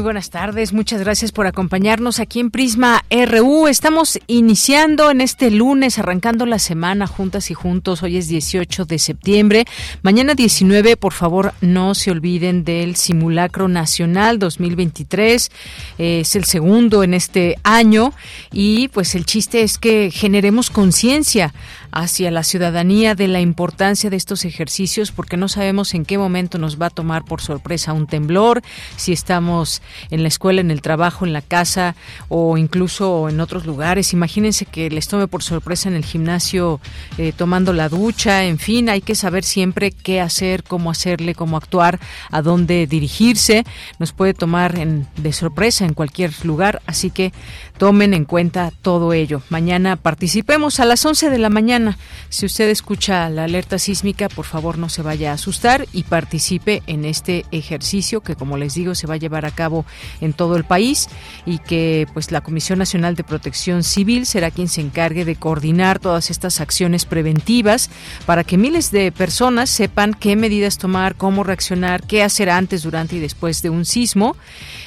Muy buenas tardes, muchas gracias por acompañarnos aquí en Prisma RU. Estamos iniciando en este lunes, arrancando la semana juntas y juntos. Hoy es 18 de septiembre. Mañana 19, por favor, no se olviden del Simulacro Nacional 2023. es el segundo en este año y pues el chiste es que generemos conciencia hacia la ciudadanía de la importancia de estos ejercicios porque no sabemos en qué momento nos va a tomar por sorpresa un temblor, si estamos en la escuela, en el trabajo, en la casa o incluso en otros lugares. Imagínense que les tome por sorpresa en el gimnasio eh, tomando la ducha, en fin, hay que saber siempre qué hacer, cómo hacerle, cómo actuar, a dónde dirigirse. Nos puede tomar de sorpresa en cualquier lugar, así que tomen en cuenta todo ello. Mañana participemos a las 11 de la mañana. Si usted escucha la alerta sísmica, por favor no se vaya a asustar y participe en este ejercicio que, como les digo, se va a llevar a cabo en todo el país y que pues la Comisión Nacional de Protección Civil será quien se encargue de coordinar todas estas acciones preventivas para que miles de personas sepan qué medidas tomar, cómo reaccionar, qué hacer antes, durante y después de un sismo.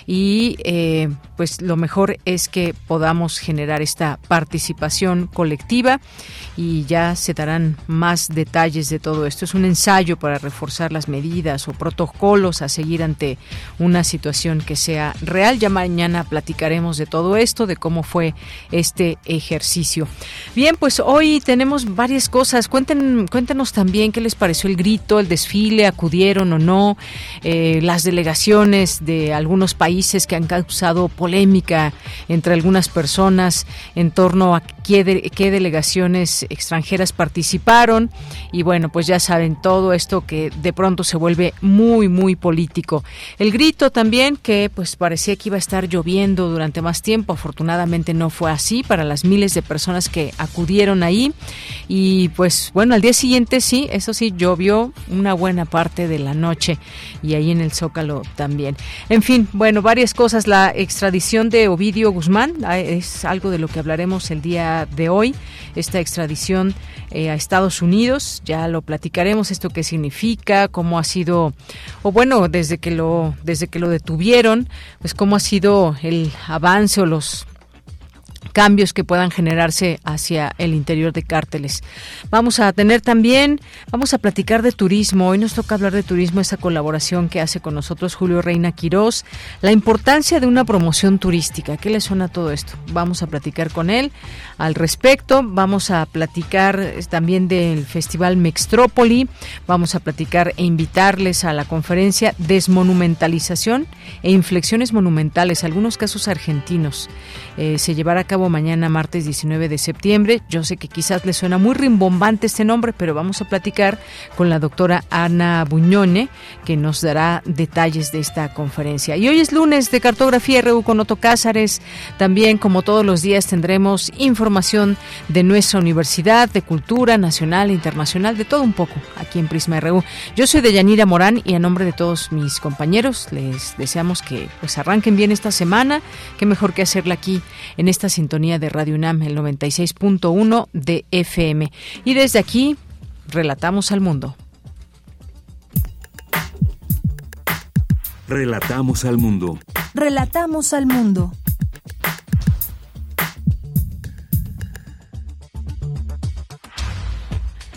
Y eh, pues lo mejor es que podamos generar esta participación colectiva y ya se darán más detalles de todo esto. Es un ensayo para reforzar las medidas o protocolos a seguir ante una situación que sea real. Ya mañana platicaremos de todo esto, de cómo fue este ejercicio. Bien, pues hoy tenemos varias cosas. Cuéntenos también qué les pareció el grito, el desfile, acudieron o no, eh, las delegaciones de algunos países que han causado polémica entre algunas personas en torno a qué, qué delegaciones extranjeras participaron y bueno, pues ya saben todo esto que de pronto se vuelve muy, muy político. El grito también que pues parecía que iba a estar lloviendo durante más tiempo, afortunadamente no fue así para las miles de personas que acudieron ahí y pues bueno, al día siguiente sí, eso sí, llovió una buena parte de la noche y ahí en el Zócalo también. En fin, bueno, varias cosas. La extradición de Ovidio Guzmán ah, es algo de lo que hablaremos el día de hoy. Esta extradición eh, a Estados Unidos, ya lo platicaremos esto qué significa, cómo ha sido, o bueno, desde que lo, desde que lo detuvieron, pues cómo ha sido el avance o los cambios que puedan generarse hacia el interior de cárteles. Vamos a tener también, vamos a platicar de turismo. Hoy nos toca hablar de turismo, esa colaboración que hace con nosotros Julio Reina Quirós, la importancia de una promoción turística. ¿Qué le suena todo esto? Vamos a platicar con él al respecto. Vamos a platicar también del Festival Mextrópoli. Vamos a platicar e invitarles a la conferencia Desmonumentalización e Inflexiones Monumentales, algunos casos argentinos. Eh, se llevará a cabo mañana, martes 19 de septiembre. Yo sé que quizás le suena muy rimbombante este nombre, pero vamos a platicar con la doctora Ana Buñone, que nos dará detalles de esta conferencia. Y hoy es lunes de Cartografía RU con Otto Cázares. También, como todos los días, tendremos información de nuestra universidad, de cultura nacional e internacional, de todo un poco aquí en Prisma RU. Yo soy Deyanira Morán y a nombre de todos mis compañeros les deseamos que pues arranquen bien esta semana. Qué mejor que hacerla aquí en esta sintonía de Radio UNAM, el 96.1 de FM. Y desde aquí, relatamos al mundo. Relatamos al mundo. Relatamos al mundo.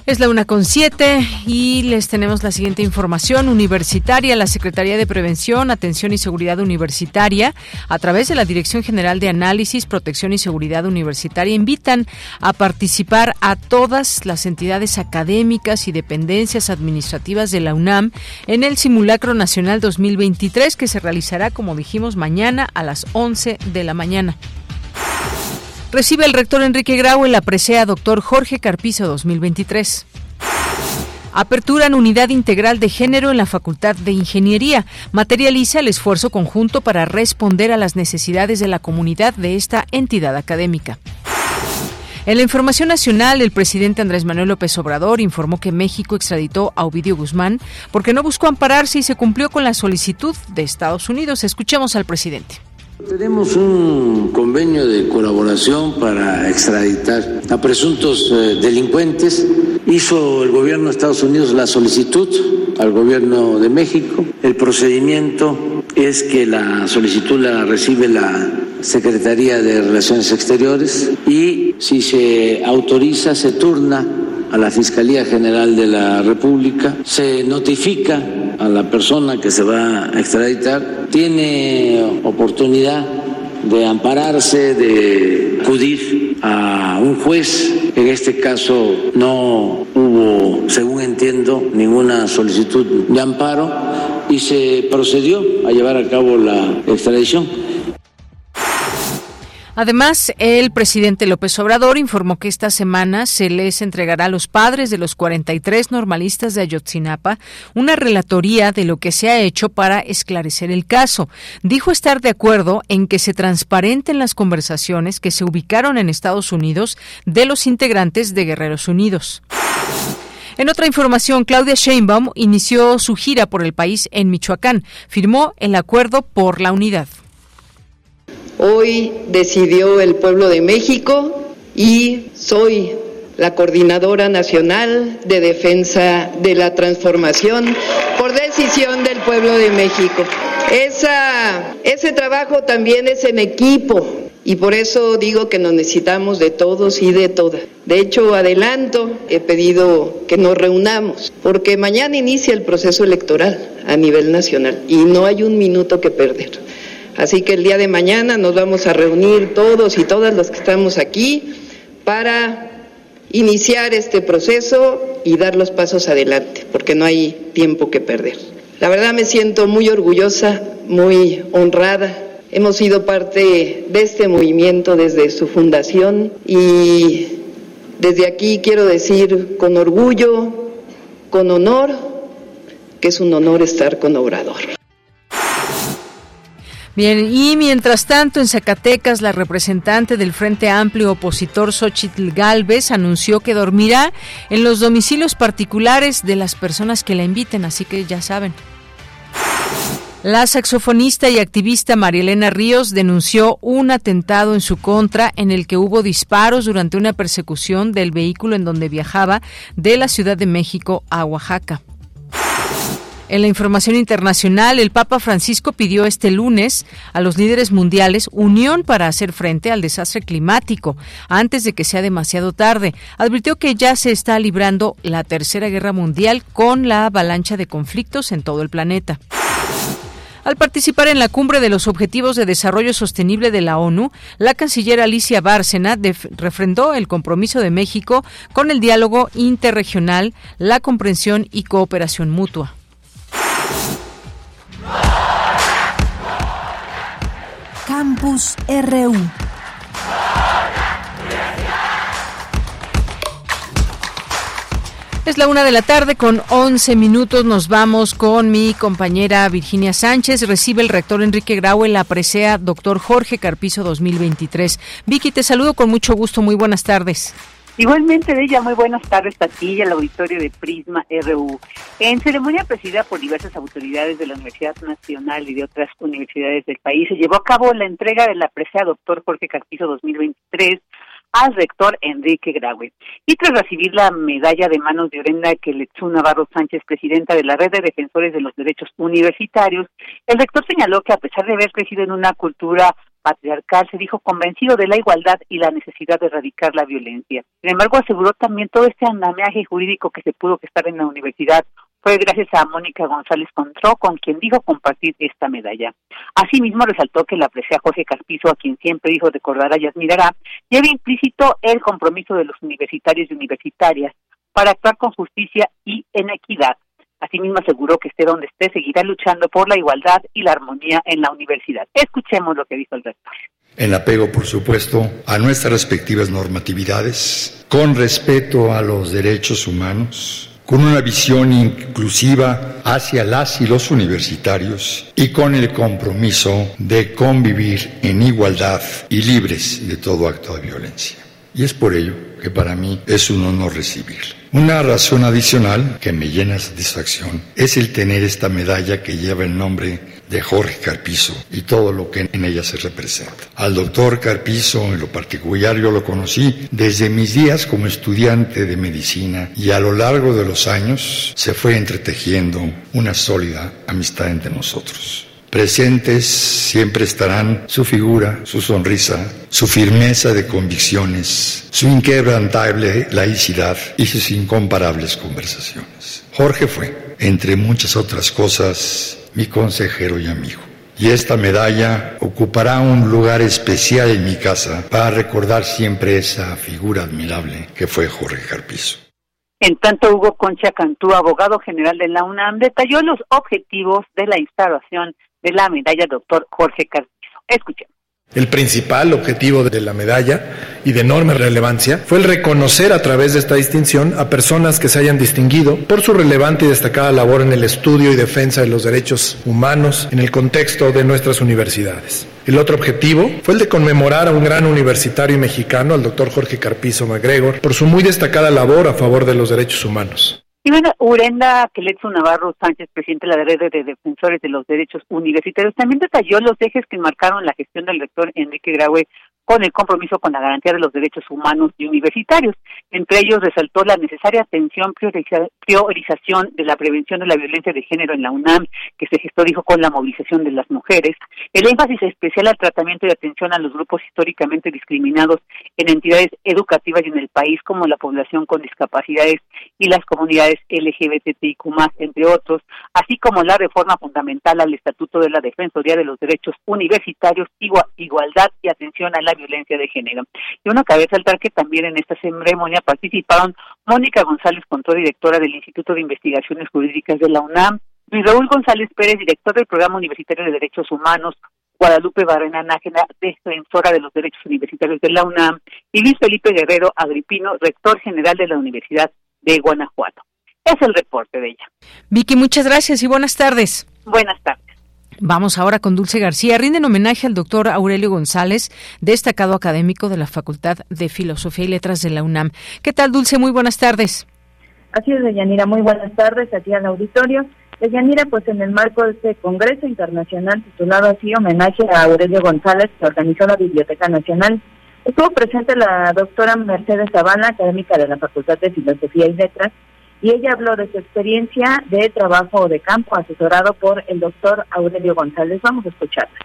Es la una con siete y les tenemos la siguiente información universitaria. La Secretaría de Prevención, Atención y Seguridad Universitaria, a través de la Dirección General de Análisis, Protección y Seguridad Universitaria, invitan a participar a todas las entidades académicas y dependencias administrativas de la UNAM en el Simulacro Nacional 2023 que se realizará, como dijimos, mañana a las 11 de la mañana. Recibe el rector Enrique Grau la presea doctor Jorge Carpizo 2023. Aperturan unidad integral de género en la Facultad de Ingeniería. Materializa el esfuerzo conjunto para responder a las necesidades de la comunidad de esta entidad académica. En la información nacional, el presidente Andrés Manuel López Obrador informó que México extraditó a Ovidio Guzmán porque no buscó ampararse y se cumplió con la solicitud de Estados Unidos. Escuchemos al presidente. Tenemos un convenio de colaboración para extraditar a presuntos eh, delincuentes. Hizo el gobierno de Estados Unidos la solicitud al gobierno de México. El procedimiento es que la solicitud la recibe la Secretaría de Relaciones Exteriores y si se autoriza se turna a la Fiscalía General de la República, se notifica a la persona que se va a extraditar, tiene oportunidad de ampararse, de acudir a un juez. En este caso no hubo, según entiendo, ninguna solicitud de amparo y se procedió a llevar a cabo la extradición. Además, el presidente López Obrador informó que esta semana se les entregará a los padres de los 43 normalistas de Ayotzinapa una relatoría de lo que se ha hecho para esclarecer el caso. Dijo estar de acuerdo en que se transparenten las conversaciones que se ubicaron en Estados Unidos de los integrantes de Guerreros Unidos. En otra información, Claudia Sheinbaum inició su gira por el país en Michoacán. Firmó el acuerdo por la unidad. Hoy decidió el pueblo de México y soy la coordinadora nacional de defensa de la transformación por decisión del pueblo de México. Esa, ese trabajo también es en equipo y por eso digo que nos necesitamos de todos y de todas. De hecho, adelanto, he pedido que nos reunamos porque mañana inicia el proceso electoral a nivel nacional y no hay un minuto que perder. Así que el día de mañana nos vamos a reunir todos y todas los que estamos aquí para iniciar este proceso y dar los pasos adelante, porque no hay tiempo que perder. La verdad me siento muy orgullosa, muy honrada. Hemos sido parte de este movimiento desde su fundación y desde aquí quiero decir con orgullo, con honor, que es un honor estar con Obrador. Bien, y mientras tanto, en Zacatecas, la representante del Frente Amplio opositor Xochitl Galvez anunció que dormirá en los domicilios particulares de las personas que la inviten, así que ya saben. La saxofonista y activista Marielena Ríos denunció un atentado en su contra en el que hubo disparos durante una persecución del vehículo en donde viajaba de la Ciudad de México a Oaxaca. En la información internacional, el Papa Francisco pidió este lunes a los líderes mundiales unión para hacer frente al desastre climático antes de que sea demasiado tarde. Advirtió que ya se está librando la Tercera Guerra Mundial con la avalancha de conflictos en todo el planeta. Al participar en la cumbre de los Objetivos de Desarrollo Sostenible de la ONU, la canciller Alicia Bárcena refrendó el compromiso de México con el diálogo interregional, la comprensión y cooperación mutua. Es la una de la tarde con 11 minutos. Nos vamos con mi compañera Virginia Sánchez. Recibe el rector Enrique Grau en la presea doctor Jorge Carpizo 2023. Vicky, te saludo con mucho gusto. Muy buenas tardes. Igualmente, de ella, muy buenas tardes a ti y al auditorio de Prisma RU. En ceremonia presidida por diversas autoridades de la Universidad Nacional y de otras universidades del país, se llevó a cabo la entrega de la presea Doctor Jorge Carpizo 2023 al rector Enrique Graue. Y tras recibir la medalla de manos de Orenda Queletsu Navarro Sánchez, presidenta de la Red de Defensores de los Derechos Universitarios, el rector señaló que a pesar de haber crecido en una cultura patriarcal, se dijo convencido de la igualdad y la necesidad de erradicar la violencia. Sin embargo, aseguró también todo este andamiaje jurídico que se pudo estar en la universidad fue gracias a Mónica González Contró, con quien dijo compartir esta medalla. Asimismo, resaltó que la aprecia Jorge Caspizo, a quien siempre dijo recordará y admirará, lleva implícito el compromiso de los universitarios y universitarias para actuar con justicia y en equidad. Asimismo, aseguró que esté donde esté, seguirá luchando por la igualdad y la armonía en la universidad. Escuchemos lo que dijo el rector. En apego, por supuesto, a nuestras respectivas normatividades, con respeto a los derechos humanos, con una visión inclusiva hacia las y los universitarios y con el compromiso de convivir en igualdad y libres de todo acto de violencia. Y es por ello que para mí es un honor recibirlo. Una razón adicional que me llena de satisfacción es el tener esta medalla que lleva el nombre de Jorge Carpizo y todo lo que en ella se representa. Al doctor Carpizo en lo particular yo lo conocí desde mis días como estudiante de medicina y a lo largo de los años se fue entretejiendo una sólida amistad entre nosotros. Presentes siempre estarán su figura, su sonrisa, su firmeza de convicciones, su inquebrantable laicidad y sus incomparables conversaciones. Jorge fue, entre muchas otras cosas, mi consejero y amigo. Y esta medalla ocupará un lugar especial en mi casa para recordar siempre esa figura admirable que fue Jorge Carpizo. En tanto, Hugo Concha Cantú, abogado general de la UNAM, detalló los objetivos de la instalación de la medalla doctor Jorge Carpizo. Escuchemos. El principal objetivo de la medalla y de enorme relevancia fue el reconocer a través de esta distinción a personas que se hayan distinguido por su relevante y destacada labor en el estudio y defensa de los derechos humanos en el contexto de nuestras universidades. El otro objetivo fue el de conmemorar a un gran universitario mexicano, al doctor Jorge Carpizo MacGregor, por su muy destacada labor a favor de los derechos humanos. Y bueno, Urenda Queletsu Navarro Sánchez, presidente de la red de defensores de los derechos universitarios, también detalló los ejes que marcaron la gestión del rector Enrique Graue con el compromiso con la garantía de los derechos humanos y universitarios. Entre ellos resaltó la necesaria atención, priorización de la prevención de la violencia de género en la UNAM, que se gestó, dijo, con la movilización de las mujeres, el énfasis especial al tratamiento y atención a los grupos históricamente discriminados en entidades educativas y en el país, como la población con discapacidades y las comunidades LGBTIQ+, entre otros, así como la reforma fundamental al Estatuto de la Defensoría de los Derechos Universitarios, igualdad y atención a la violencia de género. Y uno cabe saltar que también en esta ceremonia participaron Mónica González Contró, directora del Instituto de Investigaciones Jurídicas de la UNAM, Luis Raúl González Pérez, director del Programa Universitario de Derechos Humanos, Guadalupe Barrena Nájera, defensora de los derechos universitarios de la UNAM, y Luis Felipe Guerrero Agripino, rector general de la Universidad de Guanajuato. Es el reporte de ella. Vicky, muchas gracias y buenas tardes. Buenas tardes. Vamos ahora con Dulce García. Rinden homenaje al doctor Aurelio González, destacado académico de la Facultad de Filosofía y Letras de la UNAM. ¿Qué tal, Dulce? Muy buenas tardes. Así es, Deyanira. Muy buenas tardes aquí al auditorio. Deyanira, pues en el marco de este Congreso Internacional titulado así Homenaje a Aurelio González que organizó la Biblioteca Nacional, estuvo presente la doctora Mercedes Zavala, académica de la Facultad de Filosofía y Letras, y ella habló de su experiencia de trabajo de campo asesorado por el doctor Aurelio González. Vamos a escucharla.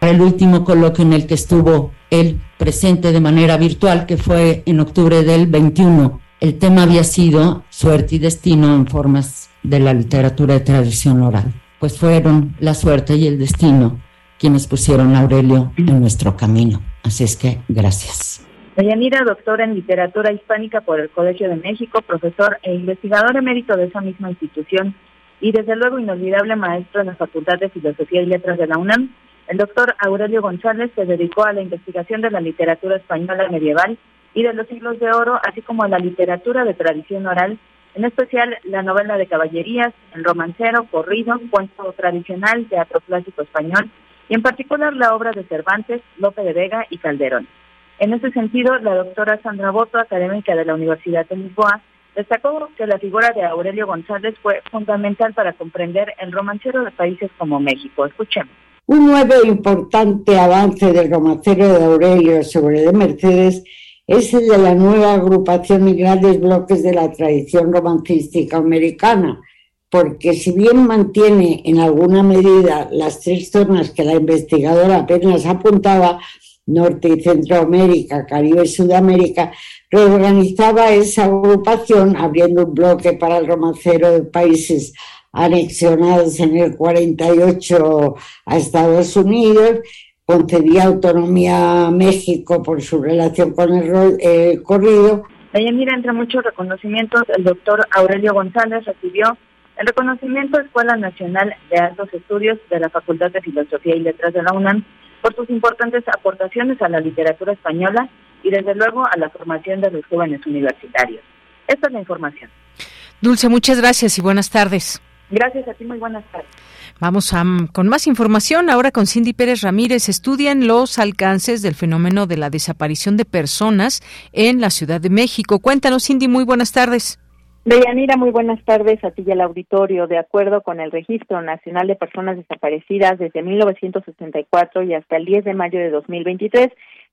El último coloquio en el que estuvo él presente de manera virtual, que fue en octubre del 21, el tema había sido suerte y destino en formas de la literatura de tradición oral. Pues fueron la suerte y el destino quienes pusieron a Aurelio en nuestro camino. Así es que gracias. Deyanira, doctora en literatura hispánica por el Colegio de México, profesor e investigador emérito de esa misma institución y desde luego inolvidable maestro en la Facultad de Filosofía y Letras de la UNAM, el doctor Aurelio González se dedicó a la investigación de la literatura española medieval y de los siglos de oro, así como a la literatura de tradición oral, en especial la novela de caballerías, el romancero, corrido, cuento tradicional, teatro clásico español y en particular la obra de Cervantes, Lope de Vega y Calderón. En ese sentido, la doctora Sandra Boto, académica de la Universidad de Lisboa, destacó que la figura de Aurelio González fue fundamental para comprender el romancero de países como México. Escuchemos. Un nuevo e importante avance del romancero de Aurelio sobre de Mercedes es el de la nueva agrupación y grandes bloques de la tradición romancística americana, porque si bien mantiene en alguna medida las tres zonas que la investigadora apenas apuntaba, Norte y Centroamérica, Caribe y Sudamérica, reorganizaba esa agrupación abriendo un bloque para el romancero de países anexionados en el 48 a Estados Unidos, concedía autonomía a México por su relación con el, corrido. mira, entre muchos reconocimientos, el doctor Aurelio González recibió el reconocimiento Escuela Nacional de Altos Estudios de la Facultad de Filosofía y Letras de la UNAM por sus importantes aportaciones a la literatura española y desde luego a la formación de los jóvenes universitarios. Esta es la información. Dulce, muchas gracias y buenas tardes. Gracias a ti, muy buenas tardes. Vamos a, con más información ahora con Cindy Pérez Ramírez. Estudian los alcances del fenómeno de la desaparición de personas en la Ciudad de México. Cuéntanos, Cindy, muy buenas tardes. Deyanira, muy buenas tardes a ti y al auditorio. De acuerdo con el Registro Nacional de Personas Desaparecidas, desde 1964 y hasta el 10 de mayo de 2023,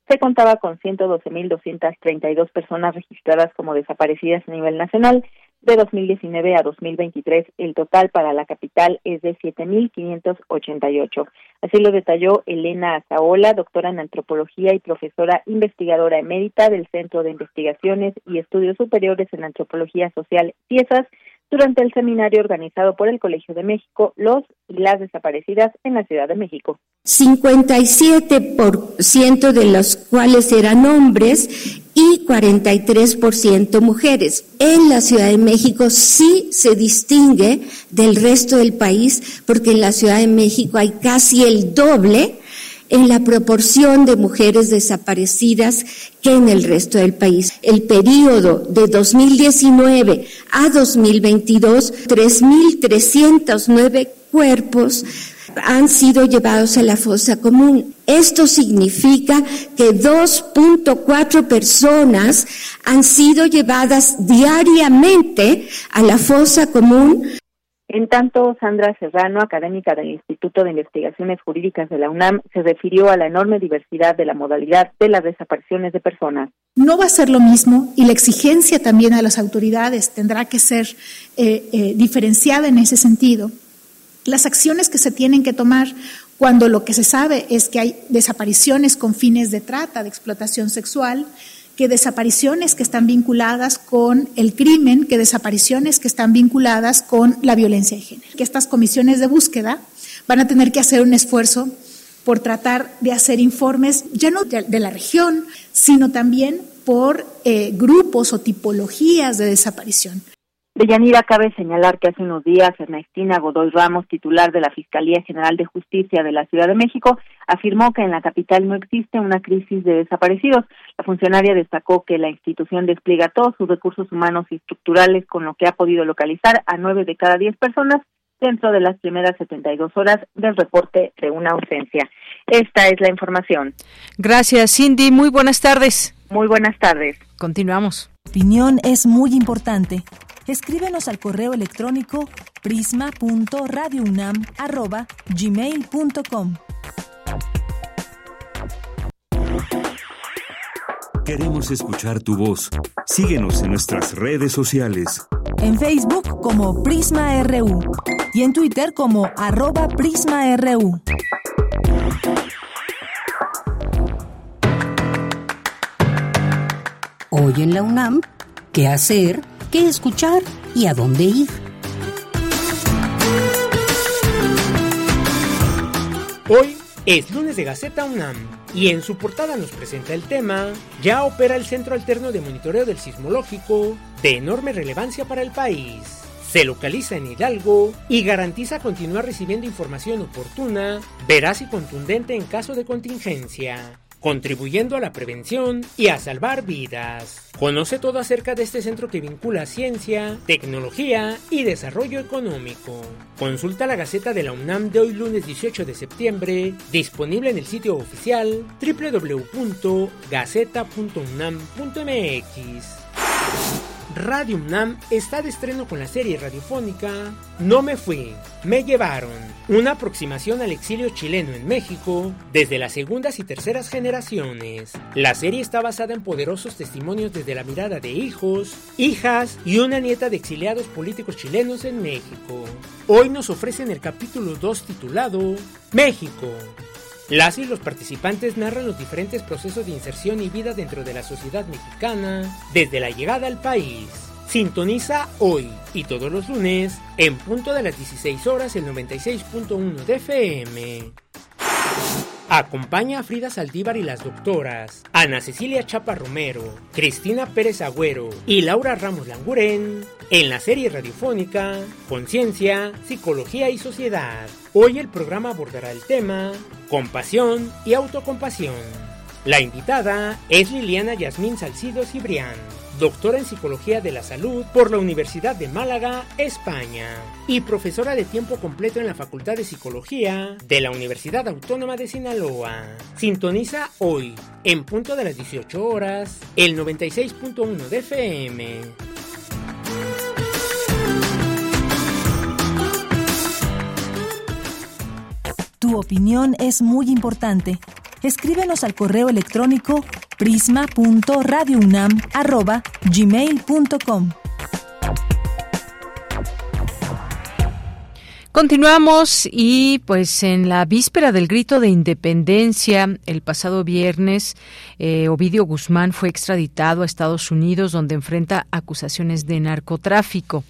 se contaba con 112.232 personas registradas como desaparecidas a nivel nacional de 2019 a 2023, el total para la capital es de 7.588. Así lo detalló Elena Azaola, doctora en antropología y profesora investigadora emérita del Centro de Investigaciones y Estudios Superiores en Antropología Social Piezas durante el seminario organizado por el Colegio de México, Los y las desaparecidas en la Ciudad de México. 57% de los cuales eran hombres y 43% mujeres. En la Ciudad de México sí se distingue del resto del país porque en la Ciudad de México hay casi el doble en la proporción de mujeres desaparecidas que en el resto del país. El periodo de 2019 a 2022, 3.309 cuerpos han sido llevados a la fosa común. Esto significa que 2.4 personas han sido llevadas diariamente a la fosa común en tanto, Sandra Serrano, académica del Instituto de Investigaciones Jurídicas de la UNAM, se refirió a la enorme diversidad de la modalidad de las desapariciones de personas. No va a ser lo mismo y la exigencia también a las autoridades tendrá que ser eh, eh, diferenciada en ese sentido. Las acciones que se tienen que tomar cuando lo que se sabe es que hay desapariciones con fines de trata, de explotación sexual, que desapariciones que están vinculadas con el crimen, que desapariciones que están vinculadas con la violencia de género. Que estas comisiones de búsqueda van a tener que hacer un esfuerzo por tratar de hacer informes, ya no de, la región, sino también por eh, grupos o tipologías de desaparición. De Yanira cabe señalar que hace unos días Ernestina Godoy Ramos, titular de la Fiscalía General de Justicia de la Ciudad de México, afirmó que en la capital no existe una crisis de desaparecidos. La funcionaria destacó que la institución despliega todos sus recursos humanos y estructurales con lo que ha podido localizar a nueve de cada diez personas dentro de las primeras 72 horas del reporte de una ausencia. Esta es la información. Gracias, Cindy. Muy buenas tardes. Muy buenas tardes. Continuamos. Opinión es muy importante. Escríbenos al correo electrónico prisma.radiounam@gmail.com. Queremos escuchar tu voz. Síguenos en nuestras redes sociales. En Facebook como Prisma RU y en Twitter como arroba PrismaRU. Hoy en la UNAM, ¿qué hacer? Qué escuchar y a dónde ir. Hoy es lunes de Gaceta UNAM y en su portada nos presenta el tema Ya opera el Centro Alterno de Monitoreo del Sismológico de enorme relevancia para el país. Se localiza en Hidalgo y garantiza continuar recibiendo información oportuna, veraz y contundente en caso de contingencia contribuyendo a la prevención y a salvar vidas. Conoce todo acerca de este centro que vincula ciencia, tecnología y desarrollo económico. Consulta la Gaceta de la UNAM de hoy lunes 18 de septiembre, disponible en el sitio oficial www.gaceta.unam.mx. Radio UNAM está de estreno con la serie radiofónica No me fui, me llevaron, una aproximación al exilio chileno en México desde las segundas y terceras generaciones. La serie está basada en poderosos testimonios desde la mirada de hijos, hijas y una nieta de exiliados políticos chilenos en México. Hoy nos ofrecen el capítulo 2 titulado México, las y los participantes narran los diferentes procesos de inserción y vida dentro de la sociedad mexicana desde la llegada al país. Sintoniza hoy y todos los lunes en punto de las 16 horas el 96.1 de FM. Acompaña a Frida Saldívar y las doctoras Ana Cecilia Chapa Romero, Cristina Pérez Agüero y Laura Ramos Languren en la serie radiofónica Conciencia, Psicología y Sociedad. Hoy el programa abordará el tema Compasión y Autocompasión. La invitada es Liliana Yasmín Salcido Cibrián doctora en Psicología de la Salud por la Universidad de Málaga, España, y profesora de tiempo completo en la Facultad de Psicología de la Universidad Autónoma de Sinaloa. Sintoniza hoy, en punto de las 18 horas, el 96.1 de FM. Tu opinión es muy importante escríbenos al correo electrónico prisma.radiounam@gmail.com. Continuamos y pues en la víspera del grito de independencia, el pasado viernes, eh, Ovidio Guzmán fue extraditado a Estados Unidos donde enfrenta acusaciones de narcotráfico.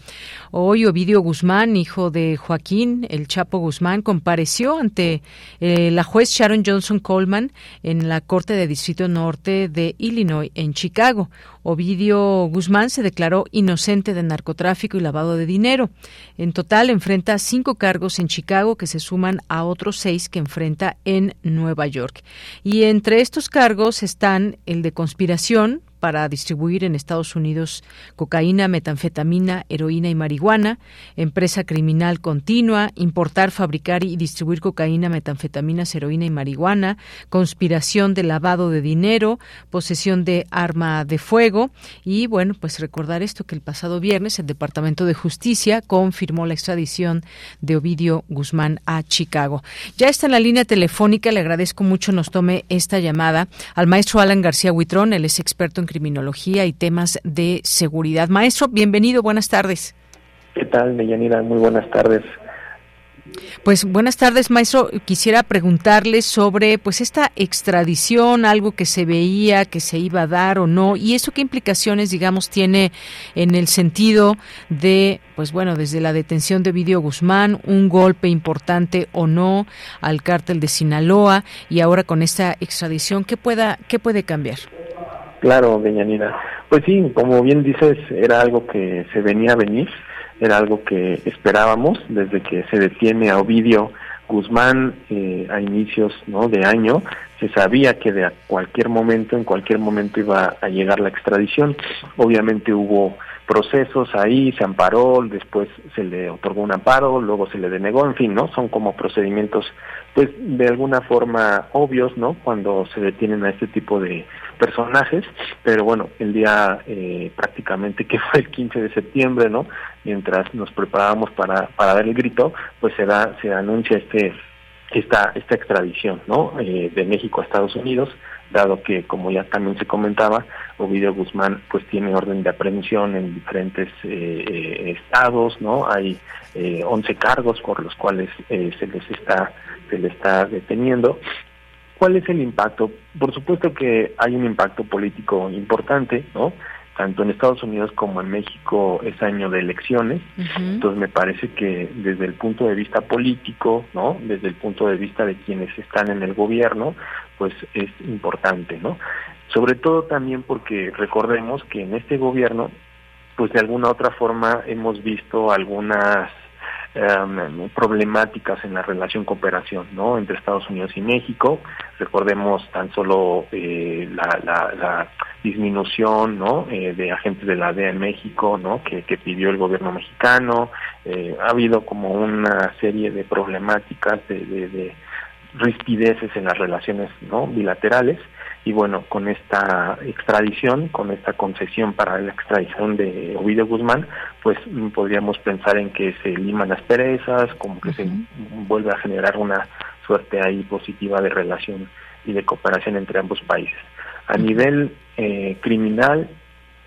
Hoy Ovidio Guzmán, hijo de Joaquín El Chapo Guzmán, compareció ante eh, la juez Sharon Johnson Coleman en la Corte de Distrito Norte de Illinois, en Chicago. Ovidio Guzmán se declaró inocente de narcotráfico y lavado de dinero. En total enfrenta cinco cargos en Chicago que se suman a otros seis que enfrenta en Nueva York. Y entre estos cargos están el de conspiración para distribuir en Estados Unidos cocaína, metanfetamina, heroína y marihuana, empresa criminal continua, importar, fabricar y distribuir cocaína, metanfetaminas, heroína y marihuana, conspiración de lavado de dinero, posesión de arma de fuego. Y bueno, pues recordar esto que el pasado viernes el Departamento de Justicia confirmó la extradición de Ovidio Guzmán a Chicago. Ya está en la línea telefónica, le agradezco mucho nos tome esta llamada. Al maestro Alan García Huitrón, él es experto en criminología y temas de seguridad. Maestro, bienvenido, buenas tardes. ¿Qué tal, Deyanira? Muy buenas tardes. Pues buenas tardes, maestro. Quisiera preguntarle sobre pues esta extradición, algo que se veía que se iba a dar o no, y eso qué implicaciones, digamos, tiene en el sentido de, pues bueno, desde la detención de Vidio Guzmán, un golpe importante o no al cártel de Sinaloa y ahora con esta extradición, ¿qué pueda, qué puede cambiar? Claro, Deñanina. Pues sí, como bien dices, era algo que se venía a venir, era algo que esperábamos desde que se detiene a Ovidio Guzmán eh, a inicios ¿no? de año, se sabía que de cualquier momento, en cualquier momento iba a llegar la extradición. Obviamente hubo procesos ahí, se amparó, después se le otorgó un amparo, luego se le denegó, en fin, ¿no? Son como procedimientos, pues, de alguna forma obvios, ¿no? Cuando se detienen a este tipo de personajes, pero bueno, el día eh, prácticamente que fue el 15 de septiembre, ¿no? Mientras nos preparábamos para, para dar el grito, pues se da, se anuncia este esta, esta extradición ¿no? Eh, de México a Estados Unidos, dado que, como ya también se comentaba, Ovidio Guzmán pues tiene orden de aprehensión en diferentes eh, eh estados, ¿no? Hay eh, 11 cargos por los cuales eh, se les está se le está deteniendo. ¿Cuál es el impacto? Por supuesto que hay un impacto político importante, ¿no? tanto en Estados Unidos como en México es año de elecciones, entonces me parece que desde el punto de vista político, ¿no? Desde el punto de vista de quienes están en el gobierno, pues es importante, ¿no? Sobre todo también porque recordemos que en este gobierno, pues de alguna otra forma hemos visto algunas Em, problemáticas en la relación cooperación ¿no? entre Estados Unidos y México. Recordemos tan solo eh, la, la, disminución ¿no? Eh, de agentes de la DEA en México ¿no? que, que pidió el gobierno mexicano. Eh, ha habido como una serie de problemáticas de, de, de rispideces en las relaciones ¿no? bilaterales y bueno, con esta extradición, con esta concesión para la extradición de Ovidio Guzmán, pues mm, podríamos pensar en que se liman las perezas, como que se vuelve a generar una suerte ahí positiva de relación y de cooperación entre ambos países. A nivel eh, criminal,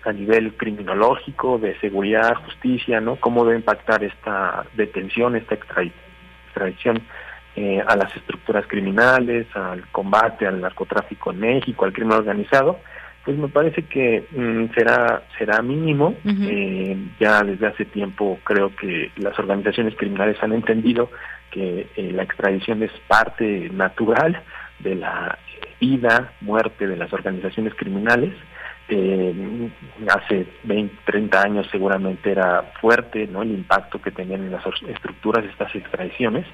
a nivel criminológico, de seguridad, justicia, ¿no? ¿Cómo debe impactar esta detención, esta extradición eh, a las estructuras criminales, al combate al narcotráfico en México, al crimen organizado, pues me parece que mm, será será mínimo. eh, ya desde hace tiempo creo que las organizaciones criminales han entendido que eh, la extradición es parte natural de la vida, muerte de las organizaciones criminales eh, hace 20, 30 años seguramente era fuerte no el impacto que tenían en las estructuras estas extradiciones,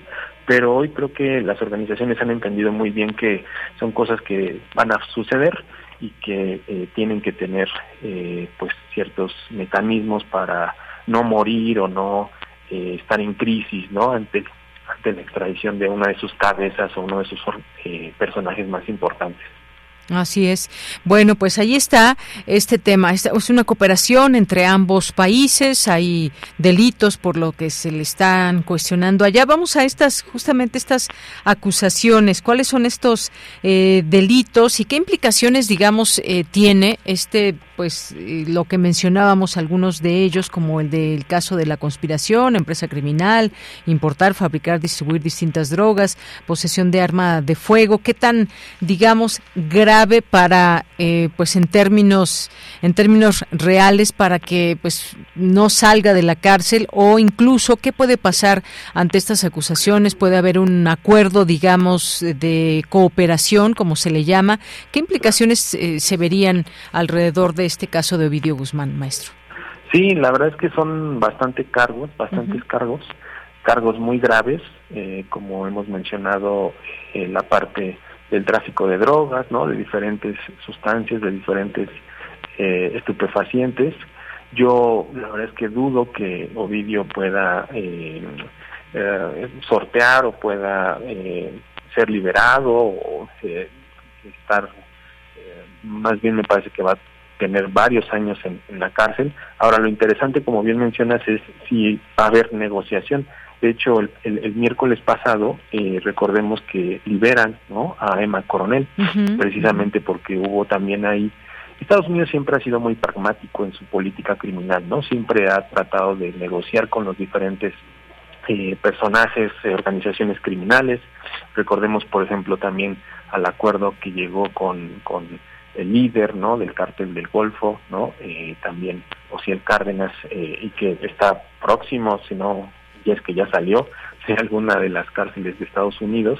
pero hoy creo que las organizaciones han entendido muy bien que son cosas que van a suceder y que eh, tienen que tener eh, pues ciertos mecanismos para no morir o no estar en crisis no ante ante la extradición de una de sus cabezas o uno de sus personajes más importantes. Así es. Bueno, pues ahí está este tema. Es una cooperación entre ambos países. Hay delitos por lo que se le están cuestionando allá. Vamos a estas, justamente estas acusaciones. ¿Cuáles son estos eh, delitos y qué implicaciones, digamos, eh, tiene este, pues, eh, lo que mencionábamos algunos de ellos, como el del caso de la conspiración, empresa criminal, importar, fabricar, distribuir distintas drogas, posesión de arma de fuego? ¿Qué tan, digamos, grave para eh, pues en términos en términos reales para que pues no salga de la cárcel o incluso qué puede pasar ante estas acusaciones. Puede haber un acuerdo digamos de cooperación como se le llama. Qué implicaciones eh, se verían alrededor de este caso de Ovidio Guzmán maestro sí la verdad es que son bastante cargos bastantes cargos cargos muy graves eh, como hemos mencionado la parte del tráfico de drogas, ¿no? De diferentes sustancias, de diferentes eh, estupefacientes. Yo la verdad es que dudo que Ovidio pueda eh, eh, sortear o pueda ser liberado o estar, más bien me parece que va a tener varios años en la cárcel. Ahora lo interesante, como bien mencionas, es si va a haber negociación de hecho, el, el, miércoles pasado, eh, recordemos que liberan ¿no? a Emma Coronel, precisamente porque hubo también ahí Estados Unidos siempre ha sido muy pragmático en su política criminal, ¿no? Siempre ha tratado de negociar con los diferentes eh, personajes, eh, organizaciones criminales. Recordemos, por ejemplo, también al acuerdo que llegó con, con el líder, ¿no? Del cártel del Golfo, ¿no? Eh, también Ociel Cárdenas eh, y que está próximo, si no ya es que ya salió de alguna de las cárceles de Estados Unidos.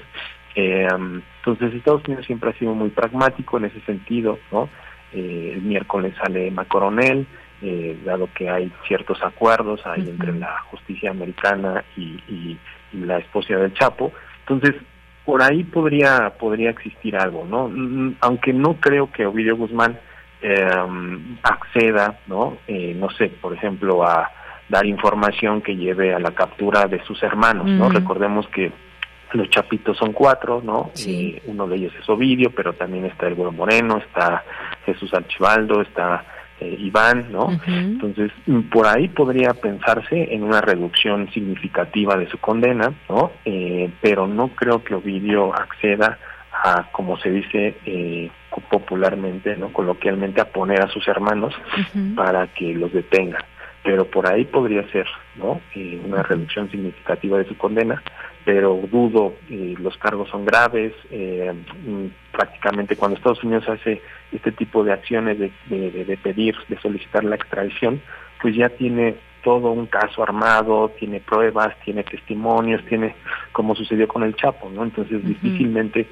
Eh, entonces Estados Unidos siempre ha sido muy pragmático en ese sentido, ¿no? Eh, el miércoles sale Emma Coronel, eh, dado que hay ciertos acuerdos ahí entre la justicia americana y, y, la esposa del Chapo. Entonces, por ahí podría podría existir algo, ¿no? Mm, aunque no creo que Ovidio Guzmán eh, acceda, ¿no? Eh, no sé, por ejemplo, a dar información que lleve a la captura de sus hermanos, ¿no? Recordemos que los chapitos son cuatro, ¿no? Sí. Eh, uno de ellos es Ovidio, pero también está el Güero Moreno, está Jesús Archibaldo, está eh, Iván, ¿no? Entonces, mm, por ahí podría pensarse en una reducción significativa de su condena, ¿no? Eh, pero no creo que Ovidio acceda a, como se dice eh, popularmente, ¿no? Coloquialmente, a poner a sus hermanos para que los detengan pero por ahí podría ser no eh, una reducción significativa de su condena pero dudo eh, los cargos son graves eh, mm, prácticamente cuando Estados Unidos hace este tipo de acciones de, de, de, pedir de solicitar la extradición pues ya tiene todo un caso armado tiene pruebas tiene testimonios tiene como sucedió con el Chapo no entonces difícilmente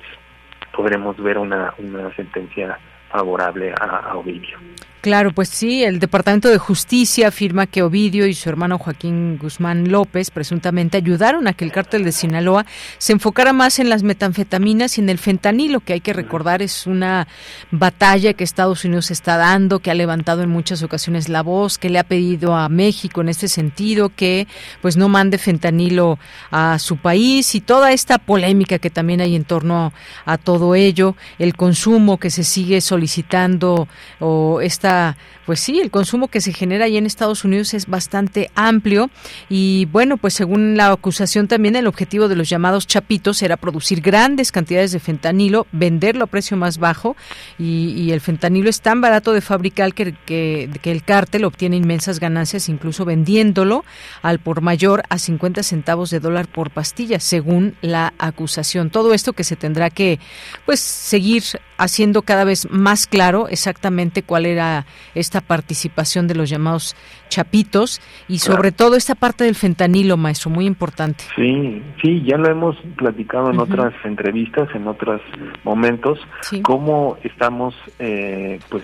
podremos ver una una sentencia favorable a, a Ovidio Claro, pues sí, el Departamento de Justicia afirma que Ovidio y su hermano Joaquín Guzmán López presuntamente ayudaron a que el cártel de Sinaloa se enfocara más en las metanfetaminas y en el fentanilo, que hay que recordar es una batalla que Estados Unidos está dando, que ha levantado en muchas ocasiones la voz, que le ha pedido a México en este sentido que pues no mande fentanilo a su país y toda esta polémica que también hay en torno a todo ello, el consumo que se sigue solicitando o esta esta pues sí, el consumo que se genera ahí en Estados Unidos es bastante amplio y bueno, pues según la acusación también el objetivo de los llamados chapitos era producir grandes cantidades de fentanilo, venderlo a precio más bajo y, el fentanilo es tan barato de fabricar que, el cártel obtiene inmensas ganancias incluso vendiéndolo al por mayor a 50 centavos de dólar por pastilla, según la acusación. Todo esto que se tendrá que pues seguir haciendo cada vez más claro exactamente cuál era esta participación de los llamados chapitos y sobre todo esta parte del fentanilo, maestro, muy importante. Sí, sí, ya lo hemos platicado en otras entrevistas, en otros momentos, cómo estamos eh, pues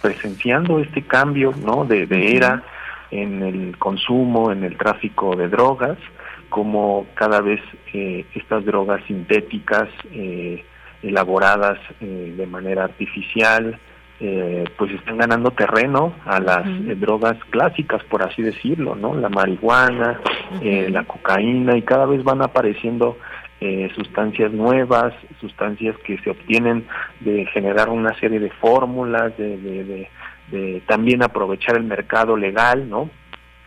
presenciando este cambio, ¿no? De, era en el consumo, en el tráfico de drogas, como cada vez eh, estas drogas sintéticas eh, elaboradas eh, de manera artificial, eh, pues están ganando terreno a las eh, drogas clásicas, por así decirlo, ¿no? La marihuana, la cocaína, y cada vez van apareciendo sustancias nuevas, sustancias que se obtienen de generar una serie de fórmulas, de, de, también aprovechar el mercado legal, ¿no?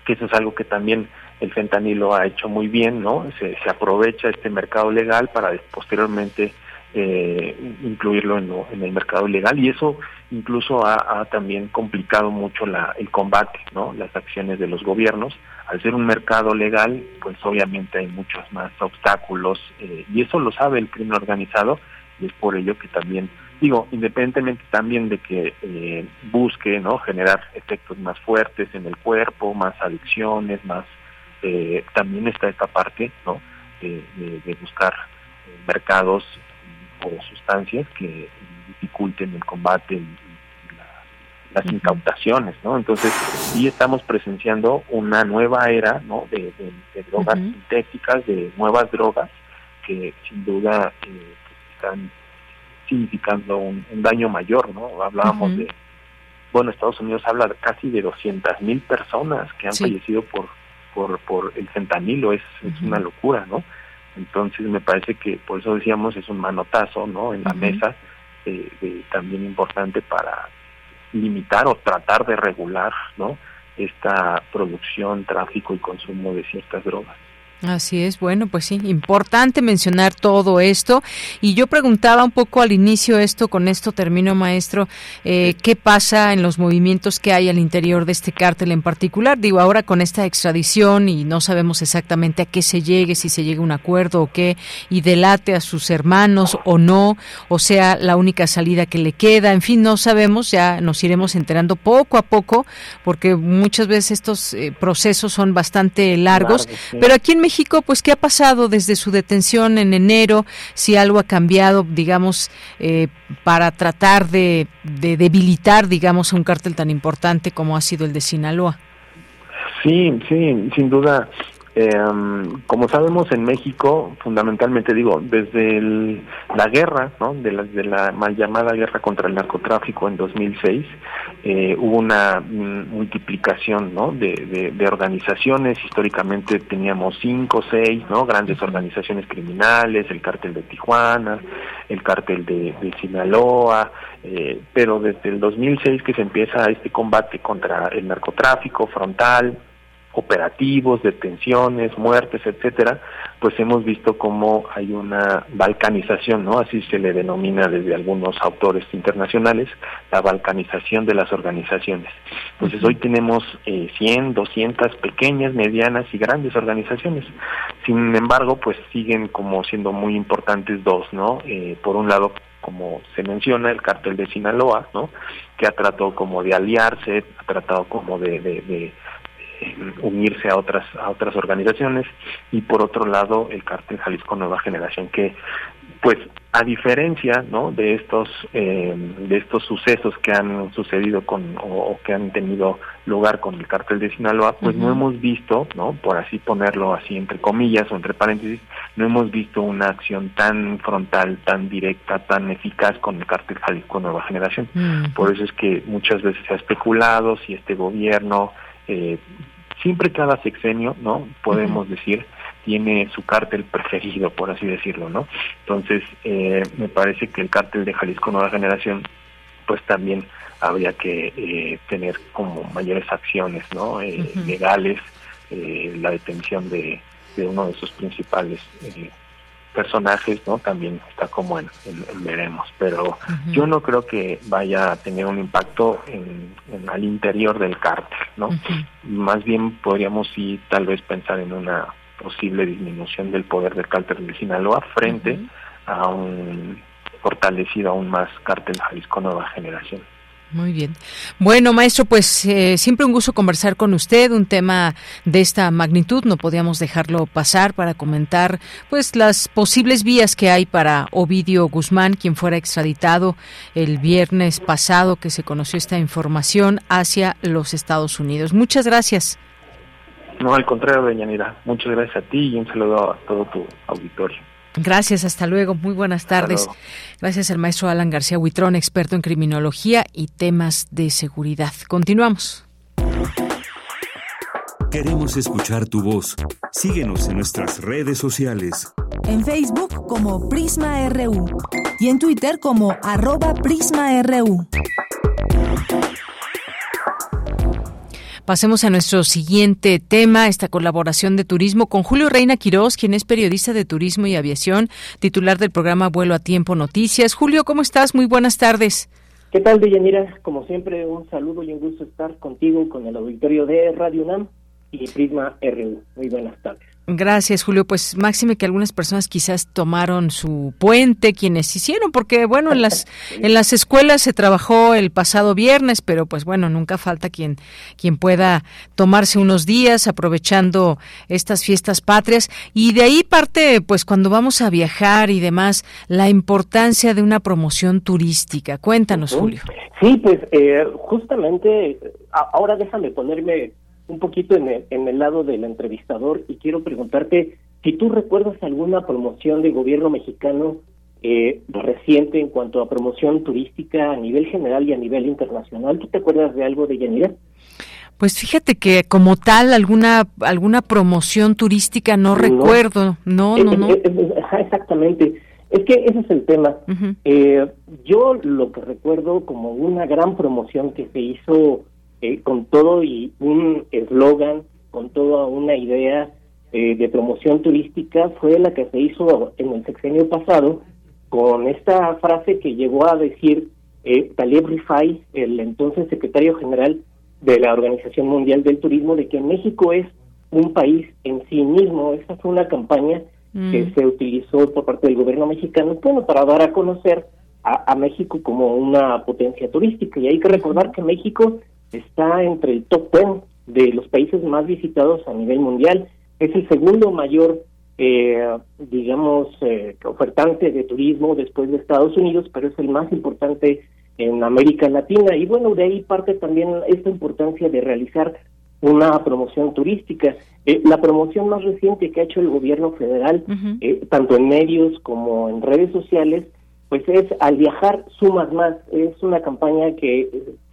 Que eso es algo que también el fentanilo ha hecho muy bien, ¿no? Se, se aprovecha este mercado legal para posteriormente eh, incluirlo en, en, el mercado ilegal y eso incluso ha, también complicado mucho la, el combate, ¿no? las acciones de los gobiernos. Al ser un mercado legal, pues obviamente hay muchos más obstáculos eh, y eso lo sabe el crimen organizado y es por ello que también, digo, independientemente también de que eh, busque no generar efectos más fuertes en el cuerpo, más adicciones, más, eh, también está esta parte ¿no? de, de buscar mercados o sustancias que dificulten el combate y, las incautaciones, ¿no? Entonces, sí estamos presenciando una nueva era, ¿no? De, drogas sintéticas, de nuevas drogas que sin duda eh, están significando un, daño mayor, ¿no? Hablábamos de, bueno, Estados Unidos habla de casi de 200 mil personas que han fallecido por, por, por el fentanilo, es, es una locura, ¿no? Entonces me parece que por eso decíamos es un manotazo, ¿no? En la mesa eh, también importante para limitar o tratar de regular, ¿no? Esta producción, tráfico y consumo de ciertas drogas. Así es, bueno, pues sí, importante mencionar todo esto. Y yo preguntaba un poco al inicio esto, con esto termino, maestro, eh, ¿qué pasa en los movimientos que hay al interior de este cártel en particular? Digo, ahora con esta extradición y no sabemos exactamente a qué se llegue, si se llegue a un acuerdo o qué, y delate a sus hermanos o no, o sea, la única salida que le queda, en fin, no sabemos, ya nos iremos enterando poco a poco, porque muchas veces estos eh, procesos son bastante largos, pero aquí en México México, pues, ¿qué ha pasado desde su detención en enero? Si algo ha cambiado, digamos, eh, para tratar de, de debilitar, digamos, un cártel tan importante como ha sido el de Sinaloa. Sí, sí, sin duda. Eh, como sabemos en México, fundamentalmente digo, desde la guerra, ¿no? de, la, de la mal llamada guerra contra el narcotráfico en 2006, eh, hubo una mm, multiplicación ¿no? de, de, organizaciones, históricamente teníamos cinco seis ¿no? grandes organizaciones criminales, el cártel de Tijuana, el cártel de, de Sinaloa, eh, pero desde el 2006 que se empieza este combate contra el narcotráfico frontal, operativos, detenciones, muertes, etcétera, pues hemos visto cómo hay una balcanización, ¿no? Así se le denomina desde algunos autores internacionales, la balcanización de las organizaciones. Entonces hoy tenemos eh, 100, 200 pequeñas, medianas y grandes organizaciones. Sin embargo, pues siguen como siendo muy importantes dos, ¿no? Eh, por un lado, como se menciona, el cartel de Sinaloa, ¿no? Que ha tratado como de aliarse, ha tratado como de, de unirse a otras a otras organizaciones. Y por otro lado el cártel Jalisco Nueva Generación que pues a diferencia ¿no? de estos eh, de estos sucesos que han sucedido con o, que han tenido lugar con el cártel de Sinaloa pues no hemos visto no por así ponerlo así entre comillas o entre paréntesis no hemos visto una acción tan frontal tan directa tan eficaz con el cártel Jalisco Nueva Generación. Por eso es que muchas veces se ha especulado si este gobierno eh, siempre cada sexenio no podemos decir tiene su cártel preferido, por así decirlo, ¿no? Entonces, eh, me parece que el cártel de Jalisco Nueva Generación, pues también habría que eh, tener como mayores acciones, ¿no? Eh, legales, la detención de, uno de sus principales personajes, ¿no? También está como en, veremos, pero yo no creo que vaya a tener un impacto en, al interior del cártel, ¿no? Más bien podríamos sí tal vez pensar en una posible disminución del poder del cártel de Sinaloa frente a un fortalecido aún más cártel Jalisco Nueva Generación. Muy bien. Bueno, maestro, pues eh, siempre un gusto conversar con usted. Un tema de esta magnitud no podíamos dejarlo pasar para comentar, pues, las posibles vías que hay para Ovidio Guzmán, quien fuera extraditado el viernes pasado, que se conoció esta información hacia los Estados Unidos. Muchas gracias. No, al contrario, Deñanira. Muchas gracias a ti y un saludo a todo tu auditorio. Gracias, hasta luego. Muy buenas tardes. Gracias al maestro Alan García Huitrón, experto en criminología y temas de seguridad. Continuamos. Queremos escuchar tu voz. Síguenos en nuestras redes sociales. En Facebook como Prisma RU y en Twitter como arroba PrismaRU. Pasemos a nuestro siguiente tema, esta colaboración de turismo con Julio Reina Quirós, quien es periodista de turismo y aviación, titular del programa Vuelo a Tiempo Noticias. Julio, ¿cómo estás? Muy buenas tardes. ¿Qué tal, Deyanira? Como siempre, un saludo y un gusto estar contigo con el auditorio de Radio UNAM y Prisma RU. Muy buenas tardes. Gracias, Julio. Pues máxime que algunas personas quizás tomaron su puente, quienes hicieron, porque bueno, en las en las escuelas se trabajó el pasado viernes, pero pues bueno, nunca falta quien quien pueda tomarse unos días aprovechando estas fiestas patrias y de ahí parte pues cuando vamos a viajar y demás la importancia de una promoción turística. Cuéntanos, Julio. Sí, pues eh, justamente ahora déjame ponerme un poquito en el, en el lado del entrevistador y quiero preguntarte si tú recuerdas alguna promoción de gobierno mexicano eh, reciente en cuanto a promoción turística a nivel general y a nivel internacional. ¿Tú te acuerdas de algo de Yanira? Pues fíjate que como tal alguna alguna promoción turística no, recuerdo, no, no, no. exactamente. Es que ese es el tema. eh, yo lo que recuerdo como una gran promoción que se hizo eh, con todo y un eslogan, con toda una idea eh, de promoción turística, fue la que se hizo en el sexenio pasado, con esta frase que llegó a decir eh, Taleb Rifai, el entonces secretario general de la Organización Mundial del Turismo, de que México es un país en sí mismo. Esa fue una campaña que mm. se utilizó por parte del gobierno mexicano, bueno, para dar a conocer a, a, México como una potencia turística. Y hay que recordar que México está entre el top 10 de los países más visitados a nivel mundial. Es el segundo mayor, eh, digamos, eh, ofertante de turismo después de Estados Unidos, pero es el más importante en América Latina. Y bueno, de ahí parte también esta importancia de realizar una promoción turística. Eh, la promoción más reciente que ha hecho el gobierno federal, tanto en medios como en redes sociales, pues es al viajar sumas más. Es una campaña que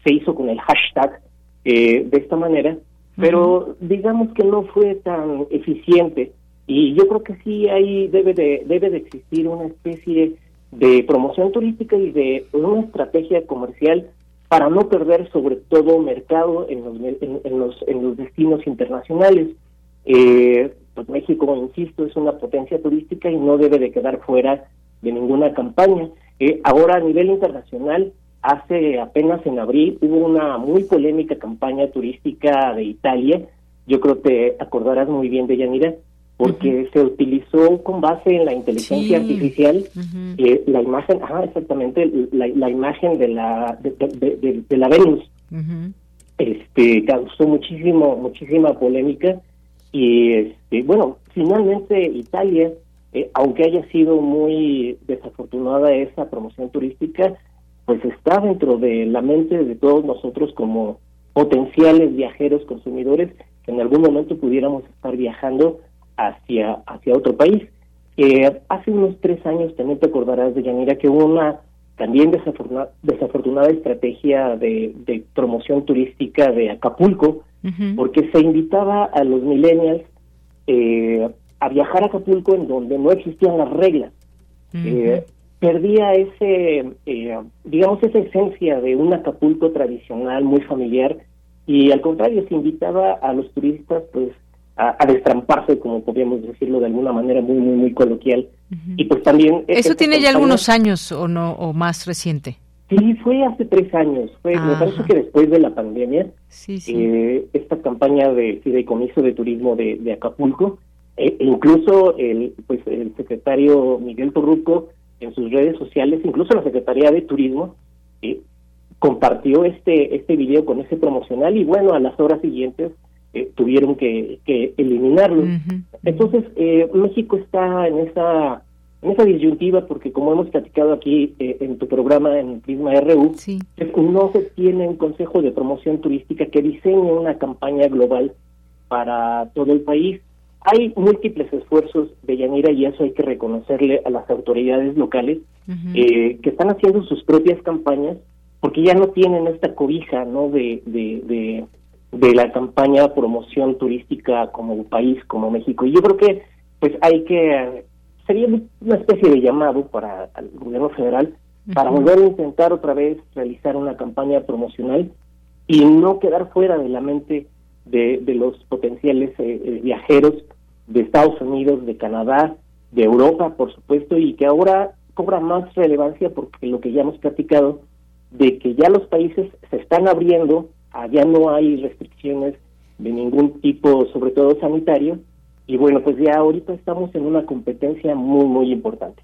se hizo con el hashtag eh, de esta manera, pero digamos que no fue tan eficiente y yo creo que sí ahí debe de debe de existir una especie de promoción turística y de una estrategia comercial para no perder sobre todo mercado en los en, los en los destinos internacionales. Eh, pues México, insisto, es una potencia turística y no debe de quedar fuera de ninguna campaña. Eh, ahora a nivel internacional, hace apenas en abril hubo una muy polémica campaña turística de Italia. Yo creo que te acordarás muy bien de Yanira, porque se utilizó con base en la inteligencia artificial eh, la imagen, ah, exactamente, la, imagen de la de, de, la Venus. Este causó muchísimo muchísima polémica. Y este bueno finalmente Italia eh, aunque haya sido muy desafortunada esa promoción turística, pues está dentro de la mente de todos nosotros como potenciales viajeros consumidores que en algún momento pudiéramos estar viajando hacia, hacia otro país. Eh, hace unos tres años también te acordarás de Yanira que hubo una también desafortunada, desafortunada estrategia de, de, promoción turística de Acapulco, porque se invitaba a los millennials eh, a viajar a Acapulco en donde no existían las reglas. eh, perdía ese, eh, digamos, esa esencia de un Acapulco tradicional, muy familiar, y al contrario, se invitaba a los turistas, pues, a, a destramparse, como podríamos decirlo de alguna manera muy, muy, muy coloquial. Y pues también... ¿Eso tiene ya algunos años o no, o más reciente? Sí, fue hace tres años. Fue, me parece que después de la pandemia, sí, sí. Eh, esta campaña de fideicomiso de turismo de, de Acapulco, e incluso el, pues, el secretario Miguel Torruco en sus redes sociales, incluso la Secretaría de Turismo, eh, compartió este este video con ese promocional y bueno, a las horas siguientes eh, tuvieron que, que eliminarlo. Entonces, eh, México está en esa en esa disyuntiva porque como hemos platicado aquí eh, en tu programa en Prisma RU, no se tiene un consejo de promoción turística que diseñe una campaña global para todo el país. Hay múltiples esfuerzos de Yanira y eso hay que reconocerle a las autoridades locales eh, que están haciendo sus propias campañas porque ya no tienen esta cobija no de, de, de, de la campaña promoción turística como país como México. Y yo creo que pues hay que sería una especie de llamado para el gobierno federal para volver a intentar otra vez realizar una campaña promocional y no quedar fuera de la mente de, de los potenciales eh, eh, viajeros de Estados Unidos, de Canadá, de Europa, por supuesto, y que ahora cobra más relevancia porque lo que ya hemos platicado, de que ya los países se están abriendo, allá no hay restricciones de ningún tipo, sobre todo sanitario, y bueno, pues ya ahorita estamos en una competencia muy, muy importante.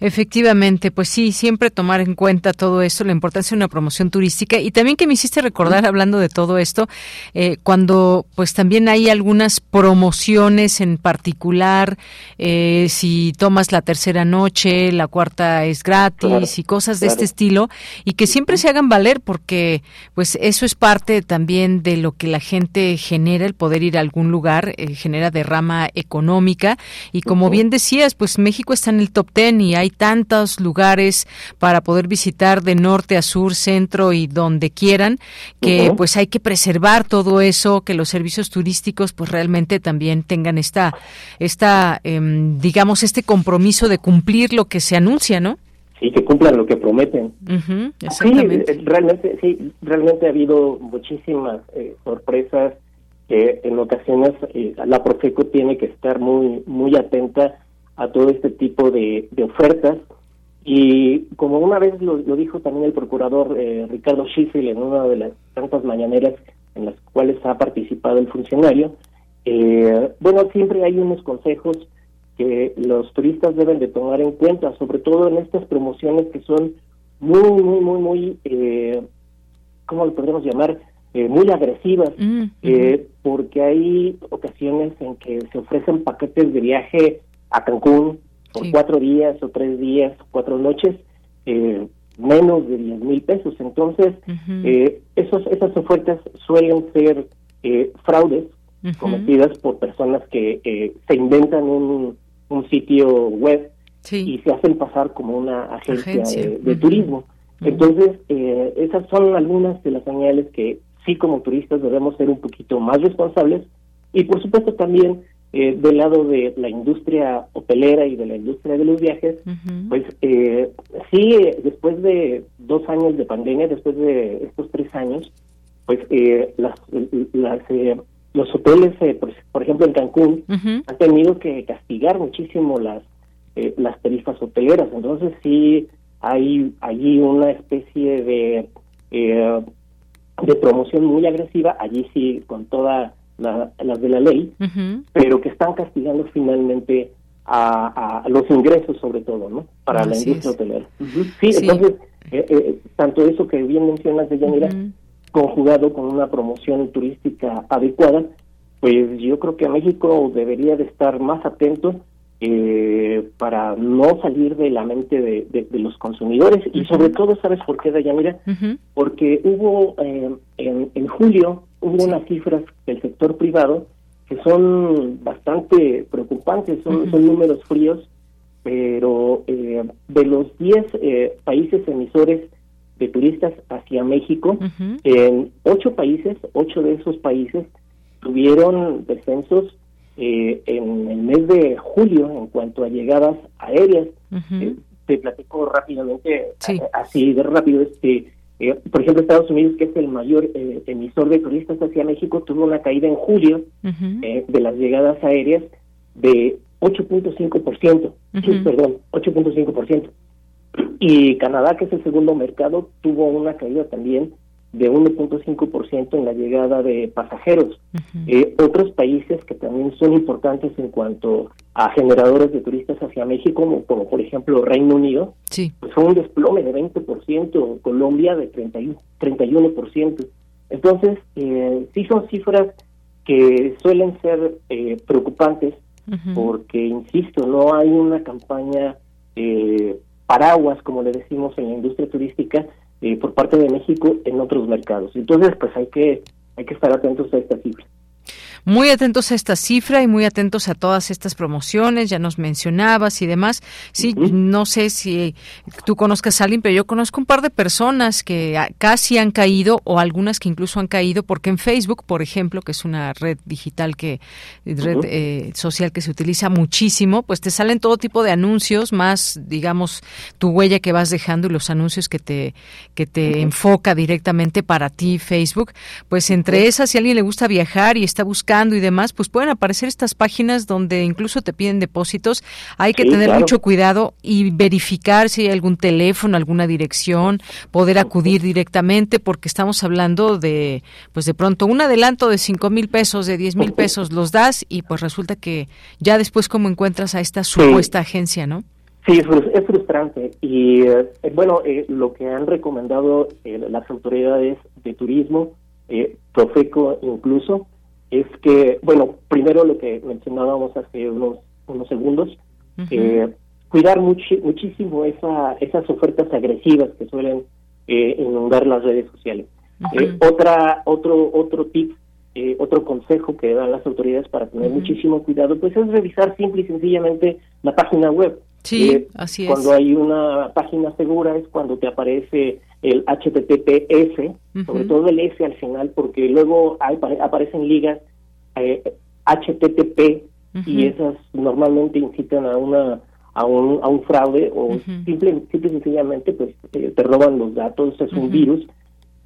Efectivamente, pues sí, siempre tomar en cuenta todo esto, la importancia de una promoción turística. Y también que me hiciste recordar hablando de todo esto, eh, cuando pues también hay algunas promociones en particular, eh, si tomas la tercera noche, la cuarta es gratis Claro, y cosas de claro. este estilo y que siempre se hagan valer porque pues eso es parte también de lo que la gente genera, el poder ir a algún lugar, eh, genera derrama económica. Y como bien decías, pues México está en el top ten y hay tantos lugares para poder visitar de norte a sur, centro y donde quieran, que pues hay que preservar todo eso, que los servicios turísticos pues realmente también tengan esta, esta em, digamos, este compromiso de cumplir lo que se anuncia, ¿no? Sí, que cumplan lo que prometen. Ujú, Sí, exactamente. eh, realmente, sí, realmente ha habido muchísimas eh, sorpresas que en ocasiones eh, la Profeco tiene que estar muy muy atenta a todo este tipo de, de ofertas y como una vez lo, lo dijo también el procurador eh, Ricardo Schiffel en una de las tantas mañaneras en las cuales ha participado el funcionario, eh, bueno, siempre hay unos consejos que los turistas deben de tomar en cuenta, sobre todo en estas promociones que son muy, muy, muy, muy, eh, ¿cómo lo podríamos llamar? Eh, muy agresivas, eh, porque hay ocasiones en que se ofrecen paquetes de viaje a Cancún por cuatro días o tres días, cuatro noches, eh, menos de 10 mil pesos. Entonces, eh, esos, esas ofertas suelen ser eh, fraudes cometidas por personas que eh, se inventan un, un sitio web y se hacen pasar como una agencia, Agencia. de, turismo. Entonces, eh, esas son algunas de las señales que sí como turistas debemos ser un poquito más responsables. Y por supuesto también eh, del lado de la industria hotelera y de la industria de los viajes, pues eh, sí, eh, después de dos años de pandemia, después de estos tres años, pues eh, las, las, eh, los hoteles, eh, por, por ejemplo en Cancún, han tenido que castigar muchísimo las eh, las tarifas hoteleras. Entonces sí hay allí una especie de eh, de promoción muy agresiva, allí sí con todas la, las de la ley, pero que están castigando finalmente a, a los ingresos sobre todo, ¿no? Para la industria es. hotelera. Sí, Sí. entonces, eh, eh, tanto eso que bien mencionas de Yanira, conjugado con una promoción turística adecuada, pues yo creo que México debería de estar más atento eh, para no salir de la mente de, los consumidores y sobre todo, ¿sabes por qué, Dayanira? Porque hubo eh, en, julio, hubo unas cifras del sector privado que son bastante preocupantes, son, son números fríos, pero eh, de los 10 eh, países emisores de turistas hacia México, en ocho países, ocho de esos países tuvieron descensos eh, en el mes de julio en cuanto a llegadas aéreas. Eh, te platico rápidamente, eh, así de rápido, este, por ejemplo, Estados Unidos, que es el mayor emisor de turistas hacia México, tuvo una caída en julio de las llegadas aéreas de 8.5%, perdón, 8.5%. Y Canadá, que es el segundo mercado, tuvo una caída también de 1.5% en la llegada de pasajeros. Eh, otros países que también son importantes en cuanto a generadores de turistas hacia México, como, por ejemplo Reino Unido, sí. pues fue un desplome de 20%, Colombia de 31, 31%. Entonces, eh, sí son cifras que suelen ser eh, preocupantes porque, insisto, no hay una campaña eh, paraguas, como le decimos en la industria turística, eh, por parte de México en otros mercados. Entonces, pues hay que hay que estar atentos a esta cifra. Muy atentos a esta cifra y muy atentos a todas estas promociones, ya nos mencionabas y demás. Sí, no sé si tú conozcas a alguien, pero yo conozco un par de personas que casi han caído o algunas que incluso han caído porque en Facebook, por ejemplo, que es una red digital que red eh, social que se utiliza muchísimo, pues te salen todo tipo de anuncios, más digamos tu huella que vas dejando y los anuncios que te que te enfoca directamente para ti Facebook, pues entre esas si a alguien le gusta viajar y está buscando y demás, pues pueden aparecer estas páginas donde incluso te piden depósitos. Hay que tener mucho cuidado y verificar si hay algún teléfono, alguna dirección, poder acudir directamente, porque estamos hablando de, pues de pronto, un adelanto de cinco mil pesos, de diez mil pesos, los das y pues resulta que ya después cómo encuentras a esta supuesta agencia, ¿no? Sí, es frustrante. Y eh, bueno, eh, lo que han recomendado eh, las autoridades de turismo, Profeco incluso, es que, bueno, primero lo que mencionábamos hace unos, unos segundos, eh, cuidar muchísimo esa, esas ofertas agresivas que suelen eh, inundar las redes sociales. Eh, otra, otro, otro tip, eh, otro consejo que dan las autoridades para tener muchísimo cuidado, pues es revisar simple y sencillamente la página web. Sí, así es. Cuando hay una página segura es cuando te aparece el HTTPS, sobre todo el S al final, porque luego hay, aparecen ligas eh, HTTP y esas normalmente incitan a una a un, a un fraude o simple, simple y sencillamente pues eh, te roban los datos, es un virus.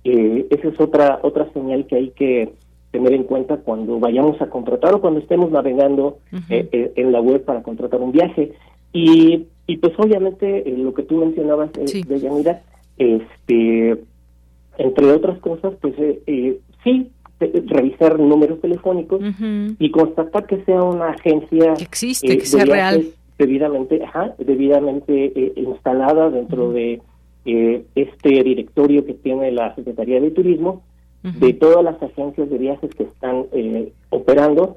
Eh, esa es otra otra señal que hay que tener en cuenta cuando vayamos a contratar o cuando estemos navegando en la web para contratar un viaje. Y, y pues obviamente lo que tú mencionabas de Yanira, este, entre otras cosas, pues eh, sí, revisar números telefónicos y constatar que sea una agencia que existe, que sea real, debidamente, ajá, debidamente eh, instalada dentro de eh, este directorio que tiene la Secretaría de Turismo de todas las agencias de viajes que están operando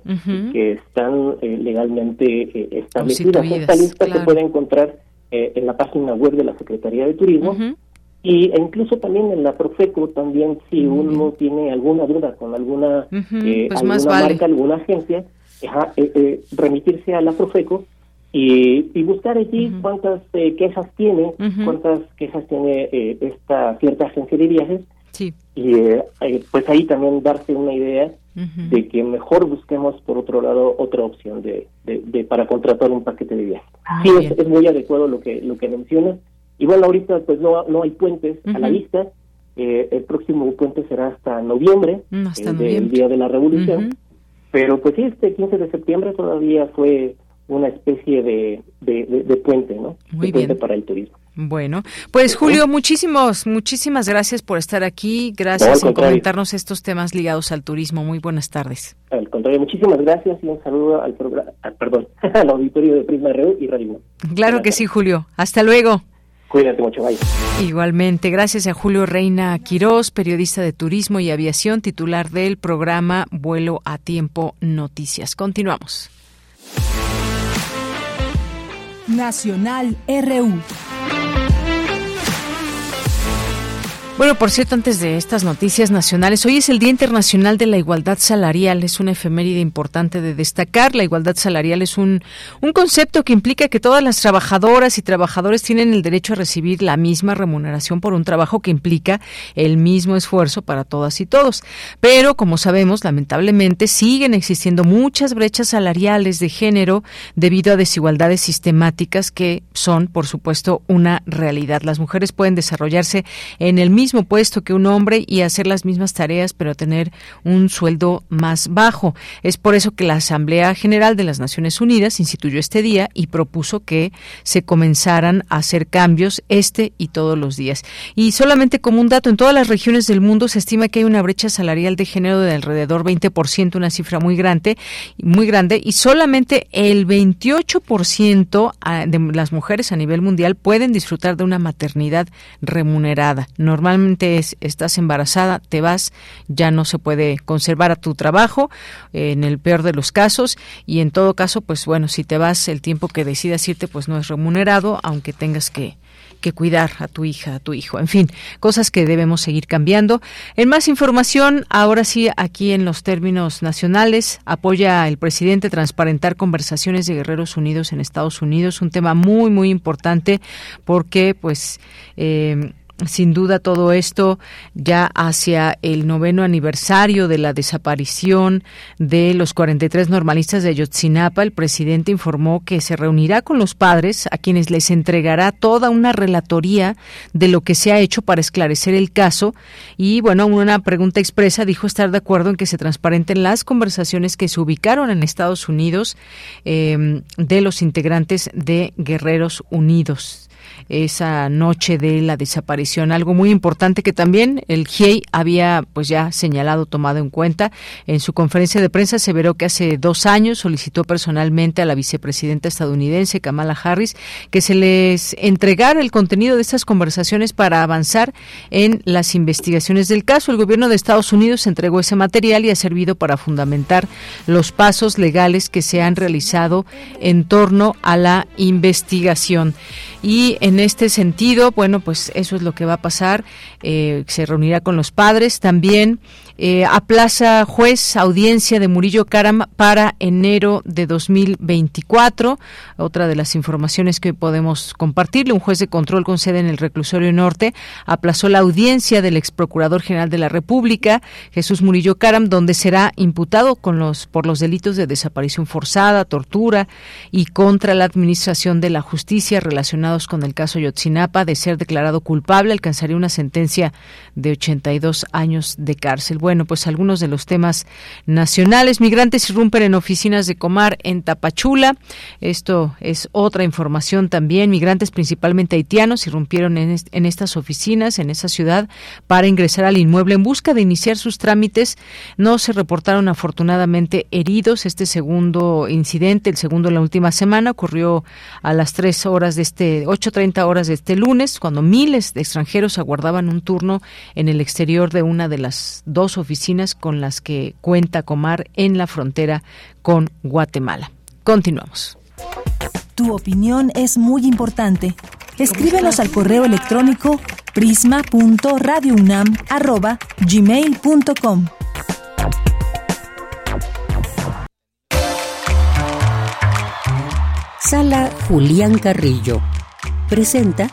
que están legalmente establecidas. Esta lista se puede encontrar en la página web de la Secretaría de Turismo y e incluso también en la Profeco también si uno tiene alguna duda con alguna eh, pues alguna marca alguna agencia eh, eh, remitirse a la Profeco y, y buscar allí cuántas quejas tiene cuántas quejas tiene esta cierta agencia de viajes. Y pues ahí también darse una idea de que mejor busquemos por otro lado otra opción de, de, para contratar un paquete de viaje sí es, es, muy adecuado lo que lo que menciona y bueno, ahorita pues no, no hay puentes a la vista. Eh, el próximo puente será hasta noviembre, mm, el, Día de la Revolución. Pero pues sí, este 15 de septiembre todavía fue una especie de, de, puente, ¿no? Muy puente para el turismo. Bueno, pues Julio, muchísimos, muchísimas gracias por estar aquí. Gracias por comentarnos estos temas ligados al turismo. Muy buenas tardes. Al contrario, muchísimas gracias y un saludo al programa, perdón, al auditorio de Prisma Radio y Radio. Claro que sí, Julio. Hasta luego. Cuídate mucho, bye. Igualmente, gracias a Julio Reina Quirós, periodista de turismo y aviación, titular del programa Vuelo a Tiempo Noticias. Continuamos. Nacional RU. Bueno, por cierto, antes de estas noticias nacionales, hoy es el Día Internacional de la Igualdad Salarial. Es una efeméride importante de destacar. La igualdad salarial es un, un concepto que implica que todas las trabajadoras y trabajadores tienen el derecho a recibir la misma remuneración por un trabajo que implica el mismo esfuerzo para todas y todos. Pero, como sabemos, lamentablemente siguen existiendo muchas brechas salariales de género debido a desigualdades sistemáticas que son, por supuesto, una realidad. Las mujeres pueden desarrollarse en el mismo mismo puesto que un hombre y hacer las mismas tareas, pero tener un sueldo más bajo. Es por eso que la Asamblea General de las Naciones Unidas instituyó este día y propuso que se comenzaran a hacer cambios este y todos los días. Y solamente como un dato, en todas las regiones del mundo se estima que hay una brecha salarial de género de alrededor 20%, una cifra muy grande, muy grande, y solamente el 28% ah, de las mujeres a nivel mundial pueden disfrutar de una maternidad remunerada. Normalmente es, estás embarazada, te vas, ya no se puede conservar a tu trabajo, en el peor de los casos, y en todo caso, pues bueno, si te vas, el tiempo que decidas irte, pues no es remunerado, aunque tengas que, que cuidar a tu hija, a tu hijo. En fin, cosas que debemos seguir cambiando. En más información, ahora sí, aquí en los términos nacionales, apoya el presidente transparentar conversaciones de Guerreros Unidos en Estados Unidos, un tema muy, muy importante porque, pues, eh, sin duda todo esto ya hacia el noveno aniversario de la desaparición de los 43 normalistas de Ayotzinapa, el presidente informó que se reunirá con los padres a quienes les entregará toda una relatoría de lo que se ha hecho para esclarecer el caso. Y bueno, una pregunta expresa dijo estar de acuerdo en que se transparenten las conversaciones que se ubicaron en Estados Unidos eh, de los integrantes de Guerreros Unidos esa noche de la desaparición. Algo muy importante que también el GIEI había pues ya señalado, tomado en cuenta. En su conferencia de prensa se veró que hace dos años solicitó personalmente a la vicepresidenta estadounidense Kamala Harris que se les entregara el contenido de estas conversaciones para avanzar en las investigaciones del caso. El gobierno de Estados Unidos entregó ese material y ha servido para fundamentar los pasos legales que se han realizado en torno a la investigación. Y en este sentido, bueno, pues eso es lo que va a pasar. Eh, se reunirá con los padres también. Eh, aplaza juez audiencia de Murillo Caram para enero de 2024. Otra de las informaciones que podemos compartirle, un juez de control con sede en el reclusorio norte aplazó la audiencia del ex procurador general de la República, Jesús Murillo Caram, donde será imputado con los, por los delitos de desaparición forzada, tortura y contra la administración de la justicia relacionados con el caso Yotzinapa. De ser declarado culpable, alcanzaría una sentencia de 82 años de cárcel. Bueno, pues algunos de los temas nacionales. Migrantes irrumpen en oficinas de Comar en Tapachula. Esto es otra información también. Migrantes, principalmente haitianos, irrumpieron en, estas oficinas, en esa ciudad, para ingresar al inmueble en busca de iniciar sus trámites. No se reportaron afortunadamente heridos. Este segundo incidente, el segundo en la última semana, ocurrió a las tres horas de este, 8.30 horas de este lunes, cuando miles de extranjeros aguardaban un turno en el exterior de una de las dos oficinas con las que cuenta Comar en la frontera con Guatemala. Continuamos. Tu opinión es muy importante. Escríbenos al correo electrónico prisma.radiounam@gmail.com. Sala Julián Carrillo presenta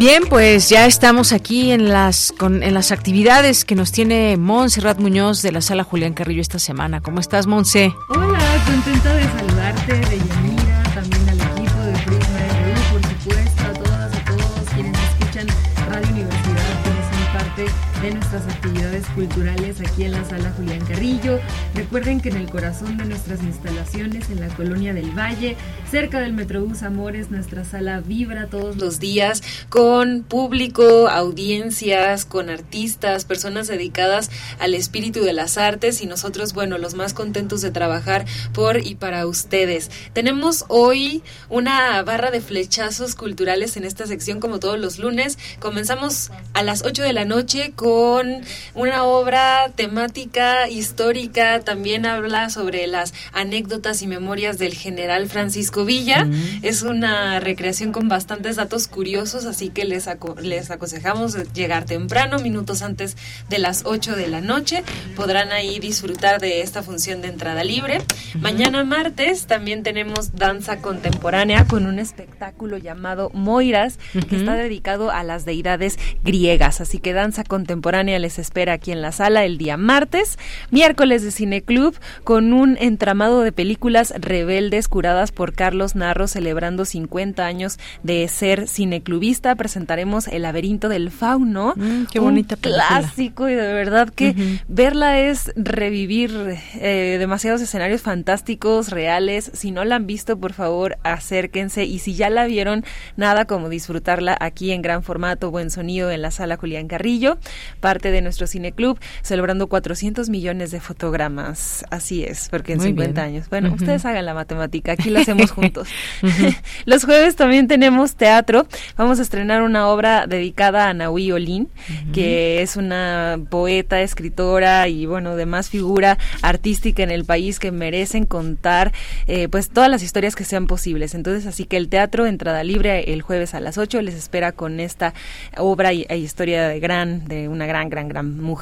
Bien, pues ya estamos aquí en las con, en las actividades que nos tiene Montserrat Muñoz de la Sala Julián Carrillo esta semana. ¿Cómo estás, Monse? Hola, contenta de saludarte, de Yanira, también al equipo de Prisma RU, por supuesto, a todas, a todos quienes escuchan Radio Universidad, quienes son parte de nuestras actividades culturales aquí en la Sala Julián Carrillo. Recuerden que en el corazón de nuestras instalaciones, en la colonia del Valle, cerca del Metrobús Amores, nuestra sala vibra todos los días con público, audiencias, con artistas, personas dedicadas al espíritu de las artes y nosotros, bueno, los más contentos de trabajar por y para ustedes. Tenemos hoy una barra de flechazos culturales en esta sección como todos los lunes. Comenzamos a las 8 de la noche con una una obra temática, histórica, también habla sobre las anécdotas y memorias del general Francisco Villa. Mm. Es una recreación con bastantes datos curiosos, así que les, les aconsejamos llegar temprano, minutos antes de las 8 de la noche. Podrán ahí disfrutar de esta función de entrada libre. Mañana martes también tenemos danza contemporánea con un espectáculo llamado Moiras, que está dedicado a las deidades griegas. Así que danza contemporánea les espera aquí en la sala el día martes. Miércoles de Cineclub con un entramado de películas rebeldes curadas por Carlos Narro celebrando 50 años de ser cineclubista. Presentaremos El laberinto del fauno. Mm, qué bonita película. clásico y de verdad que verla es revivir eh, demasiados escenarios fantásticos, reales. Si no la han visto, por favor, acérquense. Y si ya la vieron, nada como disfrutarla aquí en gran formato, buen sonido en la sala Julián Carrillo, parte de nuestro cineclub, celebrando 400 millones de fotogramas. Así es, porque en 50 años. Bueno, ustedes hagan la matemática, aquí lo hacemos juntos. Los jueves también tenemos teatro. Vamos a estrenar una obra dedicada a Nahui Olin, que es una poeta, escritora y bueno, demás figura artística en el país que merecen contar eh, pues todas las historias que sean posibles. Entonces, así que el teatro, entrada libre el jueves a las 8, les espera con esta obra y, e historia de gran, de una gran, gran, gran mujer.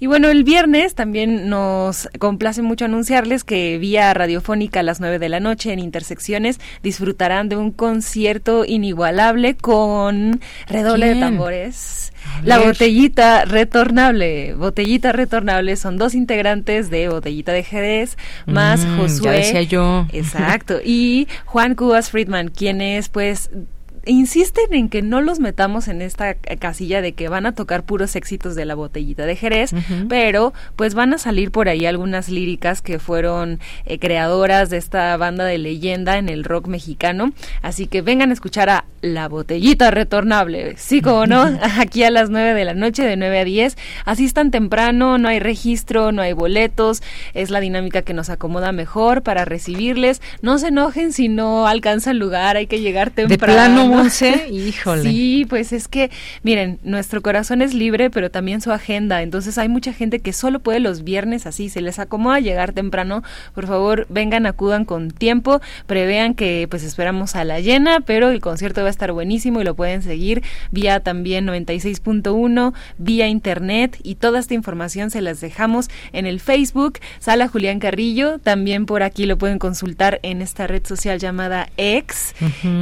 Y bueno, el viernes también nos complace mucho anunciarles que vía radiofónica a las 9 de la noche en Intersecciones disfrutarán de un concierto inigualable con redoble de tambores. La botellita retornable. Botellita retornable son dos integrantes de Botellita de Jerez, más mm, Josué. Ya decía yo. Exacto. Y Juan Cubas Friedman, quienes pues insisten en que no los metamos en esta casilla de que van a tocar puros éxitos de la botellita de Jerez, pero pues van a salir por ahí algunas líricas que fueron eh, creadoras de esta banda de leyenda en el rock mexicano. Así que vengan a escuchar a La Botellita Retornable, sí como no, aquí a las 9 de la noche, de 9 a 10. Asistan temprano, no hay registro, no hay boletos, es la dinámica que nos acomoda mejor para recibirles. No se enojen si no alcanzan lugar, hay que llegar temprano. híjole. Sí, pues es que, miren, nuestro corazón es libre, pero también su agenda. Entonces hay mucha gente que solo puede los viernes así, se les acomoda llegar temprano. Por favor, vengan, acudan con tiempo, prevean que pues esperamos a la llena, pero el concierto va a estar buenísimo y lo pueden seguir vía también 96.1, vía internet y toda esta información se las dejamos en el Facebook, Sala Julián Carrillo, también por aquí lo pueden consultar en esta red social llamada X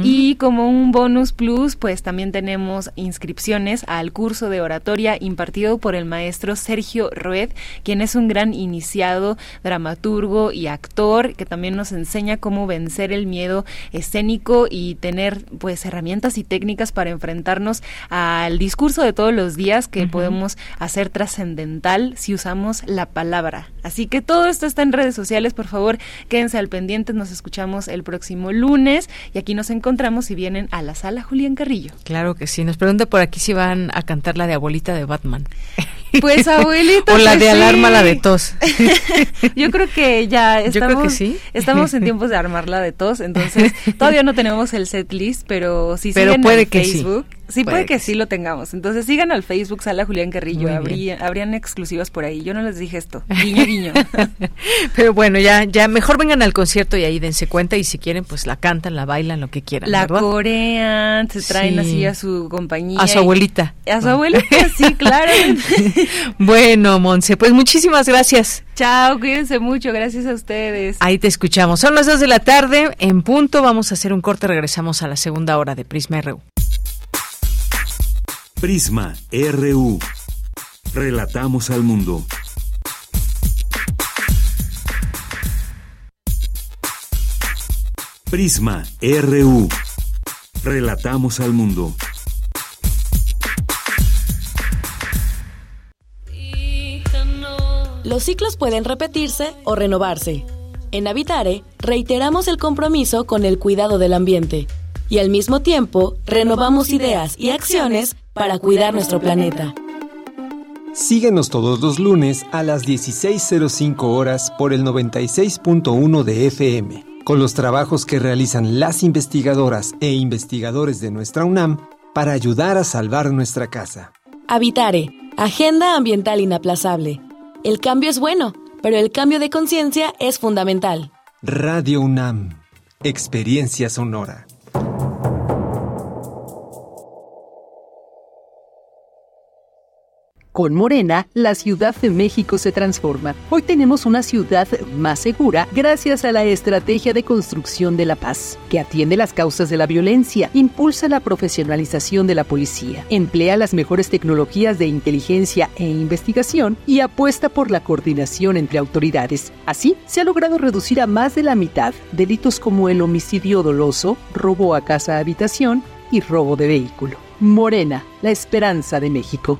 y como un Bonus Plus, pues también tenemos inscripciones al curso de oratoria impartido por el maestro Sergio Rued, quien es un gran iniciado, dramaturgo y actor, que también nos enseña cómo vencer el miedo escénico y tener pues herramientas y técnicas para enfrentarnos al discurso de todos los días que podemos hacer trascendental si usamos la palabra. Así que todo esto está en redes sociales, por favor, quédense al pendiente, nos escuchamos el próximo lunes y aquí nos encontramos si vienen a la sala Julián Carrillo. Claro que sí. Nos pregunta por aquí si van a cantar la de abuelita de Batman. Pues abuelita. o la pues de alarma, la de tos. Yo creo que ya estamos, Yo creo que sí. estamos en tiempos de armar la de tos, entonces todavía no tenemos el set list, pero si pero siguen puede en que Facebook, sí. Puede, Puede que, sí lo tengamos. Entonces sigan al Facebook Sala Julián Carrillo. Habría, habrían exclusivas por ahí. Yo no les dije esto. Guiño, guiño. Pero bueno, ya, ya mejor vengan al concierto y ahí dense cuenta y si quieren, pues la cantan, la bailan, lo que quieran. La ¿verdad? corean, se traen Sí. así a su compañía. A su y- abuelita. A su abuelita, sí, claro. Bueno, Monse, pues muchísimas gracias. Chao, cuídense mucho. Gracias a ustedes. Ahí te escuchamos. Son las dos de la tarde. En punto vamos a hacer un corte. Regresamos a la segunda hora de Prisma RU. Prisma RU. Relatamos al mundo. Prisma RU. Relatamos al mundo. Los ciclos pueden repetirse o renovarse. En Habitare, reiteramos el compromiso con el cuidado del ambiente y al mismo tiempo renovamos ideas y acciones para cuidar nuestro planeta. Síguenos todos los lunes a las 16.05 horas por el 96.1 de FM, con los trabajos que realizan las investigadoras e investigadores de nuestra UNAM para ayudar a salvar nuestra casa. Habitare, Agenda Ambiental Inaplazable. El cambio es bueno, pero el cambio de conciencia es fundamental. Radio UNAM. Experiencia sonora. Con Morena, la Ciudad de México se transforma. Hoy tenemos una ciudad más segura gracias a la estrategia de construcción de la paz, que atiende las causas de la violencia, impulsa la profesionalización de la policía, emplea las mejores tecnologías de inteligencia e investigación y apuesta por la coordinación entre autoridades. Así, se ha logrado reducir a más de la mitad delitos como el homicidio doloso, robo a casa habitación y robo de vehículo. Morena, la esperanza de México.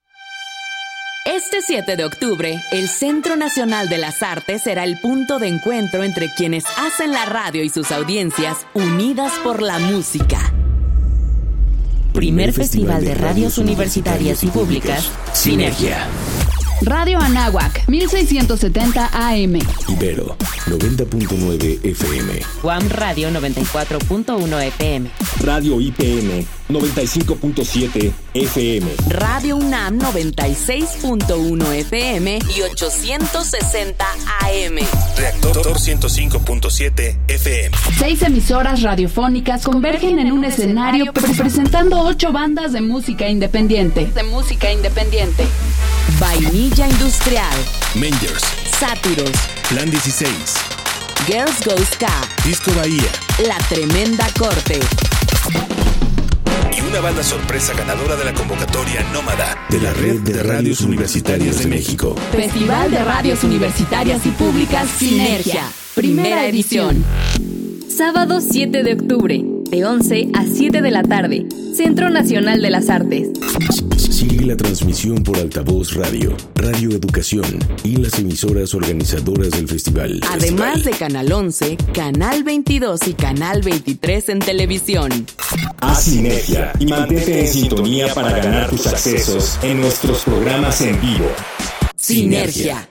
Este 7 de octubre, el Centro Nacional de las Artes será el punto de encuentro entre quienes hacen la radio y sus audiencias unidas por la música. Primer Festival de Radios Universitarias y Públicas, Sinergia. Radio Anáhuac, 1670 AM. Ibero, 90.9 FM. Guam Radio 94.1 FM. Radio IPN, 95.7 FM. Radio UNAM 96.1 FM y 860 AM. Reactor 105.7 FM. Seis emisoras radiofónicas convergen en un escenario presentando ocho bandas de música independiente. De música independiente. Vainilla Industrial. Mangers. Sátiros. Plan 16. Girls Go Ska. Disco Bahía. La Tremenda Corte. Y una banda sorpresa ganadora de la convocatoria Nómada de la Red de Radios Universitarias de México. Festival de Radios Universitarias y Públicas Sinergia. Primera edición. Sábado 7 de octubre, de 11 a 7 de la tarde. Centro Nacional de las Artes. Sigue la transmisión por altavoz radio, Radio Educación y las emisoras organizadoras del festival. Además de Canal 11, Canal 22 y Canal 23 en televisión. Haz sinergia y mantente en sintonía para ganar tus accesos en nuestros programas en vivo. Sinergia.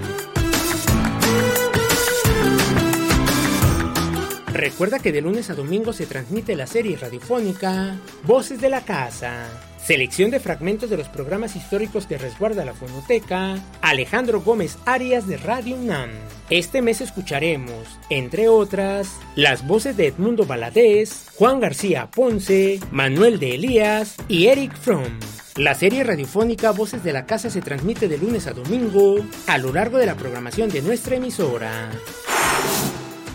Recuerda que de lunes a domingo se transmite la serie radiofónica Voces de la Casa. Selección de fragmentos de los programas históricos que resguarda la fonoteca Alejandro Gómez Arias de Radio UNAM. Este mes escucharemos, entre otras, las voces de Edmundo Valadez, Juan García Ponce, Manuel de Elías y Eric Fromm. La serie radiofónica Voces de la Casa se transmite de lunes a domingo a lo largo de la programación de nuestra emisora.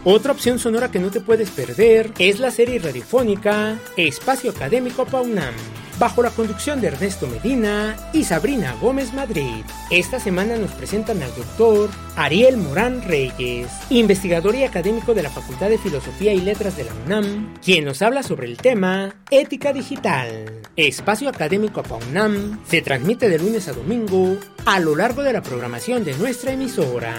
Otra opción sonora que no te puedes perder es la serie radiofónica Espacio Académico Paunam, bajo la conducción de Ernesto Medina y Sabrina Gómez Madrid. Esta semana nos presentan al doctor Ariel Morán Reyes, investigador y académico de la Facultad de Filosofía y Letras de la UNAM, quien nos habla sobre el tema Ética Digital. Espacio Académico PAUNAM se transmite de lunes a domingo a lo largo de la programación de nuestra emisora.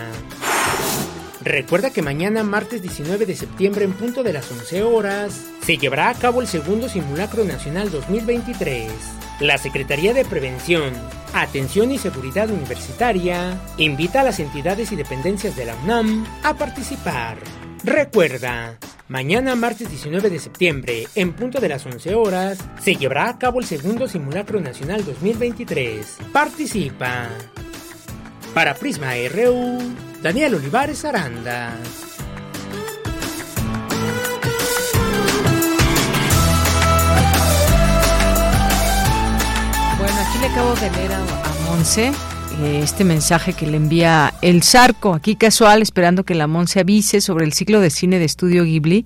Recuerda que mañana, martes 19 de septiembre, en punto de las 11 horas, se llevará a cabo el segundo Simulacro Nacional 2023. La Secretaría de Prevención, Atención y Seguridad Universitaria invita a las entidades y dependencias de la UNAM a participar. Recuerda, mañana martes 19 de septiembre, en punto de las 11 horas, se llevará a cabo el segundo Simulacro Nacional 2023. Participa. Para Prisma RU, Daniel Olivares Aranda. Bueno, aquí le acabo de leer a, Monse eh, este mensaje que le envía el Zarco, aquí casual, esperando que la se avise sobre el ciclo de cine de estudio Ghibli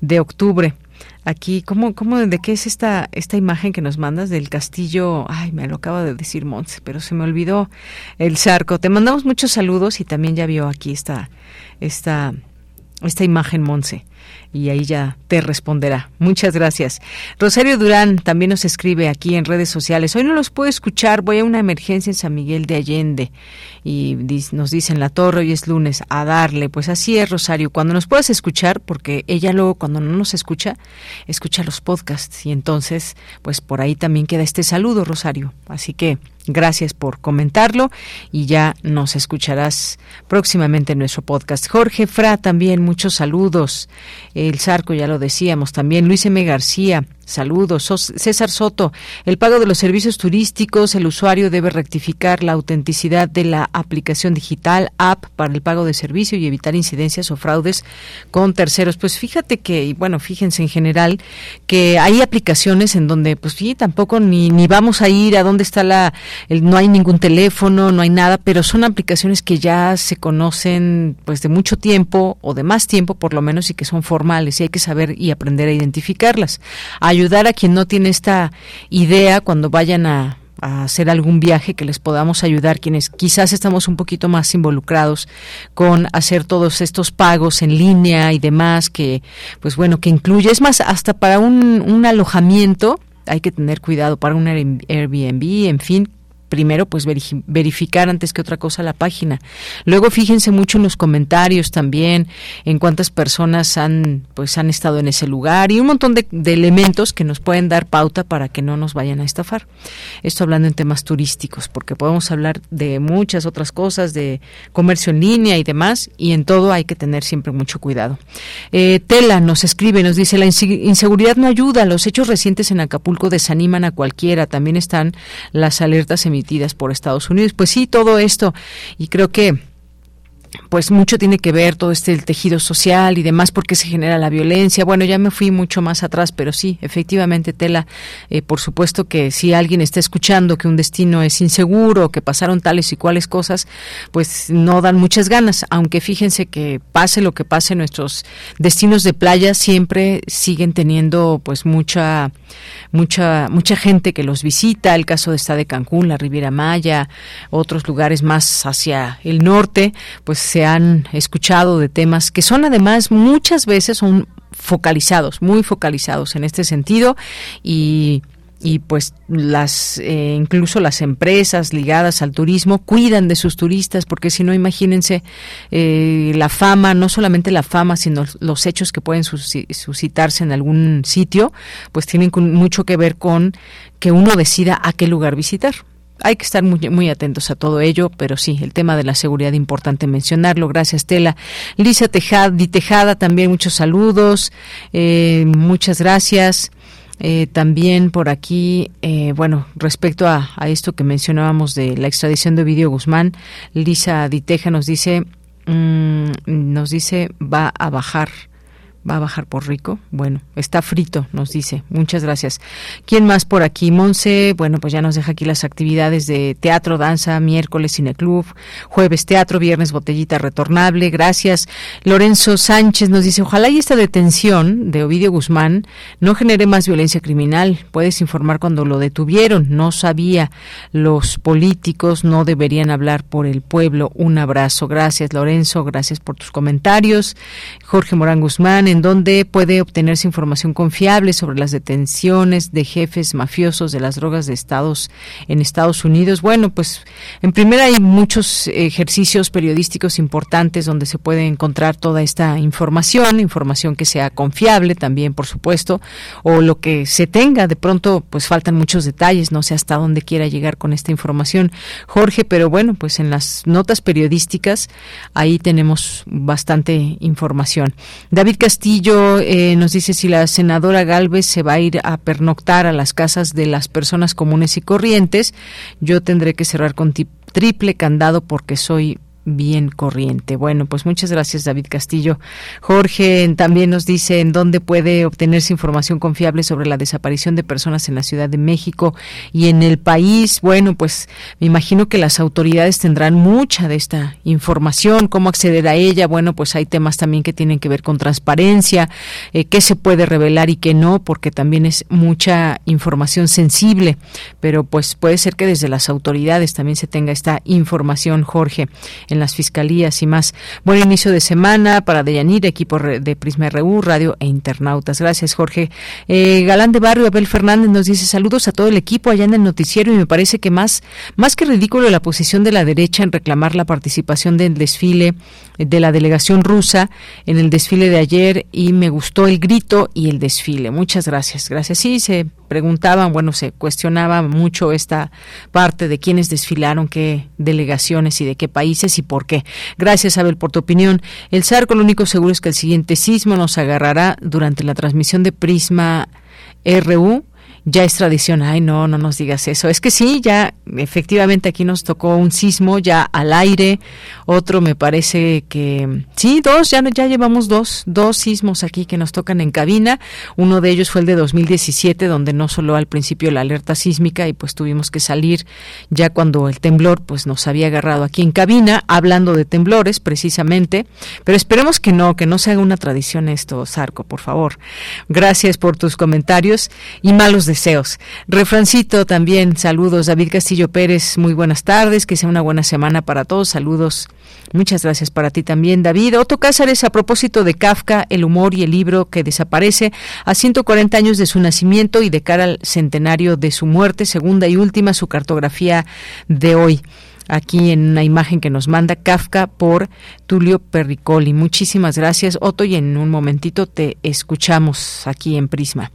de octubre. Aquí, ¿cómo, cómo, de qué es esta, esta imagen que nos mandas del castillo? Ay, me lo acaba de decir Monse, pero se me olvidó el Zarco. Te mandamos muchos saludos y también ya vio aquí esta, esta, esta imagen, Monse y ahí ya te responderá. Muchas gracias. Rosario Durán también nos escribe aquí en redes sociales. Hoy no los puedo escuchar, voy a una emergencia en San Miguel de Allende y nos dicen la torre, hoy es lunes, a darle. Pues así es, Rosario, cuando nos puedas escuchar, porque ella luego cuando no nos escucha, escucha los podcasts y entonces, pues por ahí también queda este saludo, Rosario. Así que Gracias por comentarlo y ya nos escucharás próximamente en nuestro podcast. Jorge Fra también, muchos saludos. El Zarco, ya lo decíamos también. Luis M. García, Saludos. César Soto. El pago de los servicios turísticos, el usuario debe rectificar la autenticidad de la aplicación digital app para el pago de servicio y evitar incidencias o fraudes con terceros. Pues fíjate que, y bueno, fíjense en general que hay aplicaciones en donde, pues sí, tampoco ni, ni vamos a ir a dónde está la, no hay ningún teléfono, no hay nada, pero son aplicaciones que ya se conocen pues de mucho tiempo o de más tiempo por lo menos y que son formales y hay que saber y aprender a identificarlas ayudar a quien no tiene esta idea cuando vayan a, hacer algún viaje que les podamos ayudar quienes quizás estamos un poquito más involucrados con hacer todos estos pagos en línea y demás que pues bueno que incluye. Es más hasta para un, un alojamiento hay que tener cuidado para un Airbnb en fin primero pues verificar antes que otra cosa la página. Luego fíjense mucho en los comentarios también, en cuántas personas han pues han estado en ese lugar y un montón de, elementos que nos pueden dar pauta para que no nos vayan a estafar. Esto hablando en temas turísticos, porque podemos hablar de muchas otras cosas, de comercio en línea y demás, y en todo hay que tener siempre mucho cuidado. Eh, Tela nos escribe, nos dice, la inseguridad no ayuda, los hechos recientes en Acapulco desaniman a cualquiera, también están las alertas emitidas por Estados Unidos. Pues sí, todo esto, y creo que pues mucho tiene que ver todo este tejido social y demás porque se genera la violencia. Bueno, ya me fui mucho más atrás, pero sí, efectivamente, Tela, eh, por supuesto que si alguien está escuchando que un destino es inseguro, que pasaron tales y cuales cosas, pues no dan muchas ganas, aunque fíjense que pase lo que pase, nuestros destinos de playa siempre siguen teniendo pues mucha mucha mucha gente que los visita, el caso está de Cancún, la Riviera Maya, otros lugares más hacia el norte, pues se han escuchado de temas que son además muchas veces son focalizados, muy focalizados en este sentido y y pues las eh, incluso las empresas ligadas al turismo cuidan de sus turistas porque si no imagínense eh, la fama no solamente la fama sino los hechos que pueden suscitarse en algún sitio pues tienen mucho que ver con que uno decida a qué lugar visitar hay que estar muy, muy atentos a todo ello, pero sí, el tema de la seguridad importante mencionarlo. Gracias, Tela. Lisa Tejada, Tejada también muchos saludos. Eh, muchas gracias. Eh, también por aquí, eh, bueno, respecto a, a, esto que mencionábamos de la extradición de Ovidio Guzmán, Lisa Diteja nos dice, mm, nos dice, va a bajar va a bajar por rico. Bueno, está frito, nos dice. Muchas gracias. ¿Quién más por aquí? Monse, bueno, pues ya nos deja aquí las actividades de teatro, danza, miércoles cineclub, jueves teatro, viernes botellita retornable. Gracias. Lorenzo Sánchez nos dice, ojalá y esta detención de Ovidio Guzmán no genere más violencia criminal. Puedes informar cuando lo detuvieron. No sabía. Los políticos no deberían hablar por el pueblo. Un abrazo. Gracias, Lorenzo. Gracias por tus comentarios. Jorge Morán Guzmán, en donde puede obtenerse información confiable sobre las detenciones de jefes mafiosos de las drogas de Estados en Estados Unidos. Bueno, pues en primera hay muchos ejercicios periodísticos importantes donde se puede encontrar toda esta información, información que sea confiable también, por supuesto, o lo que se tenga. De pronto, pues faltan muchos detalles, no sé hasta dónde quiera llegar con esta información, Jorge, pero bueno, pues en las notas periodísticas ahí tenemos bastante información. David Castillo Castillo eh, nos dice si la senadora Galvez se va a ir a pernoctar a las casas de las personas comunes y corrientes, yo tendré que cerrar con triple candado porque soy bien corriente. Bueno, pues muchas gracias David Castillo. Jorge también nos dice en dónde puede obtenerse información confiable sobre la desaparición de personas en la Ciudad de México y en el país. Bueno, pues me imagino que las autoridades tendrán mucha de esta información, cómo acceder a ella. Bueno, pues hay temas también que tienen que ver con transparencia, eh, qué se puede revelar y qué no, porque también es mucha información sensible. Pero pues puede ser que desde las autoridades también se tenga esta información, Jorge en las fiscalías y más. Buen inicio de semana para Deyanir, equipo de Prisma RU, Radio e Internautas. Gracias, Jorge. Eh, Galán de Barrio, Abel Fernández nos dice saludos a todo el equipo allá en el noticiero y me parece que más, más que ridículo la posición de la derecha en reclamar la participación del desfile de la delegación rusa en el desfile de ayer y me gustó el grito y el desfile. Muchas gracias. Gracias. Sí, se preguntaban, bueno, se cuestionaba mucho esta parte de quiénes desfilaron, qué delegaciones y de qué países y por qué. Gracias, Abel, por tu opinión. El SARCO, lo único seguro es que el siguiente sismo nos agarrará durante la transmisión de Prisma RU ya es tradición. Ay, no, no nos digas eso. Es que sí, ya efectivamente aquí nos tocó un sismo ya al aire. Otro me parece que sí, dos, ya, ya llevamos dos, dos sismos aquí que nos tocan en cabina. Uno de ellos fue el de 2017, donde no solo al principio la alerta sísmica y pues tuvimos que salir ya cuando el temblor pues nos había agarrado aquí en cabina, hablando de temblores precisamente. Pero esperemos que no, que no se haga una tradición esto, Sarco, por favor. Gracias por tus comentarios y malos deseos. Refrancito también, saludos. David Castillo Pérez, muy buenas tardes, que sea una buena semana para todos. Saludos. Muchas gracias para ti también, David. Otto Cázares, a propósito de Kafka, el humor y el libro que desaparece a 140 años de su nacimiento y de cara al centenario de su muerte, segunda y última, su cartografía de hoy aquí en una imagen que nos manda Kafka por Tulio Perricoli. Muchísimas gracias, Otto, y en un momentito te escuchamos aquí en Prisma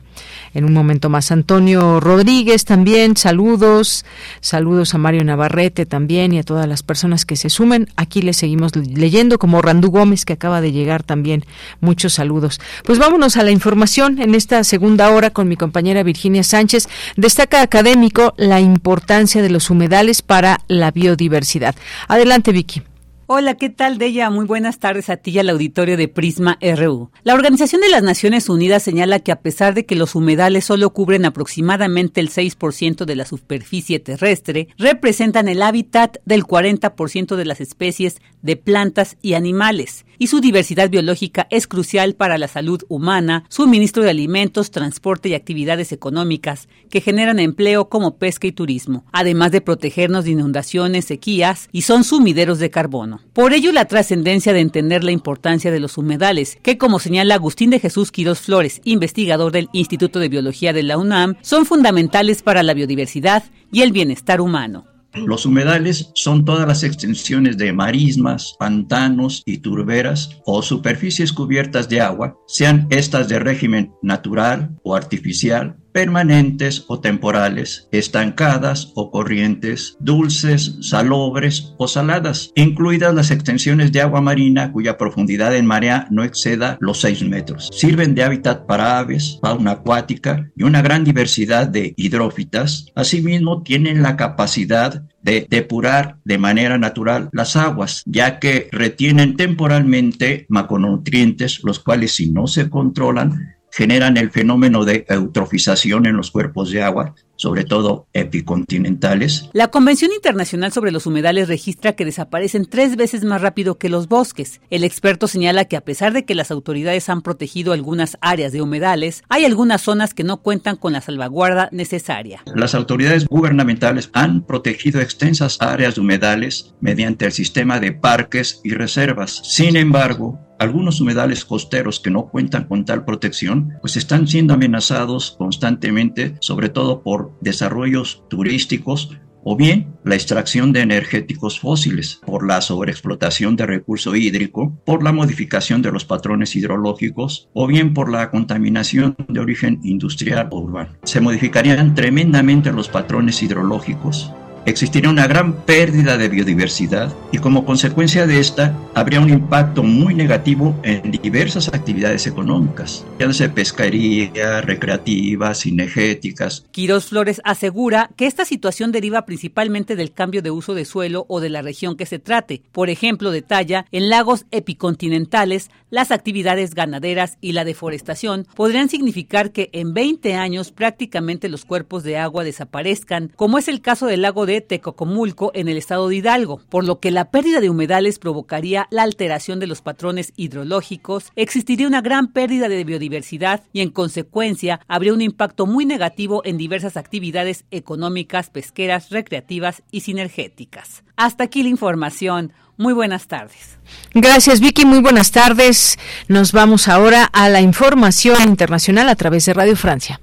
en un momento más. Antonio Rodríguez también, saludos, saludos a Mario Navarrete también y a todas las personas que se sumen. Aquí le seguimos leyendo, como Randú Gómez, que acaba de llegar también. Muchos saludos. Pues vámonos a la información en esta segunda hora con mi compañera Virginia Sánchez. Destaca académico la importancia de los humedales para la biodiversidad. Adelante, Vicky. Hola, ¿qué tal, Deya? Muy buenas tardes a ti y al auditorio de Prisma RU. La Organización de las Naciones Unidas señala que a pesar de que los humedales solo cubren aproximadamente el 6% de la superficie terrestre, representan el hábitat del 40% de las especies de plantas y animales, y su diversidad biológica es crucial para la salud humana, suministro de alimentos, transporte y actividades económicas que generan empleo como pesca y turismo, además de protegernos de inundaciones, sequías y son sumideros de carbono. Por ello, la trascendencia de entender la importancia de los humedales, que como señala Agustín de Jesús Quirós Flores, investigador del Instituto de Biología de la UNAM, son fundamentales para la biodiversidad y el bienestar humano. Los humedales son todas las extensiones de marismas, pantanos y turberas o superficies cubiertas de agua, sean estas de régimen natural o artificial, permanentes o temporales, estancadas o corrientes, dulces, salobres o saladas, incluidas las extensiones de agua marina cuya profundidad en marea no exceda los 6 metros. Sirven de hábitat para aves, fauna acuática y una gran diversidad de hidrófitas. Asimismo, tienen la capacidad de depurar de manera natural las aguas, ya que retienen temporalmente macronutrientes, los cuales si no se controlan generan el fenómeno de eutrofización en los cuerpos de agua, sobre todo epicontinentales. La Convención Internacional sobre los Humedales registra que desaparecen tres veces más rápido que los bosques. El experto señala que a pesar de que las autoridades han protegido algunas áreas de humedales, hay algunas zonas que no cuentan con la salvaguarda necesaria. Las autoridades gubernamentales han protegido extensas áreas de humedales mediante el sistema de parques y reservas. Sin embargo, algunos humedales costeros que no cuentan con tal protección, pues están siendo amenazados constantemente, sobre todo por desarrollos turísticos o bien la extracción de energéticos fósiles, por la sobreexplotación de recurso hídrico, por la modificación de los patrones hidrológicos o bien por la contaminación de origen industrial o urbano. Se modificarían tremendamente los patrones hidrológicos existiría una gran pérdida de biodiversidad y como consecuencia de esta habría un impacto muy negativo en diversas actividades económicas, sea pesquería, recreativas, cinegéticas. Quiros Flores asegura que esta situación deriva principalmente del cambio de uso de suelo o de la región que se trate. Por ejemplo, detalla, en lagos epicontinentales, las actividades ganaderas y la deforestación podrían significar que en 20 años prácticamente los cuerpos de agua desaparezcan, como es el caso del lago de Tecocomulco en el estado de Hidalgo, por lo que la pérdida de humedales provocaría la alteración de los patrones hidrológicos, existiría una gran pérdida de biodiversidad y en consecuencia habría un impacto muy negativo en diversas actividades económicas, pesqueras, recreativas y sinergéticas. Hasta aquí la información. Muy buenas tardes. Gracias Vicky, muy buenas tardes. Nos vamos ahora a la información internacional a través de Radio Francia.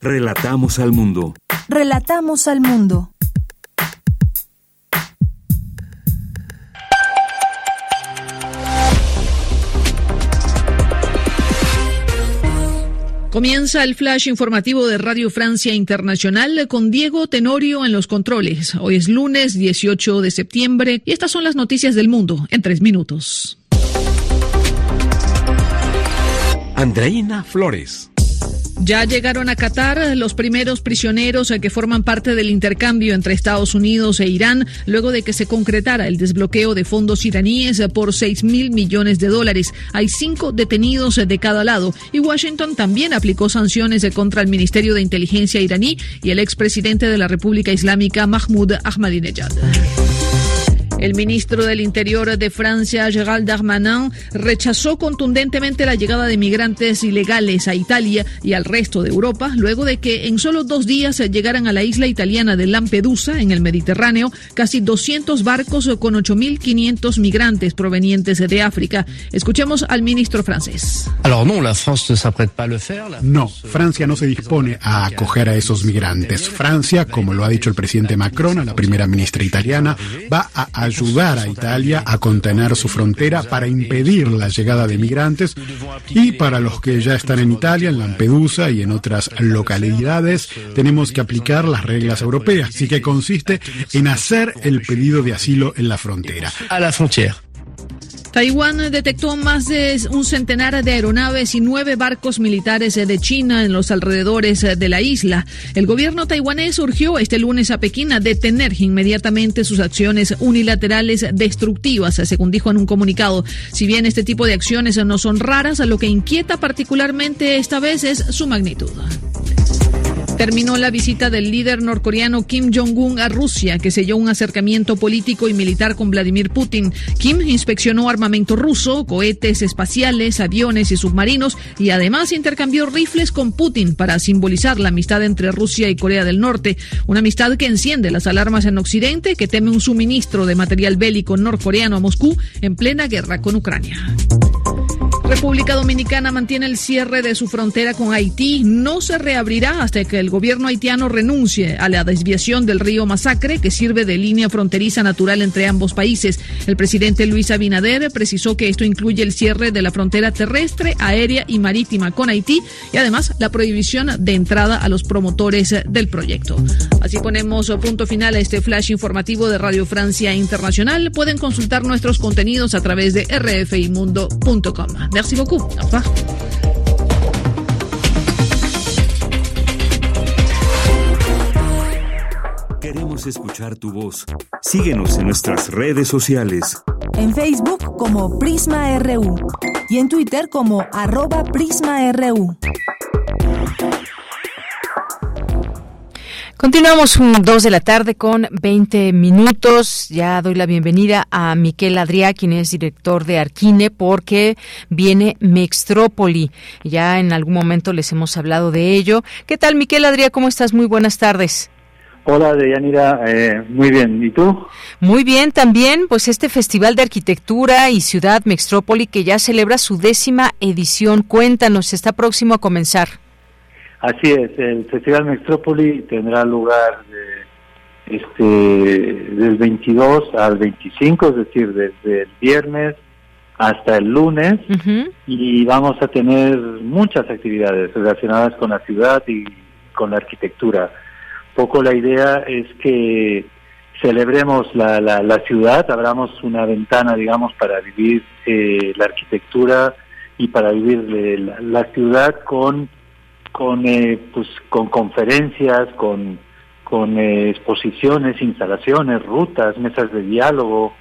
Relatamos al mundo. Relatamos al mundo. Comienza el flash informativo de Radio Francia Internacional con Diego Tenorio en los controles. Hoy es lunes 18 de septiembre y estas son las noticias del mundo en tres minutos. Andreina Flores. Ya llegaron a Qatar los primeros prisioneros que forman parte del intercambio entre Estados Unidos e Irán luego de que se concretara el desbloqueo de fondos iraníes por 6 mil millones de dólares. Hay cinco detenidos de cada lado y Washington también aplicó sanciones contra el Ministerio de Inteligencia iraní y el expresidente de la República Islámica Mahmoud Ahmadinejad. El ministro del Interior de Francia, Gérald Darmanin, rechazó contundentemente la llegada de migrantes ilegales a Italia y al resto de Europa, luego de que en solo dos días llegaran a la isla italiana de Lampedusa, en el Mediterráneo, casi 200 barcos con 8.500 migrantes provenientes de África. Escuchemos al ministro francés. No, Francia no se dispone a acoger a esos migrantes. Francia, como lo ha dicho el presidente Macron a la primera ministra italiana, va a ayudar a Italia a contener su frontera para impedir la llegada de migrantes y para los que ya están en Italia, en Lampedusa y en otras localidades, tenemos que aplicar las reglas europeas, así que consiste en hacer el pedido de asilo en la frontera. A la frontera. Taiwán detectó más de un centenar de aeronaves y nueve barcos militares de China en los alrededores de la isla. El gobierno taiwanés urgió este lunes a Pekín a detener inmediatamente sus acciones unilaterales destructivas, según dijo en un comunicado. Si bien este tipo de acciones no son raras, lo que inquieta particularmente esta vez es su magnitud. Terminó la visita del líder norcoreano Kim Jong-un a Rusia, que selló un acercamiento político y militar con Vladimir Putin. Kim inspeccionó armamento ruso, cohetes espaciales, aviones y submarinos y además intercambió rifles con Putin para simbolizar la amistad entre Rusia y Corea del Norte. Una amistad que enciende las alarmas en Occidente, que teme un suministro de material bélico norcoreano a Moscú en plena guerra con Ucrania. República Dominicana mantiene el cierre de su frontera con Haití. No se reabrirá hasta que el gobierno haitiano renuncie a la desviación del río Masacre, que sirve de línea fronteriza natural entre ambos países. El presidente Luis Abinader precisó que esto incluye el cierre de la frontera terrestre, aérea y marítima con Haití y además la prohibición de entrada a los promotores del proyecto. Así ponemos punto final a este flash informativo de Radio Francia Internacional. Pueden consultar nuestros contenidos a través de rfimundo.com. Merci beaucoup. Au revoir. Queremos escuchar tu voz. Síguenos en nuestras redes sociales. En Facebook como Prisma RU y en Twitter como arroba PrismaRU. Continuamos un 2 de la tarde con 20 minutos. Ya doy la bienvenida a Miquel Adrià, quien es director de Arquine, porque viene Mextrópoli. Ya en algún momento les hemos hablado de ello. ¿Qué tal, Miquel Adrià? ¿Cómo estás? Muy buenas tardes. Hola, Deyanira, eh, muy bien. ¿Y tú? Muy bien también, pues este Festival de Arquitectura y Ciudad Mextrópoli que ya celebra su décima edición. Cuéntanos, está próximo a comenzar. Así es, el Festival Mextrópoli tendrá lugar de, este, del 22 al 25, es decir, desde el viernes hasta el lunes, y vamos a tener muchas actividades relacionadas con la ciudad y con la arquitectura. poco la idea es que celebremos la, la, ciudad, abramos una ventana, digamos, para vivir eh, la arquitectura y para vivir la, ciudad con con eh, pues con conferencias, con con eh, exposiciones, instalaciones, rutas, mesas de diálogo,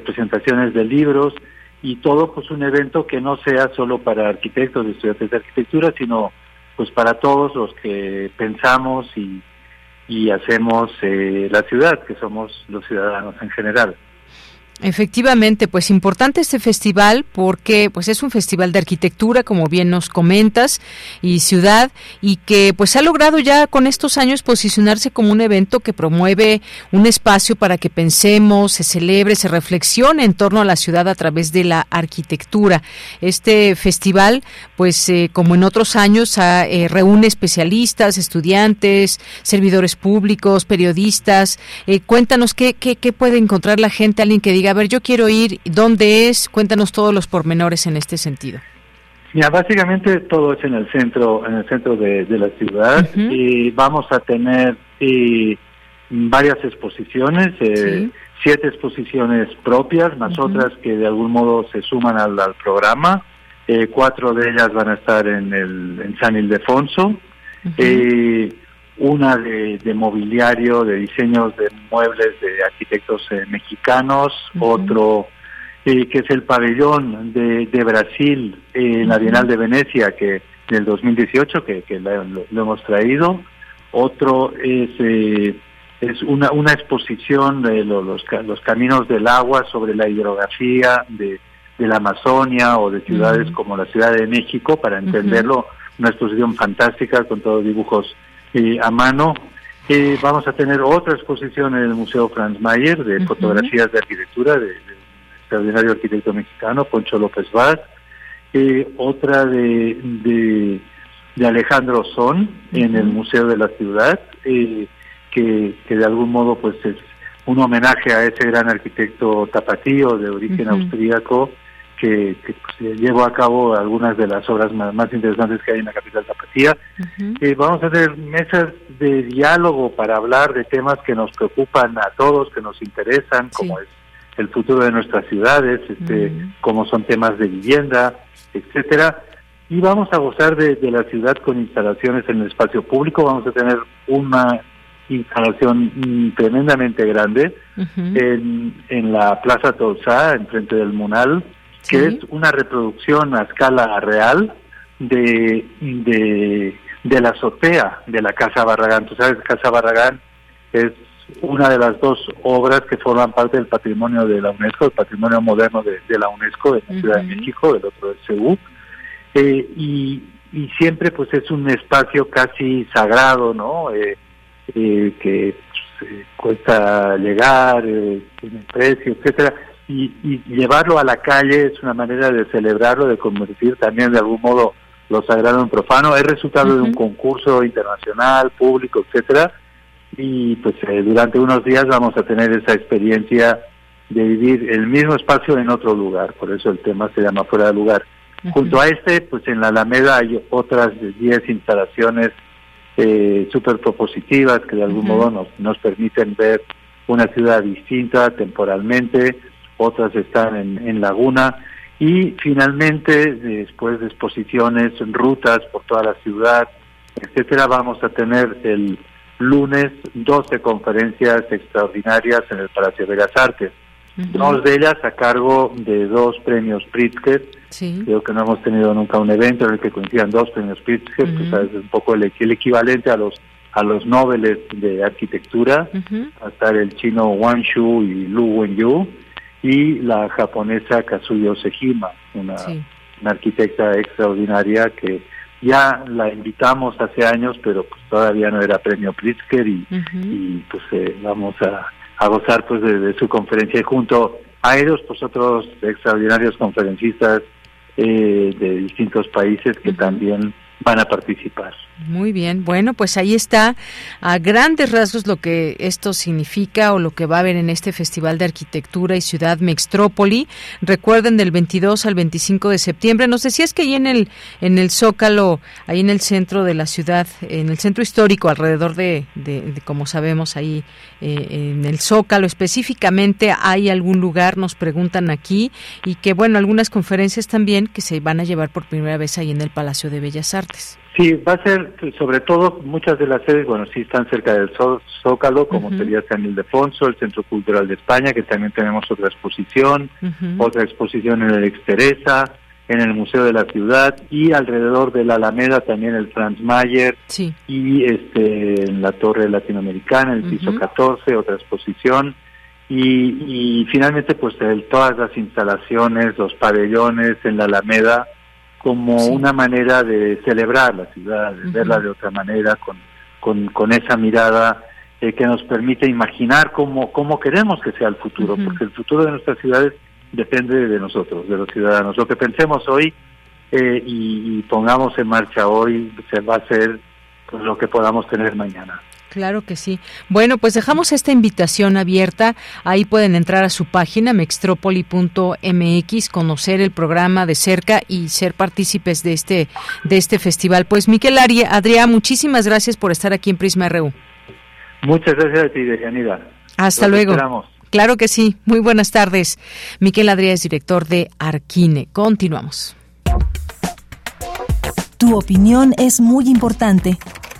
presentaciones de libros y todo pues un evento que no sea solo para arquitectos y estudiantes de arquitectura, sino pues para todos los que pensamos y, y hacemos eh, la ciudad, que somos los ciudadanos en general. Efectivamente, pues importante este festival porque pues es un festival de arquitectura, como bien nos comentas, y ciudad y que pues ha logrado ya con estos años posicionarse como un evento que promueve un espacio para que pensemos, se celebre, se reflexione en torno a la ciudad a través de la arquitectura. Este festival, pues eh, como en otros años, eh, reúne especialistas, estudiantes, servidores públicos, periodistas. Eh, cuéntanos qué, qué, qué puede encontrar la gente, alguien que diga a ver, yo quiero ir, ¿dónde es? Cuéntanos todos los pormenores en este sentido. Mira, básicamente todo es en el centro, en el centro de, la ciudad y vamos a tener varias exposiciones, eh, siete exposiciones propias, más otras que de algún modo se suman al, programa. Eh, cuatro de ellas van a estar en el en San Ildefonso una de, mobiliario, de diseños de muebles de arquitectos eh, mexicanos, otro eh, que es el pabellón de, Brasil en la Bienal de Venecia, que del 2018, que, que lo, hemos traído, otro es eh, es una, una exposición de los, los caminos del agua sobre la hidrografía de, de la Amazonia o de ciudades como la Ciudad de México, para entenderlo, una exposición fantástica con todos dibujos eh, a mano. Eh, vamos a tener otra exposición en el Museo Franz Mayer de fotografías de arquitectura del extraordinario arquitecto mexicano Poncho López Vaz, eh, otra de, de, Alejandro Son en el Museo de la Ciudad, que, que de algún modo pues es un homenaje a ese gran arquitecto tapatío de origen austríaco que, pues, llevó a cabo algunas de las obras más, interesantes que hay en la capital tapatía. Eh, vamos a tener mesas de diálogo para hablar de temas que nos preocupan a todos, que nos interesan, como es el futuro de nuestras ciudades, este, como son temas de vivienda, etcétera. Y vamos a gozar de, la ciudad con instalaciones en el espacio público. Vamos a tener una instalación tremendamente grande en, en la Plaza Tolsá, enfrente del Munal, que es una reproducción a escala real de, de, la azotea de la Casa Barragán. Tú sabes, Casa Barragán es una de las dos obras que forman parte del patrimonio de la UNESCO, el patrimonio moderno de, la UNESCO de la Ciudad de México, el otro es Seúl. Eh, y, y siempre pues es un espacio casi sagrado, ¿no? Eh, eh, que pues, cuesta llegar, tiene precio, etcétera y, llevarlo a la calle es una manera de celebrarlo, de convertir también de algún modo lo sagrado en profano. Es resultado de un concurso internacional, público, etcétera, y pues eh, durante unos días vamos a tener esa experiencia de vivir el mismo espacio en otro lugar, por eso el tema se llama fuera de lugar. Junto a este, pues en la Alameda hay otras 10 instalaciones eh, súper propositivas que de algún modo nos, nos permiten ver una ciudad distinta temporalmente, otras están en, Laguna. Y finalmente después de exposiciones, rutas por toda la ciudad, etcétera, vamos a tener el lunes 12 conferencias extraordinarias en el Palacio de las Artes. Dos de ellas a cargo de dos premios Pritzker. Creo que no hemos tenido nunca un evento en el que coincidan dos premios Pritzker, que es un poco el, equivalente a los a los Nobeles de arquitectura, hasta el chino Wang Shu y Lu Wenyu y la japonesa Kazuyo Sejima, una, arquitecta extraordinaria que ya la invitamos hace años, pero pues todavía no era premio Pritzker y, pues eh, vamos a, gozar pues de, su conferencia y junto a ellos pues otros extraordinarios conferencistas eh, de distintos países que también van a participar. Muy bien, bueno, pues ahí está a grandes rasgos lo que esto significa o lo que va a haber en este Festival de Arquitectura y Ciudad Mextrópoli. Recuerden del 22 al 25 de septiembre. Nos decías que ahí en el en el Zócalo, ahí en el centro de la ciudad, en el centro histórico, alrededor de, de, como sabemos ahí eh, en el Zócalo específicamente, hay algún lugar, nos preguntan aquí, y que bueno, algunas conferencias también que se van a llevar por primera vez ahí en el Palacio de Bellas Artes. Sí, va a ser, sobre todo, muchas de las sedes, bueno, sí están cerca del Zócalo, como sería San Ildefonso, el Centro Cultural de España, que también tenemos otra exposición, otra exposición en el Exteresa, en el Museo de la Ciudad y alrededor de la Alameda también el Franz Mayer y este en la Torre Latinoamericana, el piso 14, otra exposición y, y finalmente pues todas las instalaciones, los pabellones en la Alameda como una manera de celebrar la ciudad, de verla de otra manera, con, con, con esa mirada eh, que nos permite imaginar cómo, cómo queremos que sea el futuro, porque el futuro de nuestras ciudades depende de nosotros, de los ciudadanos. Lo que pensemos hoy eh, y, pongamos en marcha hoy se va a hacer pues, lo que podamos tener mañana. Claro que sí. Bueno, pues dejamos esta invitación abierta. Ahí pueden entrar a su página mextropoli.mx, conocer el programa de cerca y ser partícipes de este de este festival. Pues Miquel Adrián, muchísimas gracias por estar aquí en Prisma RU. Muchas gracias a ti. Hasta luego. Claro que sí. Muy buenas tardes. Miquel Adrián es director de Arquine. Continuamos. Tu opinión es muy importante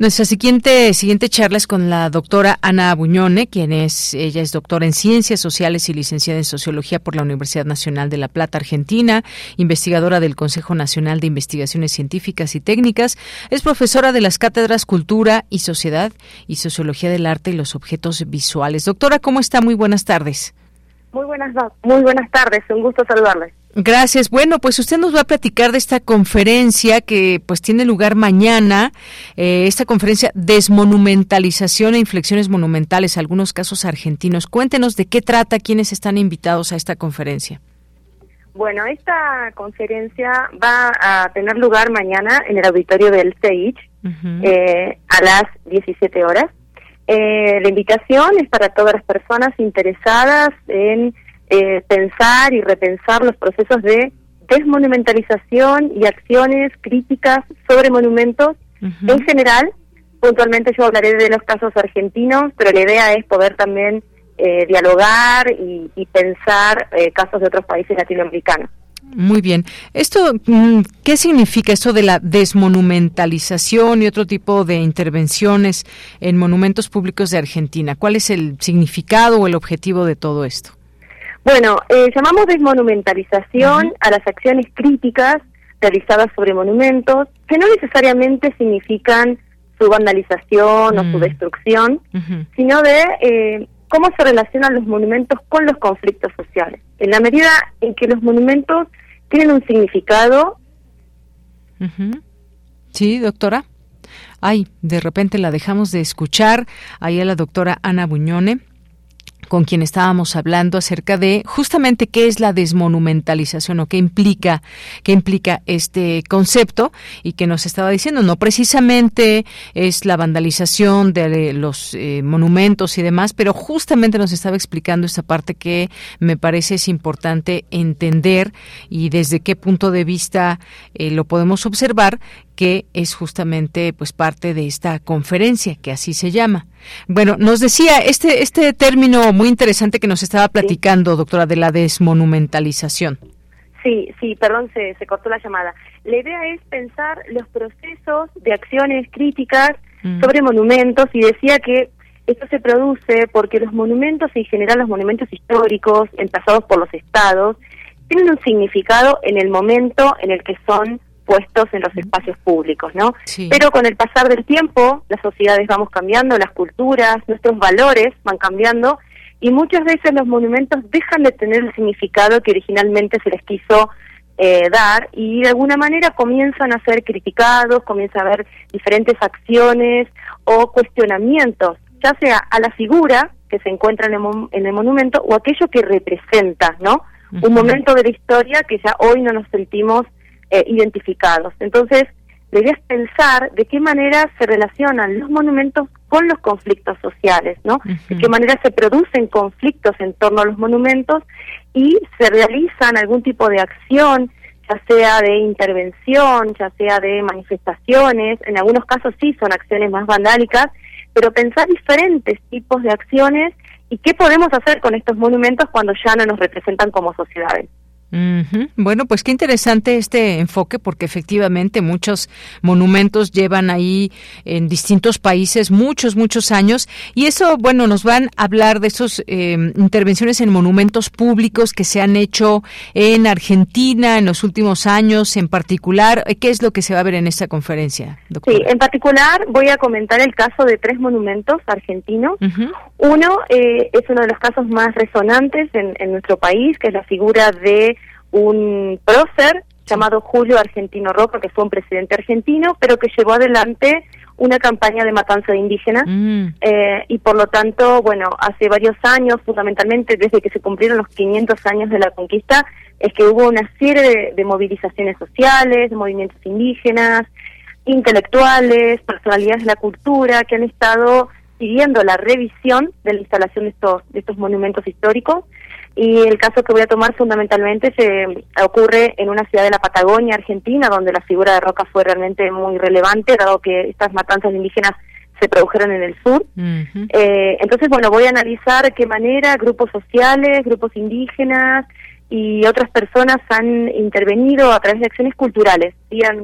Nuestra siguiente, siguiente charla es con la doctora Ana Buñone, quien es, ella es doctora en Ciencias Sociales y licenciada en Sociología por la Universidad Nacional de La Plata, Argentina, investigadora del Consejo Nacional de Investigaciones Científicas y Técnicas, es profesora de las cátedras Cultura y Sociedad y Sociología del Arte y los Objetos Visuales. Doctora, ¿cómo está? Muy buenas tardes. Muy buenas, muy buenas tardes, un gusto saludarles. Gracias. Bueno, pues usted nos va a platicar de esta conferencia que pues tiene lugar mañana, eh, esta conferencia Desmonumentalización e Inflexiones Monumentales, algunos casos argentinos. Cuéntenos de qué trata, quiénes están invitados a esta conferencia. Bueno, esta conferencia va a tener lugar mañana en el auditorio del CEICH eh, a las 17 horas. Eh, la invitación es para todas las personas interesadas en eh, pensar y repensar los procesos de desmonumentalización y acciones críticas sobre monumentos en general. Puntualmente yo hablaré de los casos argentinos, pero la idea es poder también eh, dialogar y, pensar eh, casos de otros países latinoamericanos. Muy bien. Esto, mm, ¿qué significa esto de la desmonumentalización y otro tipo de intervenciones en monumentos públicos de Argentina? ¿Cuál es el significado o el objetivo de todo esto? Bueno, eh, llamamos desmonumentalización a las acciones críticas realizadas sobre monumentos, que no necesariamente significan su vandalización o su mm. destrucción, sino de eh, cómo se relacionan los monumentos con los conflictos sociales. En la medida en que los monumentos tienen un significado. Sí, doctora. Ay, de repente la dejamos de escuchar. Ahí a la doctora Ana Buñone con quien estábamos hablando acerca de justamente qué es la desmonumentalización o qué implica qué implica este concepto y que nos estaba diciendo no precisamente es la vandalización de los eh, monumentos y demás, pero justamente nos estaba explicando esta parte que me parece es importante entender y desde qué punto de vista eh, lo podemos observar que es justamente pues parte de esta conferencia que así se llama. Bueno, nos decía este este término muy interesante que nos estaba platicando, doctora, de la desmonumentalización. Sí, sí, perdón, se, se cortó la llamada. La idea es pensar los procesos de acciones críticas mm. sobre monumentos y decía que esto se produce porque los monumentos, en general los monumentos históricos, empezados por los estados, tienen un significado en el momento en el que son puestos en los espacios públicos, ¿no? Pero con el pasar del tiempo, las sociedades vamos cambiando, las culturas, nuestros valores van cambiando y muchas veces los monumentos dejan de tener el significado que originalmente se les quiso eh, dar y de alguna manera comienzan a ser criticados, comienza a haber diferentes acciones o cuestionamientos ya sea a la figura que se encuentra en el, monumento o aquello que representa, ¿no? Un momento de la historia que ya hoy no nos sentimos eh, identificados. Entonces, debías pensar de qué manera se relacionan los monumentos con los conflictos sociales, ¿no? De qué manera se producen conflictos en torno a los monumentos y se realizan algún tipo de acción, ya sea de intervención, ya sea de manifestaciones, en algunos casos sí son acciones más vandálicas, pero pensar diferentes tipos de acciones y qué podemos hacer con estos monumentos cuando ya no nos representan como sociedades. Bueno, pues qué interesante este enfoque porque efectivamente muchos monumentos llevan ahí en distintos países muchos, muchos años y eso, bueno, nos van a hablar de esas em, intervenciones en monumentos públicos que se han hecho en Argentina en los últimos años en particular. ¿Qué es lo que se va a ver en esta conferencia? Sí, en particular voy a comentar el caso de tres monumentos argentinos. Uno eh, es uno de los casos más resonantes en, en nuestro país, que es la figura de un prócer llamado Julio Argentino Roca, que fue un presidente argentino, pero que llevó adelante una campaña de matanza de indígenas mm. eh, y por lo tanto, bueno, hace varios años, fundamentalmente desde que se cumplieron los 500 años de la conquista, es que hubo una serie de, movilizaciones sociales, de movimientos indígenas, intelectuales, personalidades de la cultura que han estado siguiendo la revisión de la instalación de estos, de estos monumentos históricos y el caso que voy a tomar fundamentalmente se ocurre en una ciudad de la Patagonia, Argentina, donde la figura de Roca fue realmente muy relevante, dado que estas matanzas indígenas se produjeron en el sur. eh, entonces, bueno, voy a analizar qué manera grupos sociales, grupos indígenas y otras personas han intervenido a través de acciones culturales,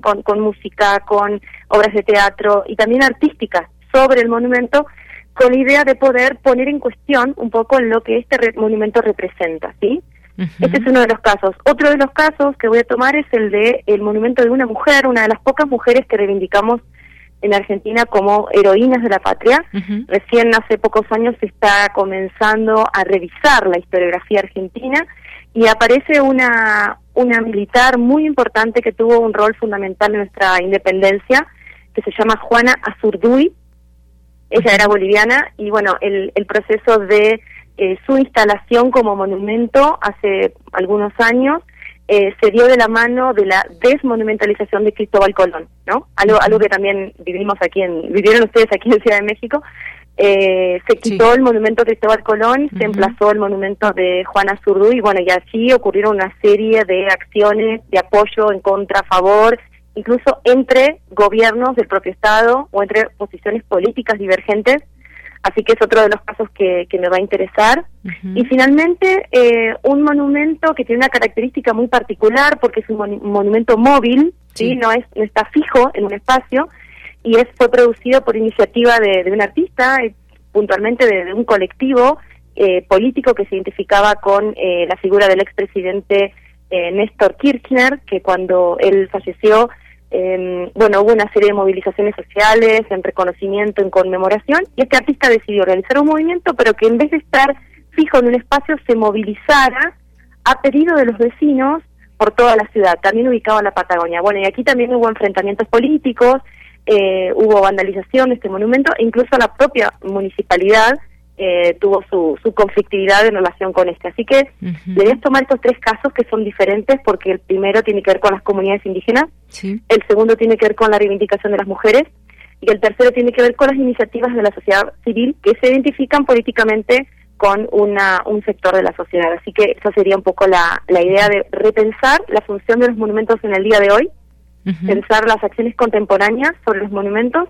con, con música, con obras de teatro y también artísticas sobre el monumento con la idea de poder poner en cuestión un poco lo que este monumento representa, ¿sí? Este es uno de los casos. Otro de los casos que voy a tomar es el de el monumento de una mujer, una de las pocas mujeres que reivindicamos en Argentina como heroínas de la patria. Recién hace pocos años se está comenzando a revisar la historiografía argentina y aparece una, una militar muy importante que tuvo un rol fundamental en nuestra independencia, que se llama Juana Azurduy, ella era boliviana y bueno, el, el proceso de eh, su instalación como monumento hace algunos años eh, se dio de la mano de la desmonumentalización de Cristóbal Colón, ¿no? Algo, algo que también vivimos aquí en, vivieron ustedes aquí en Ciudad de México. Eh, se quitó el monumento de Cristóbal Colón, se emplazó el monumento de Juana Zurduy y bueno, y así ocurrieron una serie de acciones de apoyo en contra, a favor incluso entre gobiernos del propio Estado o entre posiciones políticas divergentes. Así que es otro de los casos que, que me va a interesar. Y finalmente, eh, un monumento que tiene una característica muy particular porque es un, monumento móvil, sí. No, es, no está fijo en un espacio y es, fue producido por iniciativa de, un artista, eh, puntualmente de, un colectivo eh, político que se identificaba con la figura del expresidente Néstor Kirchner, que cuando él falleció eh, bueno, hubo una serie de movilizaciones sociales en reconocimiento, en conmemoración, y este artista decidió realizar un movimiento, pero que en vez de estar fijo en un espacio, se movilizara a pedido de los vecinos por toda la ciudad, también ubicado en la Patagonia. Bueno, y aquí también hubo enfrentamientos políticos, eh, hubo vandalización de este monumento, e incluso la propia municipalidad eh, tuvo su, su conflictividad en relación con este. Así que debes tomar estos tres casos que son diferentes porque el primero tiene que ver con las comunidades indígenas, el segundo tiene que ver con la reivindicación de las mujeres y el tercero tiene que ver con las iniciativas de la sociedad civil que se identifican políticamente con una, un sector de la sociedad. Así que esa sería un poco la, la idea de repensar la función de los monumentos en el día de hoy, pensar las acciones contemporáneas sobre los monumentos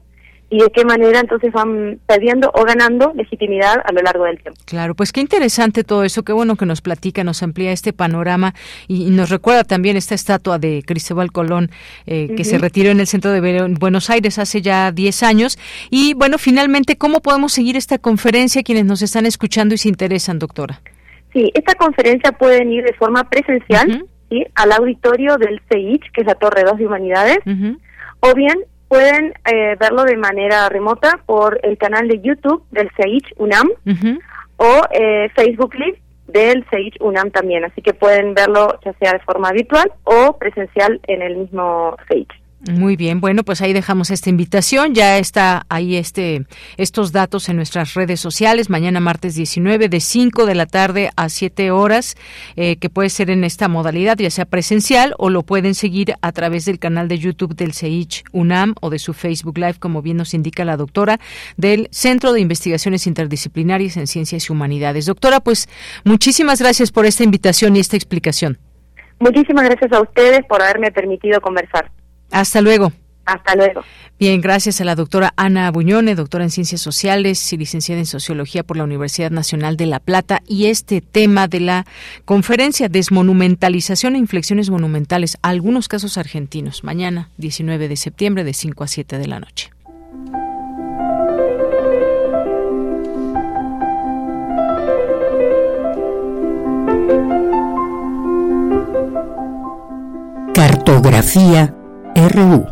y de qué manera entonces van perdiendo o ganando legitimidad a lo largo del tiempo. Claro, pues qué interesante todo eso, qué bueno que nos platica, nos amplía este panorama y, nos recuerda también esta estatua de Cristóbal Colón eh, que se retiró en el centro de Buenos Aires hace ya 10 años. Y bueno, finalmente, ¿cómo podemos seguir esta conferencia quienes nos están escuchando y se interesan, doctora? Sí, esta conferencia pueden ir de forma presencial ¿sí? al auditorio del CEICH, que es la Torre 2 de Humanidades, o bien pueden eh, verlo de manera remota por el canal de YouTube del CEICH UNAM o eh, Facebook Live del CEICH UNAM también. Así que pueden verlo ya sea de forma virtual o presencial en el mismo CEICH. Muy bien, bueno, pues ahí dejamos esta invitación. Ya está ahí este estos datos en nuestras redes sociales. Mañana martes 19 de 5 de la tarde a 7 horas, eh, que puede ser en esta modalidad, ya sea presencial o lo pueden seguir a través del canal de YouTube del CEICH UNAM o de su Facebook Live, como bien nos indica la doctora del Centro de Investigaciones Interdisciplinarias en Ciencias y Humanidades. Doctora, pues muchísimas gracias por esta invitación y esta explicación. Muchísimas gracias a ustedes por haberme permitido conversar. Hasta luego. Hasta luego. Bien, gracias a la doctora Ana Buñone, doctora en Ciencias Sociales y licenciada en Sociología por la Universidad Nacional de La Plata. Y este tema de la conferencia Desmonumentalización e Inflexiones Monumentales, algunos casos argentinos, mañana 19 de septiembre de 5 a 7 de la noche. Cartografía RU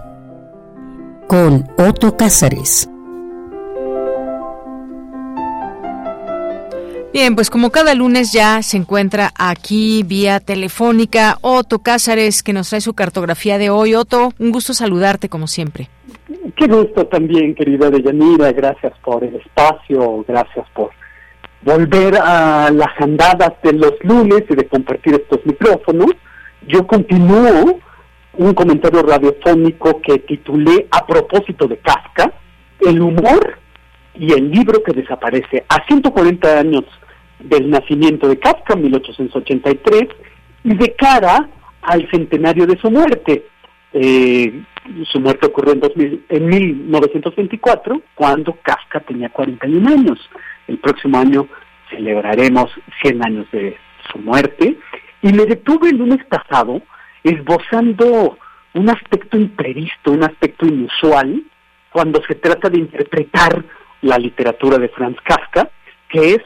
con Otto Cázares. Bien, pues como cada lunes ya se encuentra aquí vía telefónica Otto Cázares, que nos trae su cartografía de hoy. Otto, un gusto saludarte como siempre. Qué gusto también, querida Deyanira. Gracias por el espacio, gracias por volver a las andadas de los lunes y de compartir estos micrófonos. Yo continúo un comentario radiofónico que titulé a propósito de Kafka, el humor y el libro que desaparece a 140 años del nacimiento de Kafka, 1883, y de cara al centenario de su muerte. Eh, su muerte ocurrió en, en 1924, cuando Kafka tenía 41 años. El próximo año celebraremos 100 años de su muerte. Y me detuve el lunes pasado esbozando un aspecto imprevisto, un aspecto inusual, cuando se trata de interpretar la literatura de Franz Kafka, que es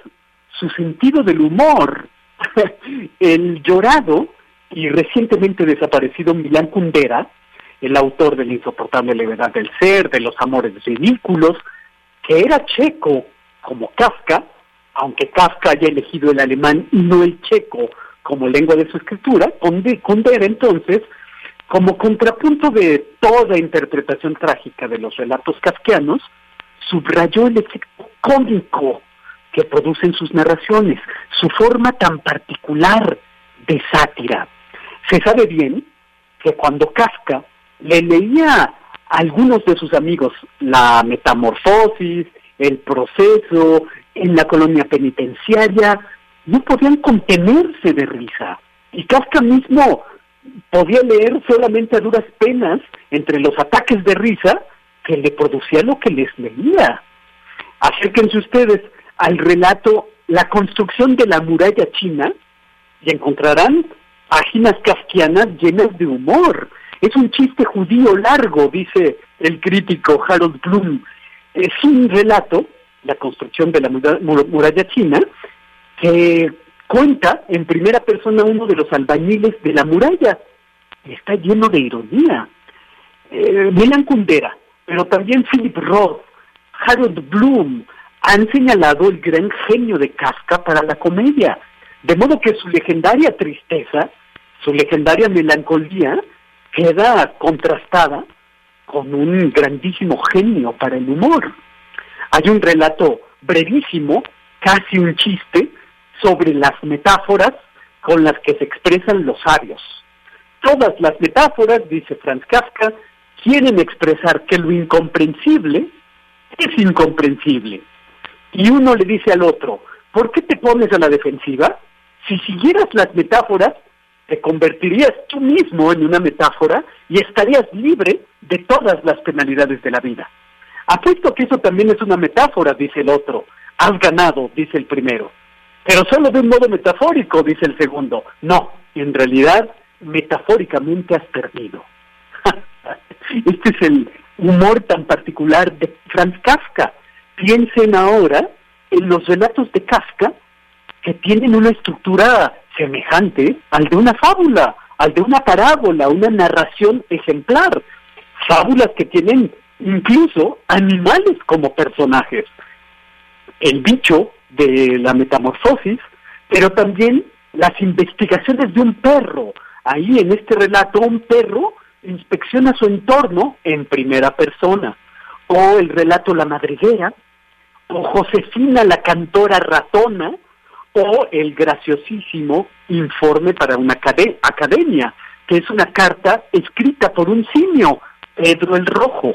su sentido del humor. el llorado y recientemente desaparecido Milán Kundera, el autor de La insoportable levedad del ser, de Los amores ridículos, que era checo como Kafka, aunque Kafka haya elegido el alemán y no el checo como lengua de su escritura, Kundera entonces, como contrapunto de toda interpretación trágica de los relatos kafkianos, subrayó el efecto cómico que producen sus narraciones, su forma tan particular de sátira. Se sabe bien que cuando Kafka le leía a algunos de sus amigos la metamorfosis, el proceso en la colonia penitenciaria, no podían contenerse de risa. Y Kafka mismo podía leer solamente a duras penas entre los ataques de risa que le producía lo que les leía. Acérquense ustedes al relato La construcción de la muralla china y encontrarán páginas kafkianas llenas de humor. Es un chiste judío largo, dice el crítico Harold Bloom. Es un relato, la construcción de la muralla china, que cuenta en primera persona uno de los albañiles de la muralla. Está lleno de ironía. Eh, Milan Kundera, pero también Philip Roth, Harold Bloom, han señalado el gran genio de Kafka para la comedia. De modo que su legendaria tristeza, su legendaria melancolía, queda contrastada con un grandísimo genio para el humor. Hay un relato brevísimo, casi un chiste, sobre las metáforas con las que se expresan los sabios. Todas las metáforas, dice Franz Kafka, quieren expresar que lo incomprensible es incomprensible. Y uno le dice al otro, ¿por qué te pones a la defensiva? Si siguieras las metáforas, te convertirías tú mismo en una metáfora y estarías libre de todas las penalidades de la vida. Apuesto que eso también es una metáfora, dice el otro. Has ganado, dice el primero. Pero solo de un modo metafórico, dice el segundo. No, en realidad, metafóricamente has perdido. este es el humor tan particular de Franz Kafka. Piensen ahora en los relatos de Kafka que tienen una estructura semejante al de una fábula, al de una parábola, una narración ejemplar. Fábulas que tienen incluso animales como personajes. El bicho de la metamorfosis, pero también las investigaciones de un perro. Ahí en este relato un perro inspecciona su entorno en primera persona, o el relato La madriguera, o Josefina la cantora ratona, o el graciosísimo Informe para una academia, que es una carta escrita por un simio, Pedro el Rojo.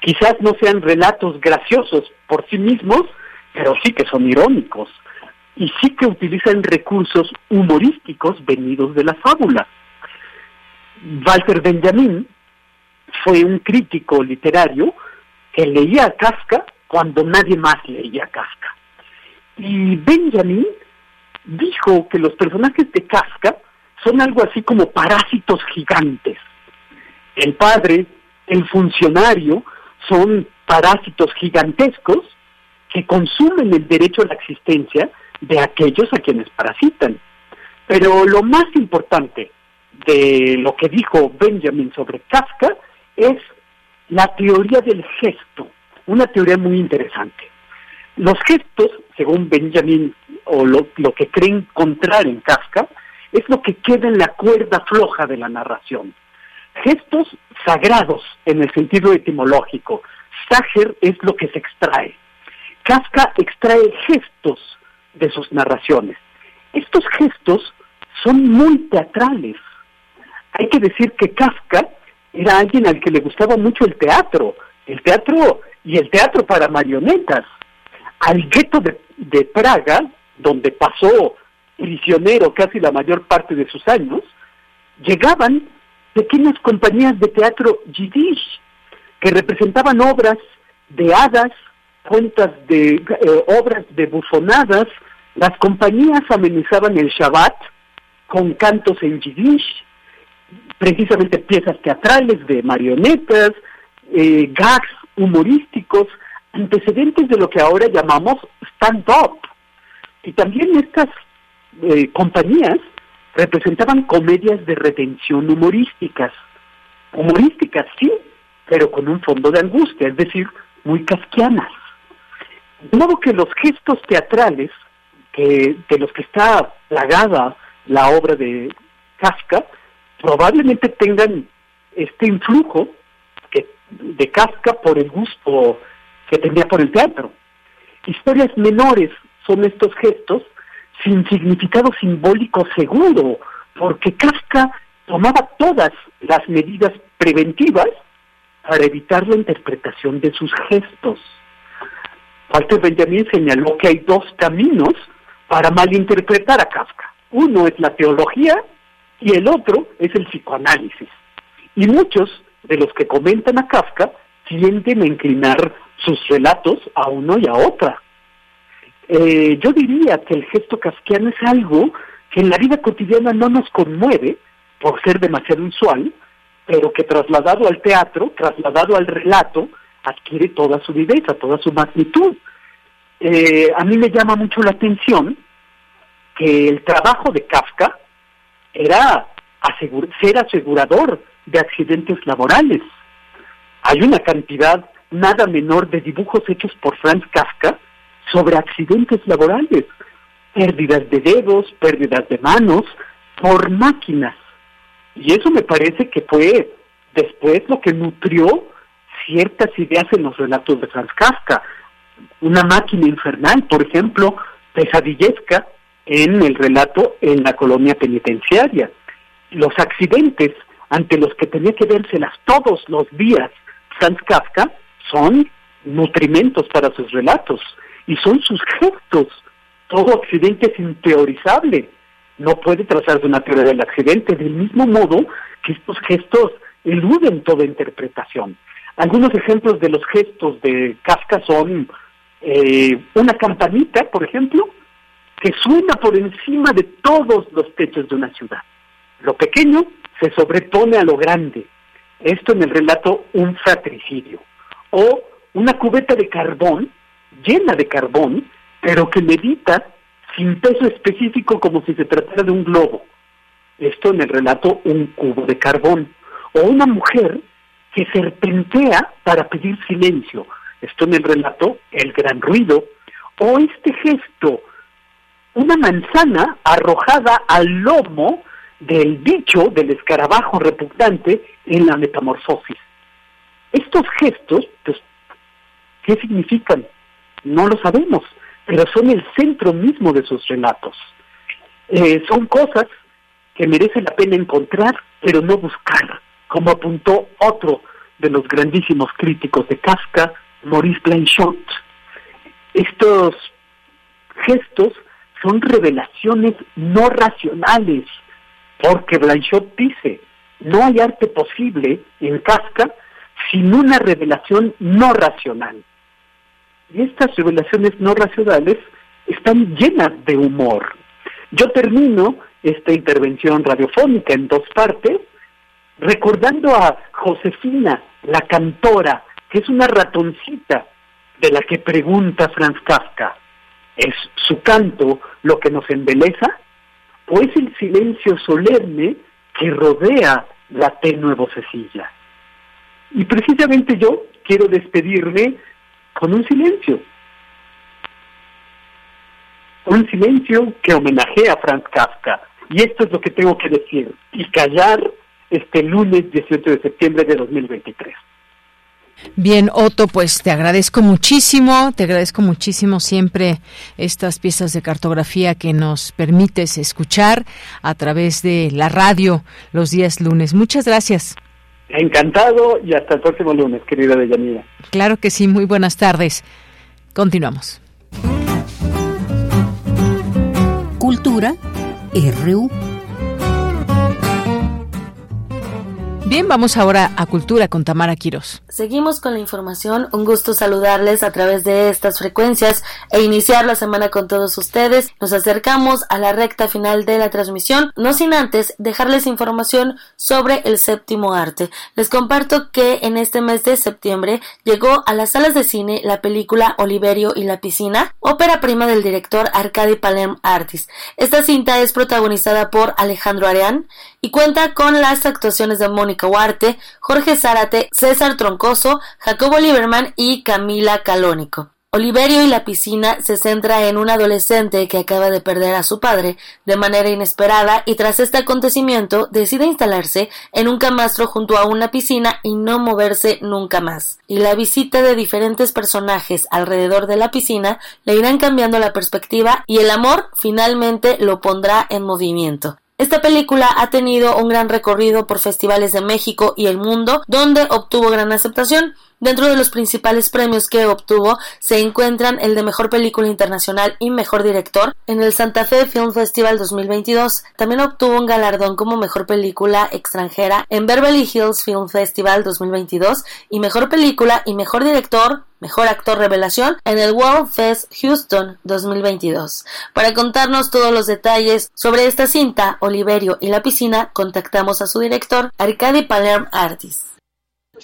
Quizás no sean relatos graciosos por sí mismos, pero sí que son irónicos y sí que utilizan recursos humorísticos venidos de la fábula. Walter Benjamin fue un crítico literario que leía a Kafka cuando nadie más leía a Kafka. Y Benjamin dijo que los personajes de Kafka son algo así como parásitos gigantes. El padre, el funcionario, son parásitos gigantescos que consumen el derecho a la existencia de aquellos a quienes parasitan. Pero lo más importante de lo que dijo Benjamin sobre Kafka es la teoría del gesto, una teoría muy interesante. Los gestos, según Benjamin, o lo, que cree encontrar en Kafka, es lo que queda en la cuerda floja de la narración. Gestos sagrados en el sentido etimológico. Sager es lo que se extrae. Kafka extrae gestos de sus narraciones. Estos gestos son muy teatrales. Hay que decir que Kafka era alguien al que le gustaba mucho el teatro, el teatro y el teatro para marionetas. Al gueto de, Praga, donde pasó prisionero casi la mayor parte de sus años, llegaban pequeñas compañías de teatro yiddish que representaban obras de hadas, cuentas de eh, obras de bufonadas, las compañías amenizaban el Shabbat con cantos en yiddish, precisamente piezas teatrales de marionetas, eh, gags humorísticos, antecedentes de lo que ahora llamamos stand-up. Y también estas eh, compañías representaban comedias de retención humorísticas. Humorísticas, sí, pero con un fondo de angustia, es decir, muy casquianas. De modo que los gestos teatrales que de los que está plagada la obra de Kafka, probablemente tengan este influjo que, de Kafka por el gusto que tenía por el teatro. Historias menores son estos gestos sin significado simbólico seguro, porque Kafka tomaba todas las medidas preventivas para evitar la interpretación de sus gestos. Walter Benjamin señaló que hay dos caminos para malinterpretar a Kafka. Uno es la teología y el otro es el psicoanálisis. Y muchos de los que comentan a Kafka tienden a inclinar sus relatos a uno y a otra. Eh, yo diría que el gesto kafkiano es algo que en la vida cotidiana no nos conmueve por ser demasiado usual, pero que trasladado al teatro, trasladado al relato, adquiere toda su viveza, toda su magnitud. Eh, a mí me llama mucho la atención que el trabajo de Kafka era ser asegurador de accidentes laborales. Hay una cantidad nada menor de dibujos hechos por Franz Kafka sobre accidentes laborales, pérdidas de dedos, pérdidas de manos, por máquinas. Y eso me parece que fue después lo que nutrió ciertas ideas en los relatos de Franz Kafka. Una máquina infernal, por ejemplo, pesadillesca en el relato en la colonia penitenciaria. Los accidentes ante los que tenía que vérselas todos los días Franz Kafka son nutrimentos para sus relatos y son sus gestos. Todo accidente es inteorizable. No puede trazarse una teoría del accidente, del mismo modo que estos gestos eluden toda interpretación. Algunos ejemplos de los gestos de Kafka son eh, una campanita, por ejemplo, que suena por encima de todos los techos de una ciudad. Lo pequeño se sobrepone a lo grande. Esto en el relato Un fratricidio. O una cubeta de carbón, llena de carbón, pero que medita sin peso específico como si se tratara de un globo. Esto en el relato Un cubo de carbón. O una mujer que serpentea para pedir silencio. Esto en el relato El gran ruido. O este gesto una manzana arrojada al lomo del bicho, del escarabajo repugnante en la metamorfosis. Estos gestos, pues, ¿qué significan? No lo sabemos, pero son el centro mismo de sus relatos. Eh, son cosas que merece la pena encontrar, pero no buscar, como apuntó otro de los grandísimos críticos de Kafka, Maurice Blanchot. Estos gestos son revelaciones no racionales, porque Blanchot dice, no hay arte posible en Kafka sin una revelación no racional. Y estas revelaciones no racionales están llenas de humor. Yo termino esta intervención radiofónica en dos partes, recordando a Josefina, la cantora, que es una ratoncita de la que pregunta Franz Kafka. ¿Es su canto lo que nos embeleza? ¿O es el silencio solemne que rodea la tenue vocecilla? Y precisamente yo quiero despedirme con un silencio. Un silencio que homenajea a Franz Kafka. Y esto es lo que tengo que decir. Y callar este lunes 18 de septiembre de 2023. Bien, Otto, pues te agradezco muchísimo, te agradezco muchísimo siempre estas piezas de cartografía que nos permites escuchar a través de la radio los días lunes. Muchas gracias. Encantado y hasta el próximo lunes, querida Deyanira. Claro que sí, muy buenas tardes. Continuamos. Cultura RU. Bien, vamos ahora a Cultura con Tamara Quiros. Seguimos con la información. Un gusto saludarles a través de estas frecuencias e iniciar la semana con todos ustedes. Nos acercamos a la recta final de la transmisión, no sin antes dejarles información sobre el séptimo arte. Les comparto que en este mes de septiembre llegó a las salas de cine la película Oliverio y la piscina, ópera prima del director Arcadi Palem Artis. Esta cinta es protagonizada por Alejandro Areán y cuenta con las actuaciones de Mónica Huarte, Jorge Zárate, César Troncoso, Jacobo Lieberman y Camila Calónico. Oliverio y la piscina se centra en un adolescente que acaba de perder a su padre de manera inesperada y tras este acontecimiento decide instalarse en un camastro junto a una piscina y no moverse nunca más. Y la visita de diferentes personajes alrededor de la piscina le irán cambiando la perspectiva y el amor finalmente lo pondrá en movimiento. Esta película ha tenido un gran recorrido por festivales de México y el mundo, donde obtuvo gran aceptación. Dentro de los principales premios que obtuvo se encuentran el de Mejor Película Internacional y Mejor Director en el Santa Fe Film Festival 2022. También obtuvo un galardón como Mejor Película Extranjera en Beverly Hills Film Festival 2022 y Mejor Película y Mejor Director Mejor Actor Revelación en el World Fest Houston 2022. Para contarnos todos los detalles sobre esta cinta, Oliverio y la piscina, contactamos a su director, Arcadi Palerm Artis.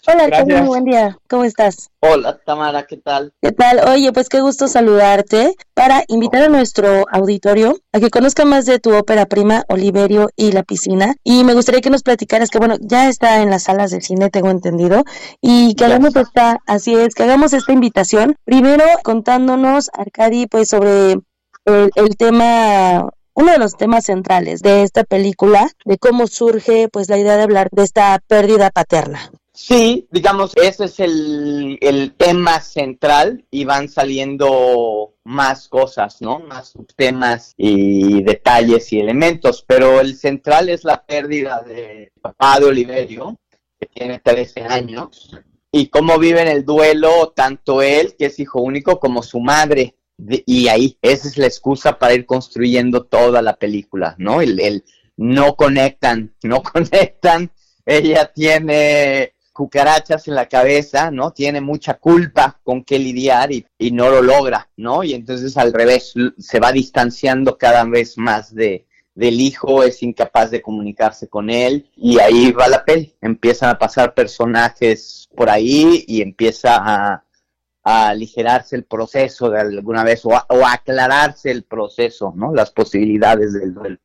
Hola, muy buen día. ¿Cómo estás? Hola, Tamara, ¿qué tal? ¿Qué tal? Oye, pues qué gusto saludarte para invitar a nuestro auditorio a que conozca más de tu ópera prima, Oliverio y la piscina. Y me gustaría que nos platicaras que, bueno, ya está en las salas de cine, tengo entendido, y que hagamos esta, así es, que hagamos esta invitación. Primero, contándonos, Arcadi, pues sobre el, el tema uno de los temas centrales de esta película, de cómo surge pues la idea de hablar de esta pérdida paterna. Sí, digamos, ese es el, el, tema central y van saliendo más cosas, ¿no? Más subtemas y detalles y elementos, pero el central es la pérdida de papá de Oliverio, que tiene 13 años, y cómo viven el duelo tanto él, que es hijo único, como su madre. y ahí, esa es la excusa para ir construyendo toda la película, ¿no? El, el no conectan, no conectan. Ella tiene cucarachas en la cabeza, ¿no? Tiene mucha culpa con qué lidiar y, no lo logra, ¿no? Y entonces al revés, se va distanciando cada vez más de, del hijo, es incapaz de comunicarse con él y ahí va la peli. Empiezan a pasar personajes por ahí y empieza a, aligerarse el proceso de alguna vez o, o a aclararse el proceso, ¿no? Las posibilidades del duelo.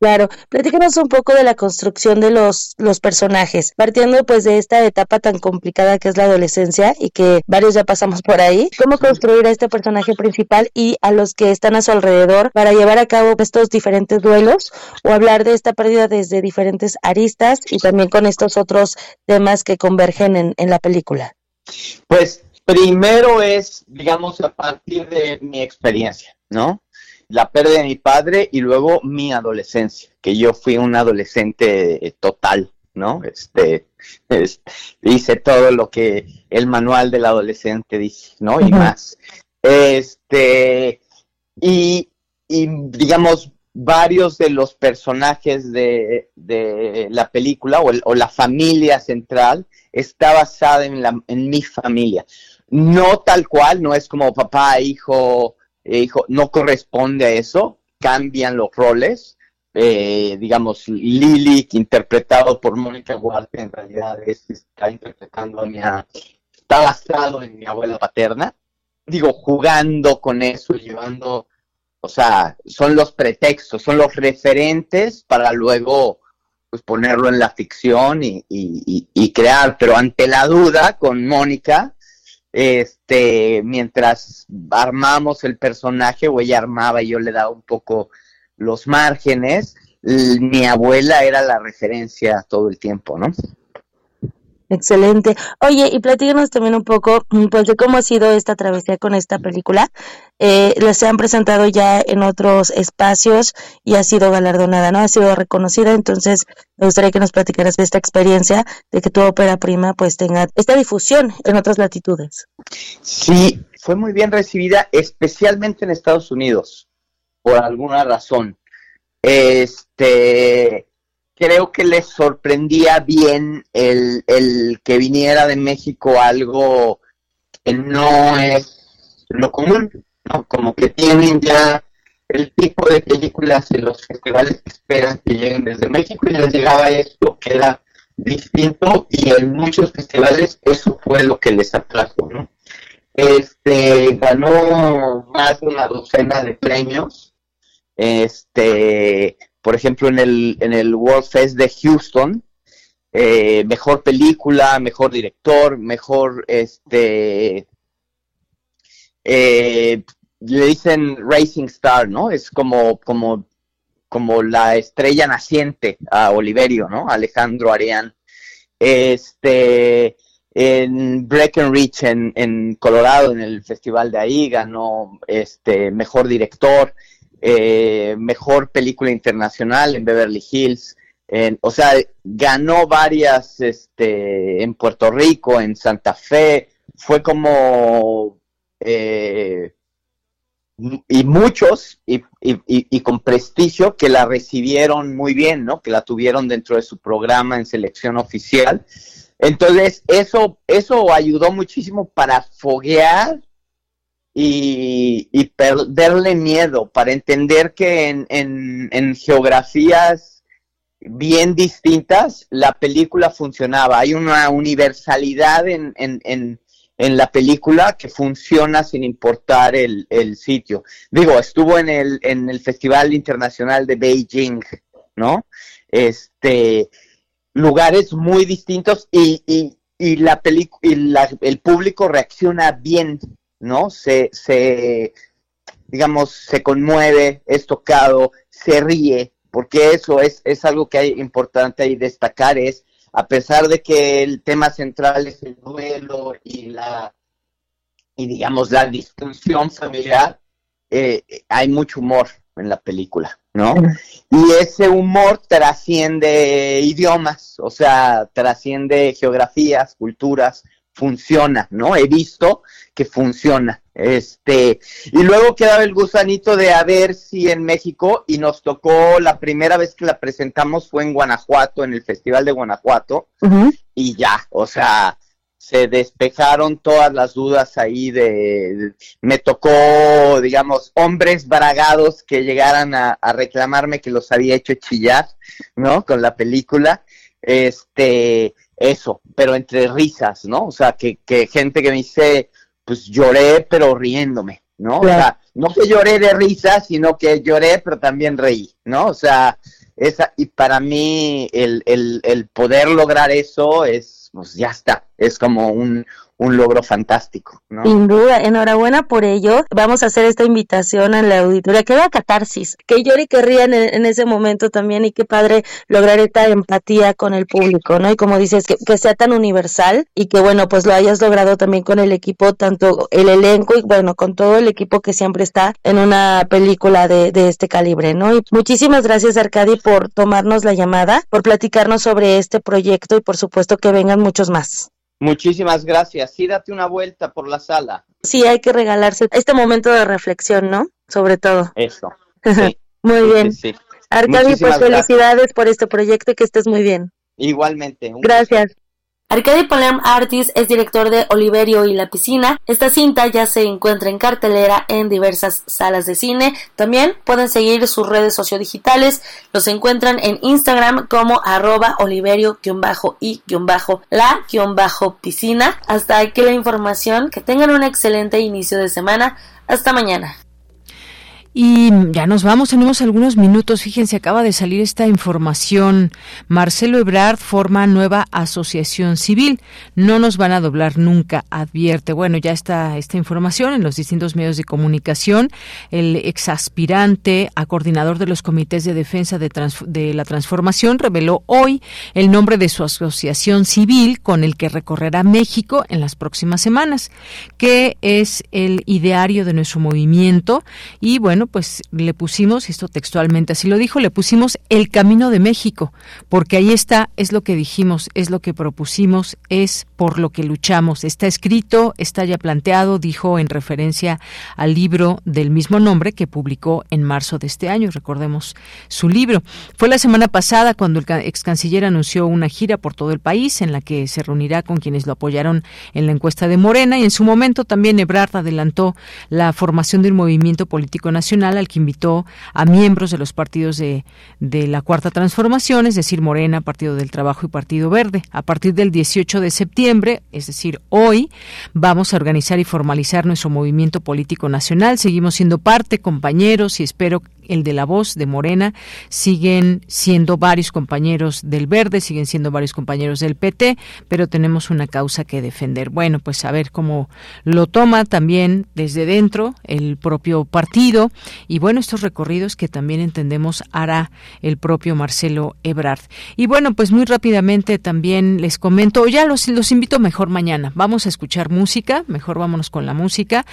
Claro, platícanos un poco de la construcción de los, los personajes, partiendo pues de esta etapa tan complicada que es la adolescencia y que varios ya pasamos por ahí, cómo construir a este personaje principal y a los que están a su alrededor para llevar a cabo estos diferentes duelos o hablar de esta pérdida desde diferentes aristas y también con estos otros temas que convergen en, en la película. Pues primero es, digamos, a partir de mi experiencia, ¿no? La pérdida de mi padre y luego mi adolescencia, que yo fui un adolescente total, ¿no? Este, hice todo lo que el manual del adolescente dice, ¿no? Y más. Este, y, digamos, varios de los personajes de, la película o, o, la familia central está basada en, la, en mi familia. No tal cual, no es como papá, hijo, hijo, no corresponde a eso, cambian los roles. Eh, digamos, Lily, interpretado por Mónica Huarte, en realidad está interpretando a mi, está basado en mi abuela paterna. Digo, jugando con eso, llevando, o sea, son los pretextos, son los referentes para luego pues ponerlo en la ficción y, y crear, pero ante la duda con Mónica, este, mientras armamos el personaje o ella armaba y yo le daba un poco los márgenes, mi abuela era la referencia todo el tiempo, ¿no? Excelente. Oye, y platícanos también un poco mm, pues, de cómo ha sido esta travesía con esta película. Eh, se han presentado ya en otros espacios y ha sido galardonada, ¿no? Ha sido reconocida, entonces me gustaría que nos platicaras de esta experiencia de que tu ópera prima pues tenga esta difusión en otras latitudes. Sí, fue muy bien recibida, especialmente en Estados Unidos, por alguna razón. Este, creo que les sorprendía bien el, que viniera de México algo que no es lo común, ¿no? Como que tienen ya el tipo de películas en los festivales que esperan que lleguen desde México y les llegaba esto que era distinto y en muchos festivales eso fue lo que les atrajo, ¿no? Este ganó más de una docena de premios. Este por ejemplo, en el, en el World Fest de Houston, eh, mejor película, mejor director, mejor, este, eh, le dicen Racing Star, ¿no? Es como, como, como la estrella naciente a Oliverio, ¿no? Alejandro Arián. Este, en Breckenridge, en, en Colorado, en el festival de ahí, ganó este, mejor director. Eh, mejor película internacional en Beverly Hills. o sea, ganó varias este, en Puerto Rico, en Santa Fe. Fue como... Eh, y muchos, y, y, con prestigio, que la recibieron muy bien, ¿no? Que la tuvieron dentro de su programa en selección oficial. Entonces, eso, eso ayudó muchísimo para foguear y, perderle miedo, para entender que en, en, geografías bien distintas la película funcionaba. Hay una universalidad en, en, la película que funciona sin importar el, el, sitio. Digo, estuvo en el, en el Festival Internacional de Beijing, ¿no? Este, lugares muy distintos y, y, y la y el público reacciona bien ¿no? Se, se, digamos, se conmueve, es tocado, se ríe, porque eso es, es algo que hay importante ahí destacar, es a pesar de que el tema central es el duelo y la y digamos la disfunción familiar, eh, hay mucho humor en la película, ¿no? Y ese humor trasciende idiomas, o sea, trasciende geografías, culturas, funciona, ¿no? He visto que funciona. Este, y luego quedaba el gusanito de a ver si en México, y nos tocó la primera vez que la presentamos fue en Guanajuato, en el Festival de Guanajuato, y ya, o sea, se despejaron todas las dudas ahí de, me tocó, digamos, hombres bragados que llegaran a, a reclamarme que los había hecho chillar, ¿no? Con la película. Este, eso, pero entre risas, ¿no? O sea, que, que gente que me dice, pues lloré, pero riéndome, ¿no? O sea, no que lloré de risa, sino que lloré, pero también reí, ¿no? O sea, esa, y para mí el, el, el poder lograr eso es, pues ya está, es como un, un logro fantástico. ¿no? Sin duda, enhorabuena por ello. Vamos a hacer esta invitación a la auditoría, que vea catarsis, que llore y que en, ese momento también y qué padre lograr esta empatía con el público, ¿no? Y como dices, que, que, sea tan universal y que bueno, pues lo hayas logrado también con el equipo, tanto el elenco y bueno, con todo el equipo que siempre está en una película de, de este calibre, ¿no? Y muchísimas gracias, Arcadi, por tomarnos la llamada, por platicarnos sobre este proyecto y por supuesto que vengan muchos más. Muchísimas gracias. Sí, date una vuelta por la sala. Sí, hay que regalarse este momento de reflexión, ¿no? Sobre todo. Eso. muy bien. Sí, Arcadi, pues felicidades por este proyecto y que estés muy bien. Igualmente. Gracias. Arcade Palerm Artis es director de Oliverio y la Piscina. Esta cinta ya se encuentra en cartelera en diversas salas de cine. También pueden seguir sus redes sociodigitales. Los encuentran en Instagram como arroba oliverio-y-la-piscina. Hasta aquí la información. Que tengan un excelente inicio de semana. Hasta mañana. Y ya nos vamos, tenemos algunos minutos. Fíjense, acaba de salir esta información. Marcelo Ebrard forma nueva asociación civil. No nos van a doblar nunca, advierte. Bueno, ya está esta información en los distintos medios de comunicación. El exaspirante a coordinador de los comités de defensa de, de la transformación reveló hoy el nombre de su asociación civil con el que recorrerá México en las próximas semanas, que es el ideario de nuestro movimiento. Y bueno, bueno, pues le pusimos, esto textualmente así lo dijo, le pusimos el camino de México, porque ahí está, es lo que dijimos, es lo que propusimos, es por lo que luchamos. Está escrito, está ya planteado, dijo en referencia al libro del mismo nombre que publicó en marzo de este año, recordemos su libro. Fue la semana pasada cuando el ex canciller anunció una gira por todo el país en la que se reunirá con quienes lo apoyaron en la encuesta de Morena y en su momento también Ebrard adelantó la formación de un movimiento político nacional al que invitó a miembros de los partidos de, de la Cuarta Transformación, es decir, Morena, Partido del Trabajo y Partido Verde. A partir del 18 de septiembre, es decir, hoy, vamos a organizar y formalizar nuestro movimiento político nacional. Seguimos siendo parte, compañeros, y espero el de la voz de Morena, siguen siendo varios compañeros del Verde, siguen siendo varios compañeros del PT, pero tenemos una causa que defender. Bueno, pues a ver cómo lo toma también desde dentro el propio partido y bueno, estos recorridos que también entendemos hará el propio Marcelo Ebrard. Y bueno, pues muy rápidamente también les comento, ya los, los invito mejor mañana, vamos a escuchar música, mejor vámonos con la música,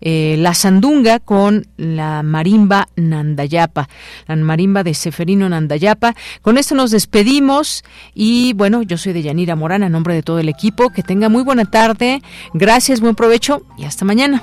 eh, la sandunga con la marimba Nanda Nandayapa, la marimba de Seferino Nandayapa. Con esto nos despedimos y bueno, yo soy de Yanira Morana, en nombre de todo el equipo. Que tenga muy buena tarde, gracias, buen provecho y hasta mañana.